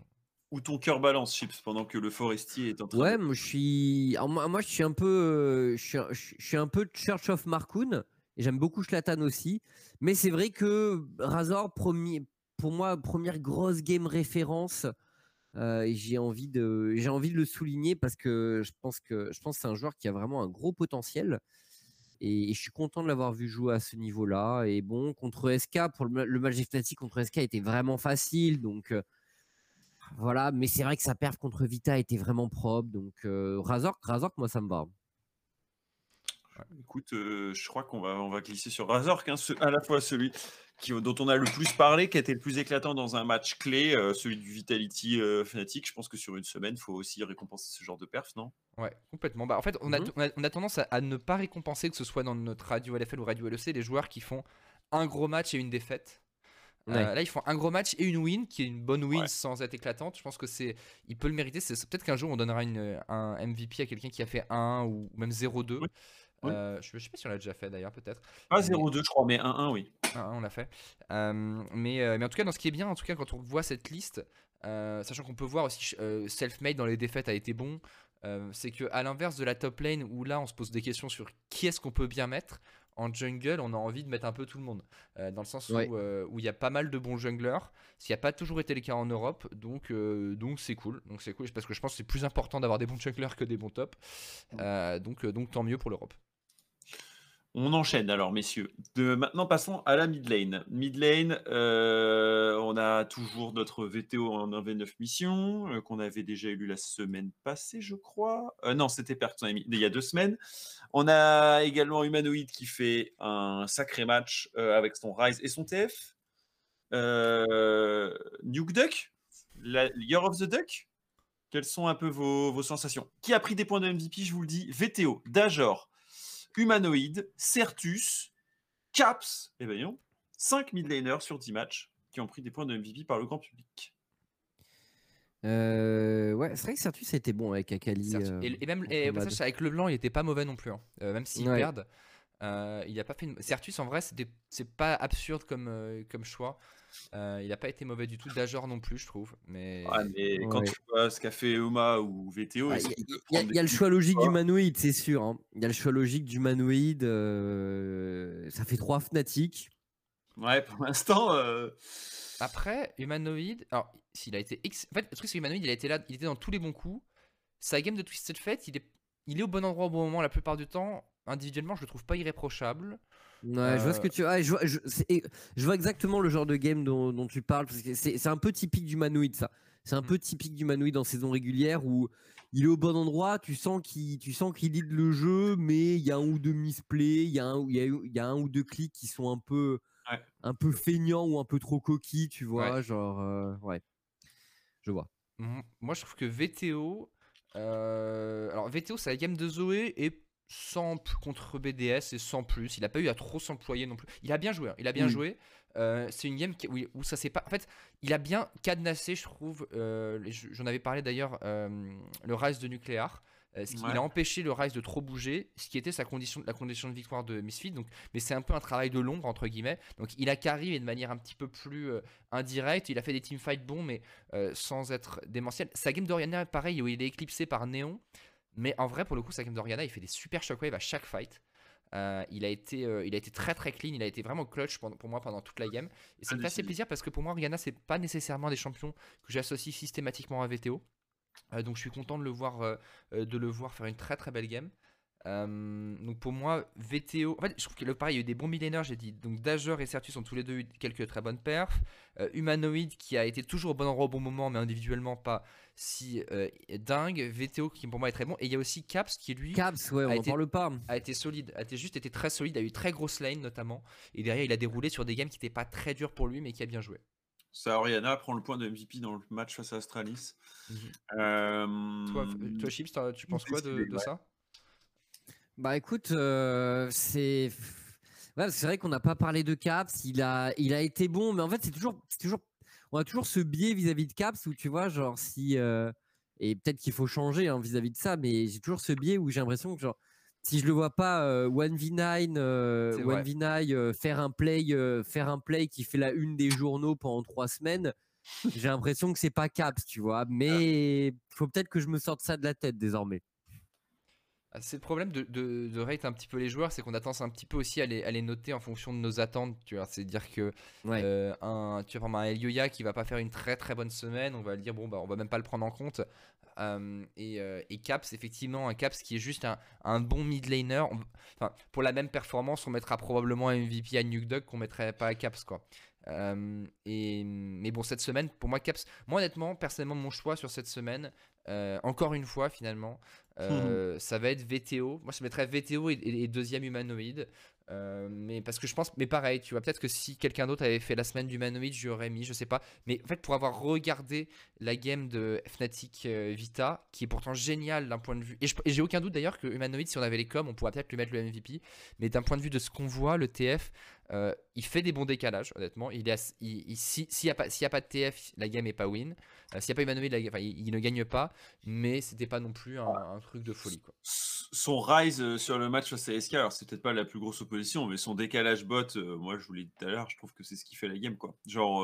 S3: Ou ton cœur balance, Chips, pendant que le forestier est en train.
S2: Ouais, moi je suis, moi, je suis un peu, euh, je, suis, je suis un peu Church of Marcoun. Et j'aime beaucoup Schlatan aussi. Mais c'est vrai que Razor, premier, pour moi, première grosse game référence. Euh, j'ai envie de j'ai envie de le souligner parce que je pense que je pense c'est un joueur qui a vraiment un gros potentiel et, je suis content de l'avoir vu jouer à ce niveau-là et bon contre SK pour le, match des contre SK était vraiment facile donc euh, voilà mais c'est vrai que sa perf contre Vita était vraiment propre donc euh, Razork moi ça me va
S3: écoute je crois qu'on va on va glisser sur Razork hein, à la fois celui dont on a le plus parlé, qui a été le plus éclatant dans un match clé, euh, celui du Vitality euh, Fnatic. Je pense que sur une semaine, il faut aussi récompenser ce genre de perf, non?
S1: Ouais, complètement. Bah, en fait, on, a, mhm. on, a, tendance à, ne pas récompenser, que ce soit dans notre radio LFL ou radio LEC, les joueurs qui font un gros match et une défaite. Euh, là, ils font un gros match et une win, qui est une bonne win sans être éclatante. Je pense que c'est, il peut le mériter. C'est peut-être qu'un jour on donnera une, un MVP à quelqu'un qui a fait 1 ou même 0-2. Euh, je, ne sais pas si on l'a déjà fait d'ailleurs, peut-être.
S3: Pas 0-2, je crois, mais 1-1, oui.
S1: 1-1, on l'a fait. Euh, mais, euh, mais en tout cas, dans ce qui est bien, en tout cas, quand on voit cette liste, sachant qu'on peut voir aussi Self-Made dans les défaites a été bon, c'est que à l'inverse de la top lane où là on se pose des questions sur qui est-ce qu'on peut bien mettre, en jungle, on a envie de mettre un peu tout le monde. dans le sens où il y a pas mal de bons junglers, ce qui n'a pas toujours été le cas en Europe, donc donc c'est cool. Donc c'est cool parce que je pense que c'est plus important d'avoir des bons junglers que des bons tops. donc, donc tant mieux pour l'Europe.
S3: On enchaîne alors, messieurs. De, maintenant, passons à la mid lane. Mid lane, euh, on a toujours notre VTO en 1v9 mission, euh, qu'on avait déjà eu la semaine passée, je crois. Euh, non, c'était il y a deux semaines. On a également Humanoid qui fait un sacré match avec son Rise et son TF. Nuke Duck, Year of the Duck. Quelles sont un peu vos, vos sensations? Qui a pris des points de MVP Je vous le dis. VTO, Dajor, Humanoid, Certus, Caps, et voyons, 5 midlaners sur 10 matchs qui ont pris des points de MVP par le grand public.
S2: Euh, ouais, c'est vrai que Certus a été bon avec Akali.
S1: Euh, et, même avec le blanc, il était pas mauvais non plus. Hein. Euh, même s'il perd, il a pas fait. Une... Certus en vrai, c'est pas absurde comme, comme choix. Euh, il n'a pas été mauvais du tout. Dajor non plus, je trouve. Mais,
S3: quand tu vois ce qu'a fait Uma ou VTO,
S2: ah, il y, a le choix logique du Manoïde, c'est sûr. Hein. Il y a le choix logique du Manoïde. Euh, ça fait trois Fnatic.
S3: Ouais, pour l'instant. euh,
S1: Après, Humanoid, alors, s'il a été. ex- En fait, le truc, c'est que Humanoid, il a été là, il était dans tous les bons coups. Sa game de Twisted Fate, il est, il est au bon endroit au bon moment la plupart du temps. Individuellement, je le trouve pas irréprochable.
S2: Ouais, je vois ce
S1: Euh,
S2: que tu. je, vois, je, vois exactement le genre de game dont, dont tu parles. C'est un peu typique du Manoïd, ça. C'est un
S1: Mm.
S2: peu typique du Manoïd en saison régulière où il est au bon endroit. Tu sens qu'il qu'il lead le jeu, mais il y a un ou deux misplays, il y, a un- y, a, y a un ou deux clics qui sont un peu,
S3: Ouais.
S2: un peu feignants ou un peu trop coquilles, tu vois.
S1: Ouais.
S2: Genre, euh, ouais. Je vois.
S1: M- Moi, je trouve que VTO. euh, Alors, VTO, c'est la game de Zoé et sans p- contre BDS et sans plus. Il a pas eu à trop s'employer non plus. Il a bien joué. hein, Il a bien
S2: Oui.
S1: joué. Euh, c'est une game qui- où, où ça s'est pas. En fait, il a bien cadenassé, je trouve. euh, J'en avais parlé d'ailleurs. euh, le Rise de Nucléar. ce qui-
S3: Ouais.
S1: Il a empêché le Rise de trop bouger, ce qui était sa condition, la condition de victoire de Misfit. Donc, mais c'est un peu un travail de l'ombre entre guillemets. Donc, il a carry mais de manière un petit peu plus indirecte. Il a fait des teamfights bons, mais sans être démentiel. Sa game d'Oriana, pareil, où il est éclipsé par Néon. Mais en vrai, pour le coup, sa game d'Oriana, il fait des super shockwaves à chaque fight. Euh, il, a été, euh, il a été très très clean, il a été vraiment clutch pour, pour moi pendant toute la game. Et ça me fait assez plaisir parce que pour moi, Oriana, c'est pas nécessairement des champions que j'associe systématiquement à VTO. Euh, donc je suis content de le voir, de le voir faire une très très belle game. Euh, donc pour moi, VTO. En fait, je trouve que le pareil, il y a eu des bons millénaires. J'ai dit donc Dager et Certus ont tous les deux eu quelques très bonnes perfs. Euh, Humanoid qui a été toujours au bon endroit au bon moment, mais individuellement pas si euh, dingue. VTO qui pour moi est très bon. Et il y a aussi Caps qui lui
S2: Caps, ouais, on
S1: a
S2: en
S1: été-
S2: parle pas.
S1: a été solide, a été juste été très solide, a eu très grosse lane notamment. Et derrière, il a déroulé sur des games qui n'étaient pas très durs pour lui, mais qui a bien joué.
S3: Ça, Oriana prend le point de MVP dans le match face à Astralis.
S1: Mhm.
S3: Euh,
S1: Toi, Chips, tu penses quoi de,
S3: décidé,
S1: de
S3: ouais.
S1: ça?
S2: Bah écoute, euh, c'est ouais, c'est vrai qu'on n'a pas parlé de Caps. Il a, il a été bon, mais en fait c'est toujours, c'est toujours, on a toujours ce biais vis-à-vis de Caps où tu vois, genre si euh, et peut-être qu'il faut changer hein, vis-à-vis de ça, mais j'ai toujours ce biais où j'ai l'impression que genre si je le vois pas euh, 1v9, euh,
S1: C'est vrai.
S2: 1v9 euh, faire un play, euh, faire un play qui fait la une des journaux pendant trois semaines. J'ai l'impression que c'est pas Caps, tu vois, mais il faut peut-être que je me sorte ça de la tête désormais.
S1: C'est le problème de, de, de rate un petit peu les joueurs, c'est qu'on a tendance un petit peu aussi à les, à les noter en fonction de nos attentes. Tu vois, c'est-à-dire que
S2: Ouais.
S1: euh, un, tu vois, un Elioya qui va pas faire une très très bonne semaine, on va le dire bon bah on va même pas le prendre en compte. Euh, et, euh, et Caps, effectivement, un Caps qui est juste un, un bon mid laner. on- Enfin, pour la même performance, on mettra probablement un MVP à Nuke Dog qu'on mettrait pas à Caps quoi. Euh, et, mais bon, cette semaine, pour moi, Caps, moi honnêtement, personnellement, mon choix sur cette semaine, euh, encore une fois finalement, euh, ça va être VTO. Moi, je mettrais VTO et, et- et deuxième humanoïde. Euh, mais parce que je pense, mais pareil, tu vois, peut-être que si quelqu'un d'autre avait fait la semaine d'humanoïde, j'y aurais mis, je sais pas. Mais en fait, pour avoir regardé la game de Fnatic Vita, qui est pourtant géniale d'un point de vue, et j'ai aucun doute d'ailleurs que humanoïde, si on avait les coms, on pourrait peut-être lui mettre le MVP. Mais d'un point de vue de ce qu'on voit, le TF, euh, il fait des bons décalages, honnêtement. Il est ass- il- il- si- S'il n'y a, pas- a de TF, la game est pas win. Euh, S'il n'y a pas la enfin, il, il ne gagne pas. Mais c'était pas non plus un, un truc de folie. Quoi.
S3: Son rise euh, sur le match face à SK, alors c'est peut-être pas la plus grosse opposition, mais son décalage bot, euh, moi je vous l'ai dit tout à l'heure, je trouve que c'est ce qui fait la game. quoi. Genre,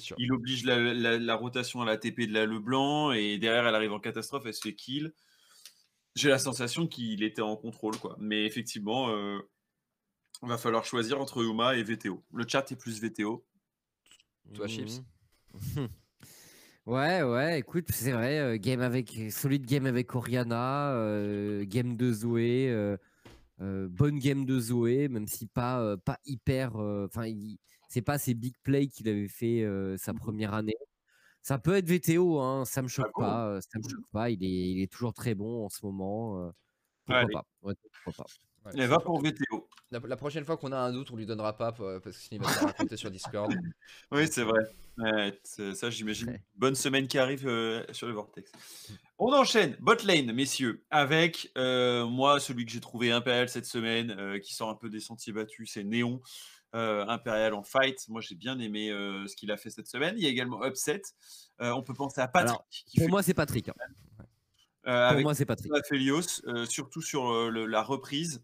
S1: sûr.
S3: il oblige la, la- la rotation à la TP de la Leblanc, et derrière elle arrive en catastrophe, elle se fait kill. J'ai la sensation qu'il était en contrôle, quoi. Mais effectivement, va falloir choisir entre Uma et VTO. Le chat est plus VTO.
S1: Toi, Chips
S2: Mhm. Ouais, ouais, écoute, c'est vrai, euh, game avec, solide game avec Oriana, euh, game de Zoé, euh, euh, bonne game de Zoé, même si pas, euh, pas hyper, enfin, c'est pas ces big plays qu'il avait fait euh, sa première année. Ça peut être VTO, hein, ça me choque
S3: bon
S2: pas, ça me choque pas, il est, il est toujours très bon en ce moment. euh, pourquoi pas, ouais, pourquoi pas.
S1: Ouais,
S3: Elle va pour VTO.
S1: La, la prochaine fois qu'on a un doute, on lui donnera pas euh, parce que sinon il va se raconter sur Discord.
S3: Oui, c'est vrai. Ouais, ça, j'imagine.
S2: Ouais.
S3: Bonne semaine qui arrive euh, sur le Vortex. On enchaîne, bot lane, messieurs, avec euh, moi, celui que j'ai trouvé impérial cette semaine, euh, qui sort un peu des sentiers battus, c'est Néon. impérial en fight. Moi, j'ai bien aimé ce qu'il a fait cette semaine. Il y a également Upset. On peut penser à Patrick.
S2: Alors, Pour
S3: fait,
S2: moi, c'est Patrick. hein. Pour moi, c'est Patrick.
S3: Surtout sur le- la reprise.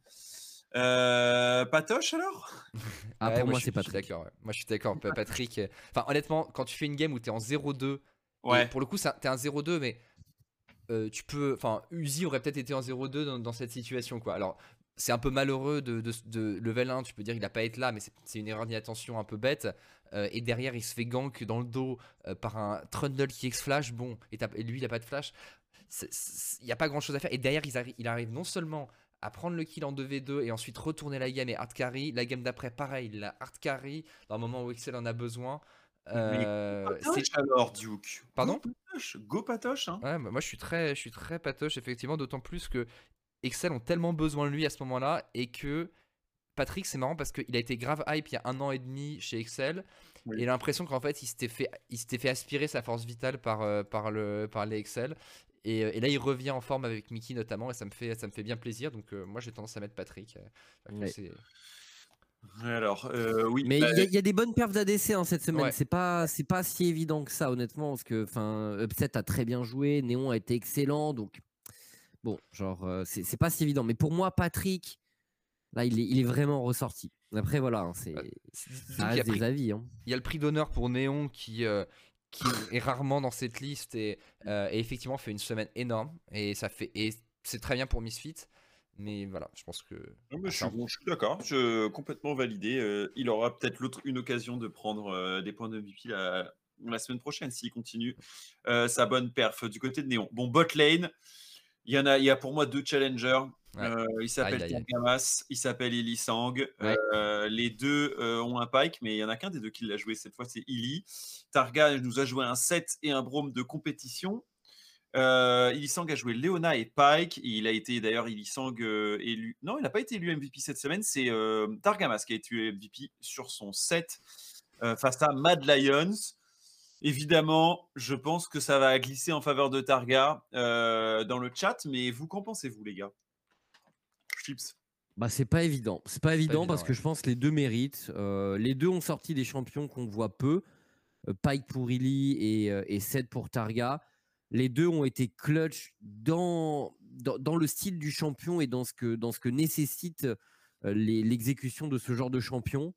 S3: Euh, Patoche alors?
S2: Ah,
S1: Ouais,
S2: pour moi,
S1: suis-
S2: c'est Patrick.
S1: d'accord. ouais. Moi, je suis d'accord. Pa- Patrick. Enfin, honnêtement, quand tu fais une game où tu es en 0-2, et
S3: Ouais.
S1: pour le coup, ça- t'es un 0-2, mais euh, tu peux. Enfin, Uzi aurait peut-être été en 0-2 dans, dans cette situation, quoi. Alors, c'est un peu malheureux de, de, level 1, tu peux dire qu'il n'a pas été là, mais c'est une erreur d'inattention un peu bête. Euh, et derrière, il se fait gank dans le dos euh, par un Trundle qui X-Flash. Bon, et, lui, il n'a pas de flash. Il n'y a pas grand chose à faire. Et derrière, il, arrive non seulement à prendre le kill en 2v2 et ensuite retourner la game et hard carry. La game d'après, pareil, il a hard carry dans le moment où Excel en a besoin.
S3: Euh, c'est alors Duke.
S1: Pardon
S3: Go patoche. Hein.
S1: Ouais, moi je suis très, je suis très patoche effectivement, d'autant plus que Excel ont tellement besoin de lui à ce moment-là et que Patrick, c'est marrant parce qu'il a été grave hype il y a un an et demi chez Excel. Et l'impression qu'en fait, il s'était fait, il s'était fait aspirer sa force vitale par, euh, par, le, par les Excel. Et, euh, et, là, il revient en forme avec Mickey notamment, et ça me fait, ça me fait bien plaisir. Donc, euh, moi, j'ai tendance à mettre Patrick.
S3: Alors, oui.
S2: Mais bah, il y, a des bonnes perfs d'ADC hein, cette semaine. C'est pas, c'est pas si évident que ça, honnêtement, parce que, enfin, Upset a très bien joué, Néon a été excellent, donc bon, genre, c'est pas si évident. Mais pour moi, Patrick, Là, il est, il est vraiment ressorti. Après, voilà, hein, c'est reste des avis. Hein.
S1: Il y a le prix d'honneur pour Néon qui, euh, qui est rarement dans cette liste et, euh, et, effectivement fait une semaine énorme. Et ça fait et c'est très bien pour Misfit. Mais voilà, je pense que.
S3: je, suis, d'accord, je complètement validé. Euh, il aura peut-être l'autre une occasion de prendre des points de MVP la, la semaine prochaine s'il continue sa bonne perf du côté de Néon. Bon, bot lane, il y en a, il y a pour moi deux challengers. Euh, il s'appelle Targamas, il s'appelle Ilisang. Euh, les deux euh, ont un Pike, mais il y en a qu'un des deux qui l'a joué cette fois, c'est Ili. Targa nous a joué un 7 et un Brome de compétition. Euh, Ilisang a joué Leona et Pike. Il a été d'ailleurs Ilisang élu. Non, il n'a pas été élu MVP cette semaine. C'est Targamas qui a été MVP sur son 7 face à Mad Lions. Évidemment, je pense que ça va glisser en faveur de Targa dans le chat, mais vous, qu'en pensez-vous, les gars?
S2: Bah, c'est pas évident. C'est pas évident parce que je pense que les deux méritent. Euh, les deux ont sorti des champions qu'on voit peu. Euh, Pike pour Illy et, euh, et Seth pour Targa. Les deux ont été clutch dans, dans, le style du champion et dans ce que, dans ce que nécessite l'exécution de ce genre de champion.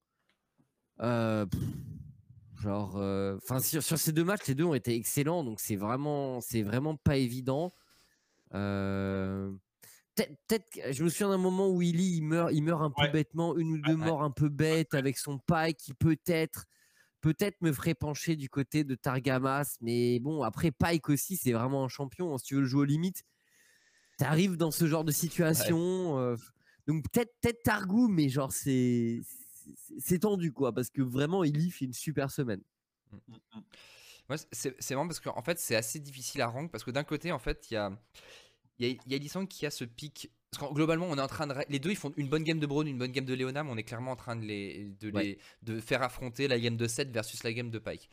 S2: genre, enfin sur, sur, ces deux matchs, les deux ont été excellents, donc c'est vraiment, c'est vraiment pas évident. Euh, peut-être, je me souviens d'un moment où Illy il meurt, il meurt un peu bêtement, une ou deux morts un peu bêtes avec son Pike qui peut-être, peut-être me ferait pencher du côté de Targamas. Mais bon, après Pike aussi, c'est vraiment un champion. Hein, si tu veux le jouer aux limites, t'arrives dans ce genre de situation. Euh, donc peut-être, peut-être Targou, mais genre c'est, c'est tendu quoi, parce que vraiment Illy fait une super semaine.
S1: Mmh, mmh, mmh. c'est, vraiment parce qu'en fait, c'est assez difficile à rank parce que d'un côté, en fait, il y a il y a, y qui a ce pic. Parce globalement, on est en train de. Les deux, ils font une bonne game de Braun, une bonne game de Leona, mais on est clairement en train de les, de, les, de faire affronter la game de 7 versus la game de Pike.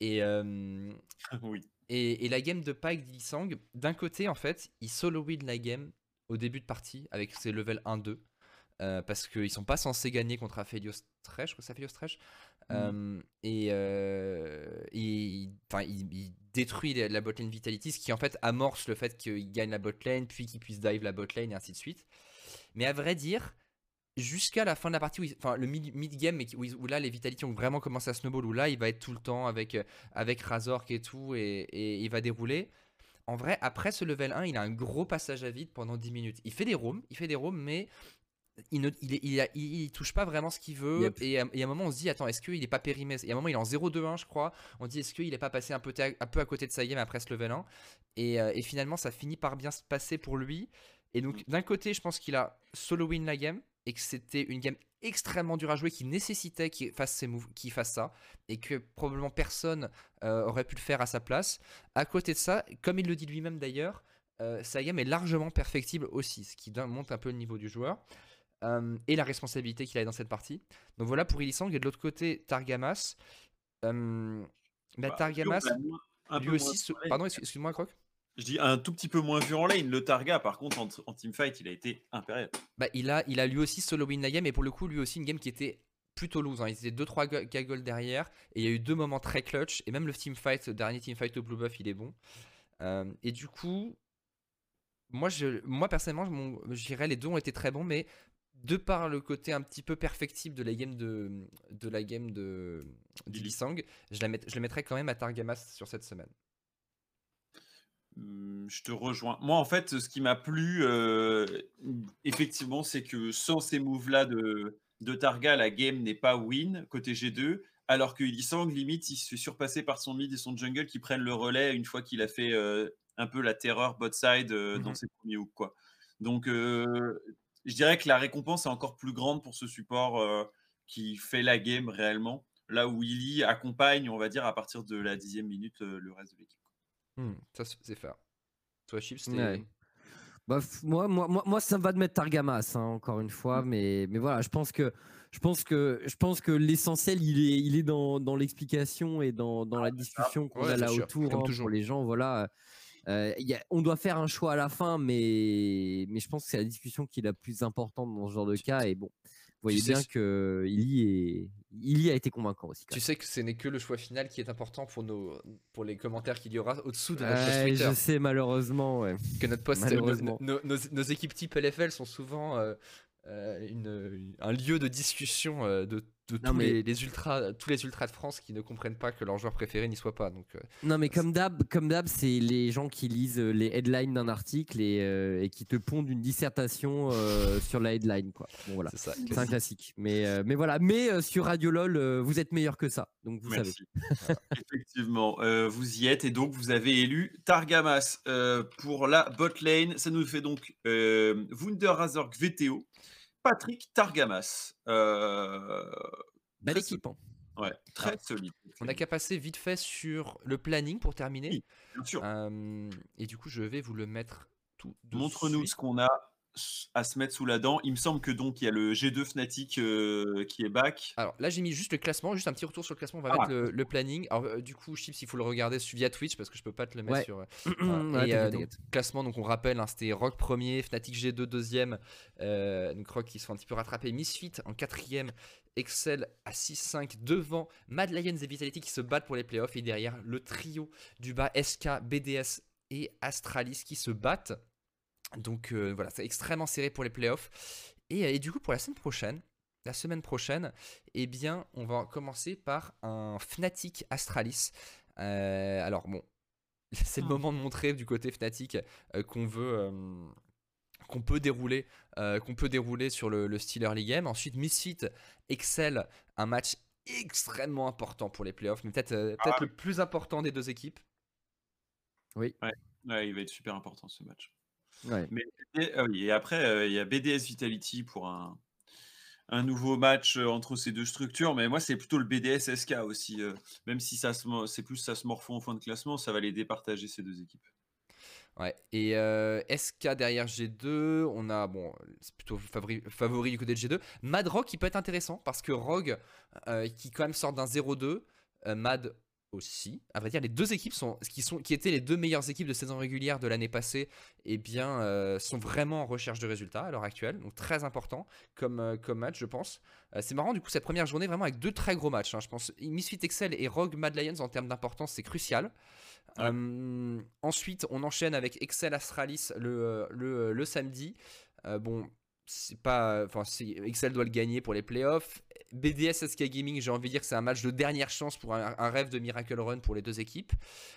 S1: Et, euh,
S3: oui.
S1: et, et, la game de Pike d'Ilisang, d'un côté, en fait, il solo win la game au début de partie avec ses level 1-2. Euh, parce qu'ils sont pas censés gagner contre Aphelios Tresh, je crois que c'est Aphelios Tresh. Mm. Euh, et euh, il, détruit la botlane Vitality, ce qui en fait amorce le fait qu'il gagne la botlane, puis qu'il puisse dive la botlane et ainsi de suite. Mais à vrai dire, jusqu'à la fin de la partie, enfin le mid-game, où, là les Vitality ont vraiment commencé à snowball, où là il va être tout le temps avec, avec Razork et tout, et, et il va dérouler en vrai, après ce level 1, il a un gros passage à vide pendant 10 minutes. Il fait des roams, il fait des roams, mais il ne il, touche pas vraiment ce qu'il veut. Et, à, un moment, on se dit, attends, est-ce qu'il est pas périmé? Et à un moment, il est en 0-2-1, je crois. On dit, est-ce qu'il est pas passé un peu, un peu à côté de sa game après ce level 1 euh, et, finalement, ça finit par bien se passer pour lui. Et donc, d'un côté, je pense qu'il a solo win la game et que c'était une game extrêmement dure à jouer qui nécessitait qu'il fasse ses moves, qu'il fasse ça et que probablement personne euh, aurait pu le faire à sa place. À côté de ça, comme il le dit lui-même d'ailleurs, euh, sa game est largement perfectible aussi, ce qui montre un peu le niveau du joueur. Euh, et la responsabilité qu'il a dans cette partie. Donc voilà pour Ilisang. Et de l'autre côté, Targamas. Euh, bah, Targamas, lui aussi. Pardon, excuse-moi, Croc.
S3: Je dis un tout petit peu moins vu en lane. Le Targa, par contre, en, en teamfight, il a été impérial.
S1: Bah, il, a, il a lui aussi solo win la game. Et pour le coup, lui aussi, une game qui était plutôt loose. Hein. Il était 2-3 gagoles derrière. Et il y a eu deux moments très clutch. Et même le teamfight, le dernier teamfight au Blue Buff, il est bon. Euh, et du coup, moi, je, moi personnellement, je dirais les deux ont été très bons, mais de par le côté un petit peu perfectible de la game de, de la game de je, la je le mettrais quand même à Targamas sur cette semaine.
S3: Mmh, je te rejoins. Moi, en fait, ce qui m'a plu, euh, effectivement, c'est que sans ces moves-là de, de Targa, la game n'est pas win côté G2, alors que Illisang, limite, il se fait surpasser par son mid et son jungle qui prennent le relais une fois qu'il a fait euh, un peu la terreur bot side euh, dans
S1: Mhm.
S3: ses premiers hooks. Quoi. Donc, je dirais que la récompense est encore plus grande pour ce support euh, qui fait la game réellement, là où Illy accompagne, on va dire, à partir de la dixième minute, euh, le reste de l'équipe.
S1: Hmm, ça, c'est faire. Toi, Chips, t'es-
S2: Ouais. Bah, moi, moi, moi, moi, ça me va de mettre Targamas, hein, encore une fois, mais, mais voilà, je pense que, je pense que, je pense que l'essentiel, il est, il est dans, dans l'explication et dans, dans la discussion qu'on
S1: Ouais,
S2: a là
S1: sûr,
S2: autour
S1: comme
S2: hein,
S1: toujours.
S2: pour les gens. Voilà, Euh, il y a- on doit faire un choix à la fin, mais, mais je pense que c'est la discussion qui est la plus importante dans ce genre de cas. Et bon, vous voyez bien que il est, il y a été convaincant aussi.
S1: Tu sais que ce n'est que le choix final qui est important pour, nos, pour les commentaires qu'il y aura au-dessous de notre post Twitter.
S2: je sais malheureusement. Ouais.
S1: Que notre post,
S2: Malheureusement.
S1: nos, nos- nos équipes type LFL sont souvent euh, euh, une- un lieu de discussion euh, de, de
S2: Non,
S1: tous,
S2: mais-
S1: les, les ultras, tous les ultras de France qui ne comprennent pas que leur joueur préféré n'y soit pas. Donc, euh,
S2: Non, mais comme d'hab, comme d'hab, c'est les gens qui lisent euh, les headlines d'un article et, euh, et qui te pondent une dissertation euh, sur la headline, quoi. Bon, voilà.
S1: c'est ça.
S2: C'est un classique. Mais, euh, mais voilà. Mais euh, sur Radio LOL, euh, vous êtes meilleur que ça. Donc vous savez.
S3: Effectivement, euh, vous y êtes et donc vous avez élu Targamas euh, pour la bot lane. Ça nous fait donc euh, Wunder Razorg VTO, Patrick Targamas. Euh,
S2: Belle
S3: Très
S2: équipe.
S3: ouais, très solide.
S1: On n'a qu'à passer vite fait sur le planning pour terminer.
S3: Oui, Bien sûr.
S1: Euh, et du coup, je vais vous le mettre tout de
S3: Montre-nous ce qu'on a à se mettre sous la dent. Il me semble que donc il y a le G2 Fnatic euh, qui est back.
S1: Alors là, j'ai mis juste le classement, juste un petit retour sur le classement. On va
S3: Ah.
S1: mettre le, le planning. Alors, euh, du coup, Chips, il faut le regarder via Twitch parce que je peux pas te le mettre
S2: Ouais.
S1: sur. euh. Et, euh, donc, classement, donc on rappelle, hein, c'était Rock premier, Fnatic G2 deuxième, euh, donc Rock qui se fait un petit peu rattraper, Misfit en quatrième, Excel à 6-5 devant, Mad Lions et Vitality qui se battent pour les playoffs et derrière le trio du bas SK, BDS et Astralis qui se battent. Donc euh, voilà, c'est extrêmement serré pour les playoffs. Et, euh, et du coup, pour la semaine prochaine, la semaine prochaine, eh bien, on va commencer par un Fnatic Astralis. Euh, alors bon, c'est le
S2: Ah.
S1: moment de montrer du côté Fnatic euh, qu'on veut, euh, qu'on peut dérouler, euh, qu'on peut dérouler sur le, le style early game. Ensuite, Misfit excelle un match extrêmement important pour les playoffs, mais peut-être euh, peut-être
S3: Ah.
S1: le plus important des deux équipes.
S3: Ouais, il va être super important ce match.
S2: Ouais.
S3: Et, ah et après, euh, il y a BDS Vitality pour un, un nouveau match euh, entre ces deux structures. Mais moi, c'est plutôt le BDS SK aussi. euh, même si ça c'est plus ça se morfond au fond de classement, ça va les départager ces deux équipes.
S1: Ouais. Et euh, SK derrière G2, on a, bon, c'est plutôt favori, favori du côté de G2. Mad Rock qui peut être intéressant parce que Rogue, euh, qui quand même sort d'un 0-2, euh, Mad aussi. À vrai dire, les deux équipes sont, qui, sont, qui étaient les deux meilleures équipes de saison régulière de l'année passée, eh bien, euh, sont vraiment en recherche de résultats à l'heure actuelle. Donc très important comme, euh, comme match, je pense. Euh, c'est marrant, du coup, cette première journée, vraiment avec deux très gros matchs. hein, je pense Misfit Excel et Rogue Mad Lions en termes d'importance, c'est crucial.
S3: Ouais.
S1: Ensuite, on enchaîne avec Excel Astralis le, le, le samedi. Bon, c'est pas, enfin, Excel doit le gagner pour les playoffs. BDS SK Gaming, j'ai envie de dire que c'est un match de dernière chance pour un, un rêve de Miracle Run pour les deux équipes.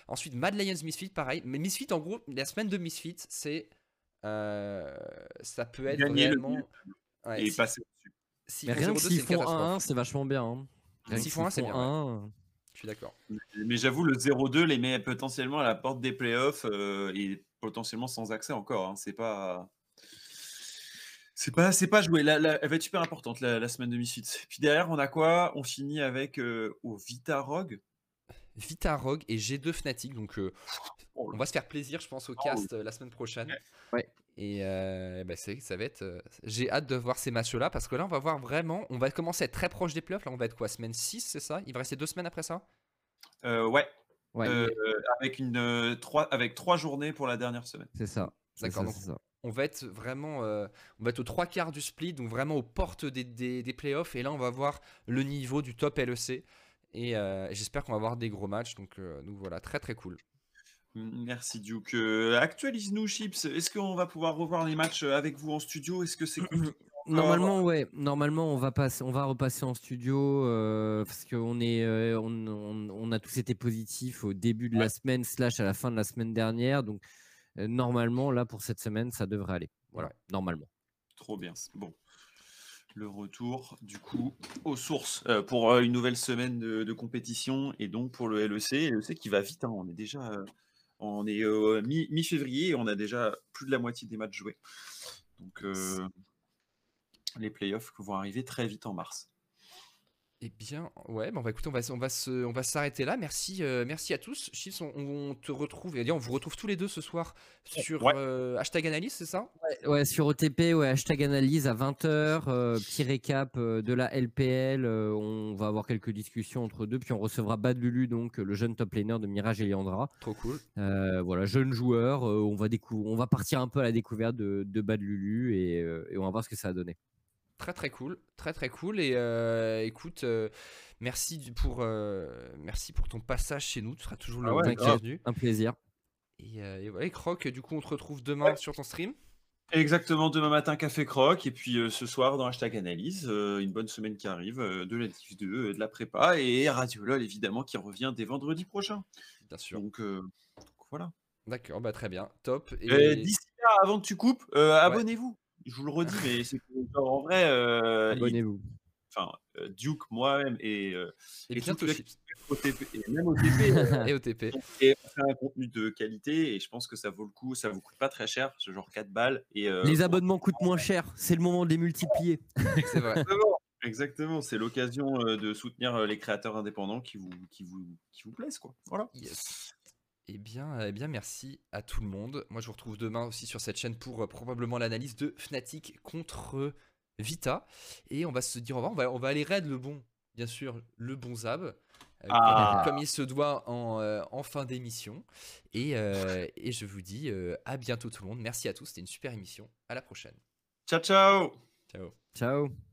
S1: Ensuite, Mad Lions Misfit, pareil. Mais Misfit, en gros, la semaine de Misfit, c'est, euh, ça peut être
S3: Gagner le
S1: réellement. Ouais,
S3: et
S1: si-
S3: passer
S2: Mais
S1: font
S2: rien que
S1: 0-2,
S2: s'ils font
S1: catastrophe.
S2: 1-1, c'est vachement bien. hein. Rien
S1: S'ils font un, c'est bien, ouais.
S2: 1-1,
S1: Je suis d'accord.
S3: Mais j'avoue, le 0-2 les met potentiellement à la porte des playoffs euh, et potentiellement sans accès encore. hein. C'est pas. C'est pas, c'est pas joué. La- la- elle va être super importante la, la semaine de Misfits. Puis derrière, on a quoi? On finit avec euh, au Vita Rogue.
S1: Vita Rogue et G2 Fnatic. Donc, euh,
S3: Oh
S1: on va se faire plaisir, je pense, au
S3: Oh
S1: cast euh, la semaine prochaine.
S3: Ouais.
S1: Et euh, bah, c'est, ça va être. euh, j'ai hâte de voir ces matchs-là parce que là, on va voir vraiment. On va commencer à être très proche des playoffs. Là, on va être quoi Semaine 6, c'est ça? Il va rester deux semaines après ça?
S3: Euh, ouais,
S2: Ouais,
S3: euh, avec, une, euh, trois, avec trois journées pour la dernière semaine.
S2: c'est ça. C'est
S1: D'accord, On va être vraiment. euh, on va être aux trois quarts du split, donc vraiment aux portes des, des, des playoffs. Et là, on va voir le niveau du top LEC. Et euh, j'espère qu'on va avoir des gros matchs. Donc, euh, donc voilà, très très cool.
S3: Merci Duke. Euh, Actualise-nous, Chips. Est-ce qu'on va pouvoir revoir les matchs avec vous en studio? Est-ce que c'est
S2: Normalement, ouais. Normalement, on va passer, on va repasser en studio euh, parce qu'on est, euh, on, on- on a tous été positifs au début de la semaine slash à la fin de la semaine dernière. Donc, euh, normalement, là pour cette semaine, ça devrait aller. Voilà,
S1: Ouais.
S2: normalement.
S3: Trop bien. Bon. Le retour, du coup, aux sources euh, pour une nouvelle semaine de, de compétition et donc pour le LEC. LEC qui va vite. hein, On est déjà on est mi- mi-février et on a déjà plus de la moitié des matchs joués. Donc, les playoffs vont arriver très vite en mars.
S1: Eh bien, ouais, bah on va écouter, on va, on va se, on va s'arrêter là. Merci, euh, merci à tous. Chips, on, on te retrouve, et on vous retrouve tous les deux ce soir sur
S3: Ouais.
S1: euh, hashtag analyse, c'est ça?
S2: Ouais, ouais, sur OTP, ouais, hashtag analyse à 20h, petit récap euh, de la LPL, euh, on va avoir quelques discussions entre deux, puis on recevra Bad Lulu, donc euh, le jeune top laner de Mirage et Liandra.
S1: Trop cool.
S2: Euh, voilà, jeune joueur, euh, on, va décou- on va partir un peu à la découverte de, de Bad Lulu et, euh, et on va voir ce que ça a donné.
S1: Très très cool, très très cool. Et euh, écoute, euh, merci pour, euh, merci pour ton passage chez nous. Tu seras toujours le
S3: Ah ouais,
S1: bienvenu.
S2: Un plaisir.
S1: Et, euh, et voilà, et Croc, du coup, on te retrouve demain
S3: Ouais.
S1: sur ton stream.
S3: Exactement, demain matin, Café Croc, et puis euh, ce soir dans Hashtag Analyse, euh, une bonne semaine qui arrive, euh, de la Div 2, euh, de la prépa, et Radio LOL, évidemment, qui revient dès vendredi prochain.
S1: Bien sûr.
S3: Donc, euh, donc voilà.
S1: D'accord, bah très bien, top. Et
S3: Euh, D'ici là, avant que tu coupes, euh, abonnez-vous. Je vous le redis, mais c'est genre, en vrai, euh,
S2: Abonnez-vous.
S3: enfin, euh, Duke, moi-même, et, euh,
S1: et
S3: et tout et même euh,
S1: et
S3: et on fait un contenu de qualité, et je pense que ça vaut le coup, ça vous coûte pas très cher, ce genre 4 balles. Et, euh,
S2: Les abonnements coûtent moins cher, c'est le moment de les multiplier.
S1: C'est vrai.
S3: Exactement, Exactement, c'est l'occasion de soutenir les créateurs indépendants qui vous, qui vous, qui vous plaisent, quoi. Voilà.
S1: Yes. Eh bien, eh bien, merci à tout le monde. Moi, je vous retrouve demain aussi sur cette chaîne pour euh, probablement l'analyse de Fnatic contre Vita. Et on va se dire au revoir. On va, on va aller raid le bon, bien sûr, le bon Zab. euh,
S3: Ah.
S1: comme, comme il se doit en, euh, en fin d'émission. Et, euh, et je vous dis euh, à bientôt tout le monde. Merci à tous. C'était une super émission. À la prochaine.
S3: Ciao, ciao
S1: Ciao.
S2: Ciao.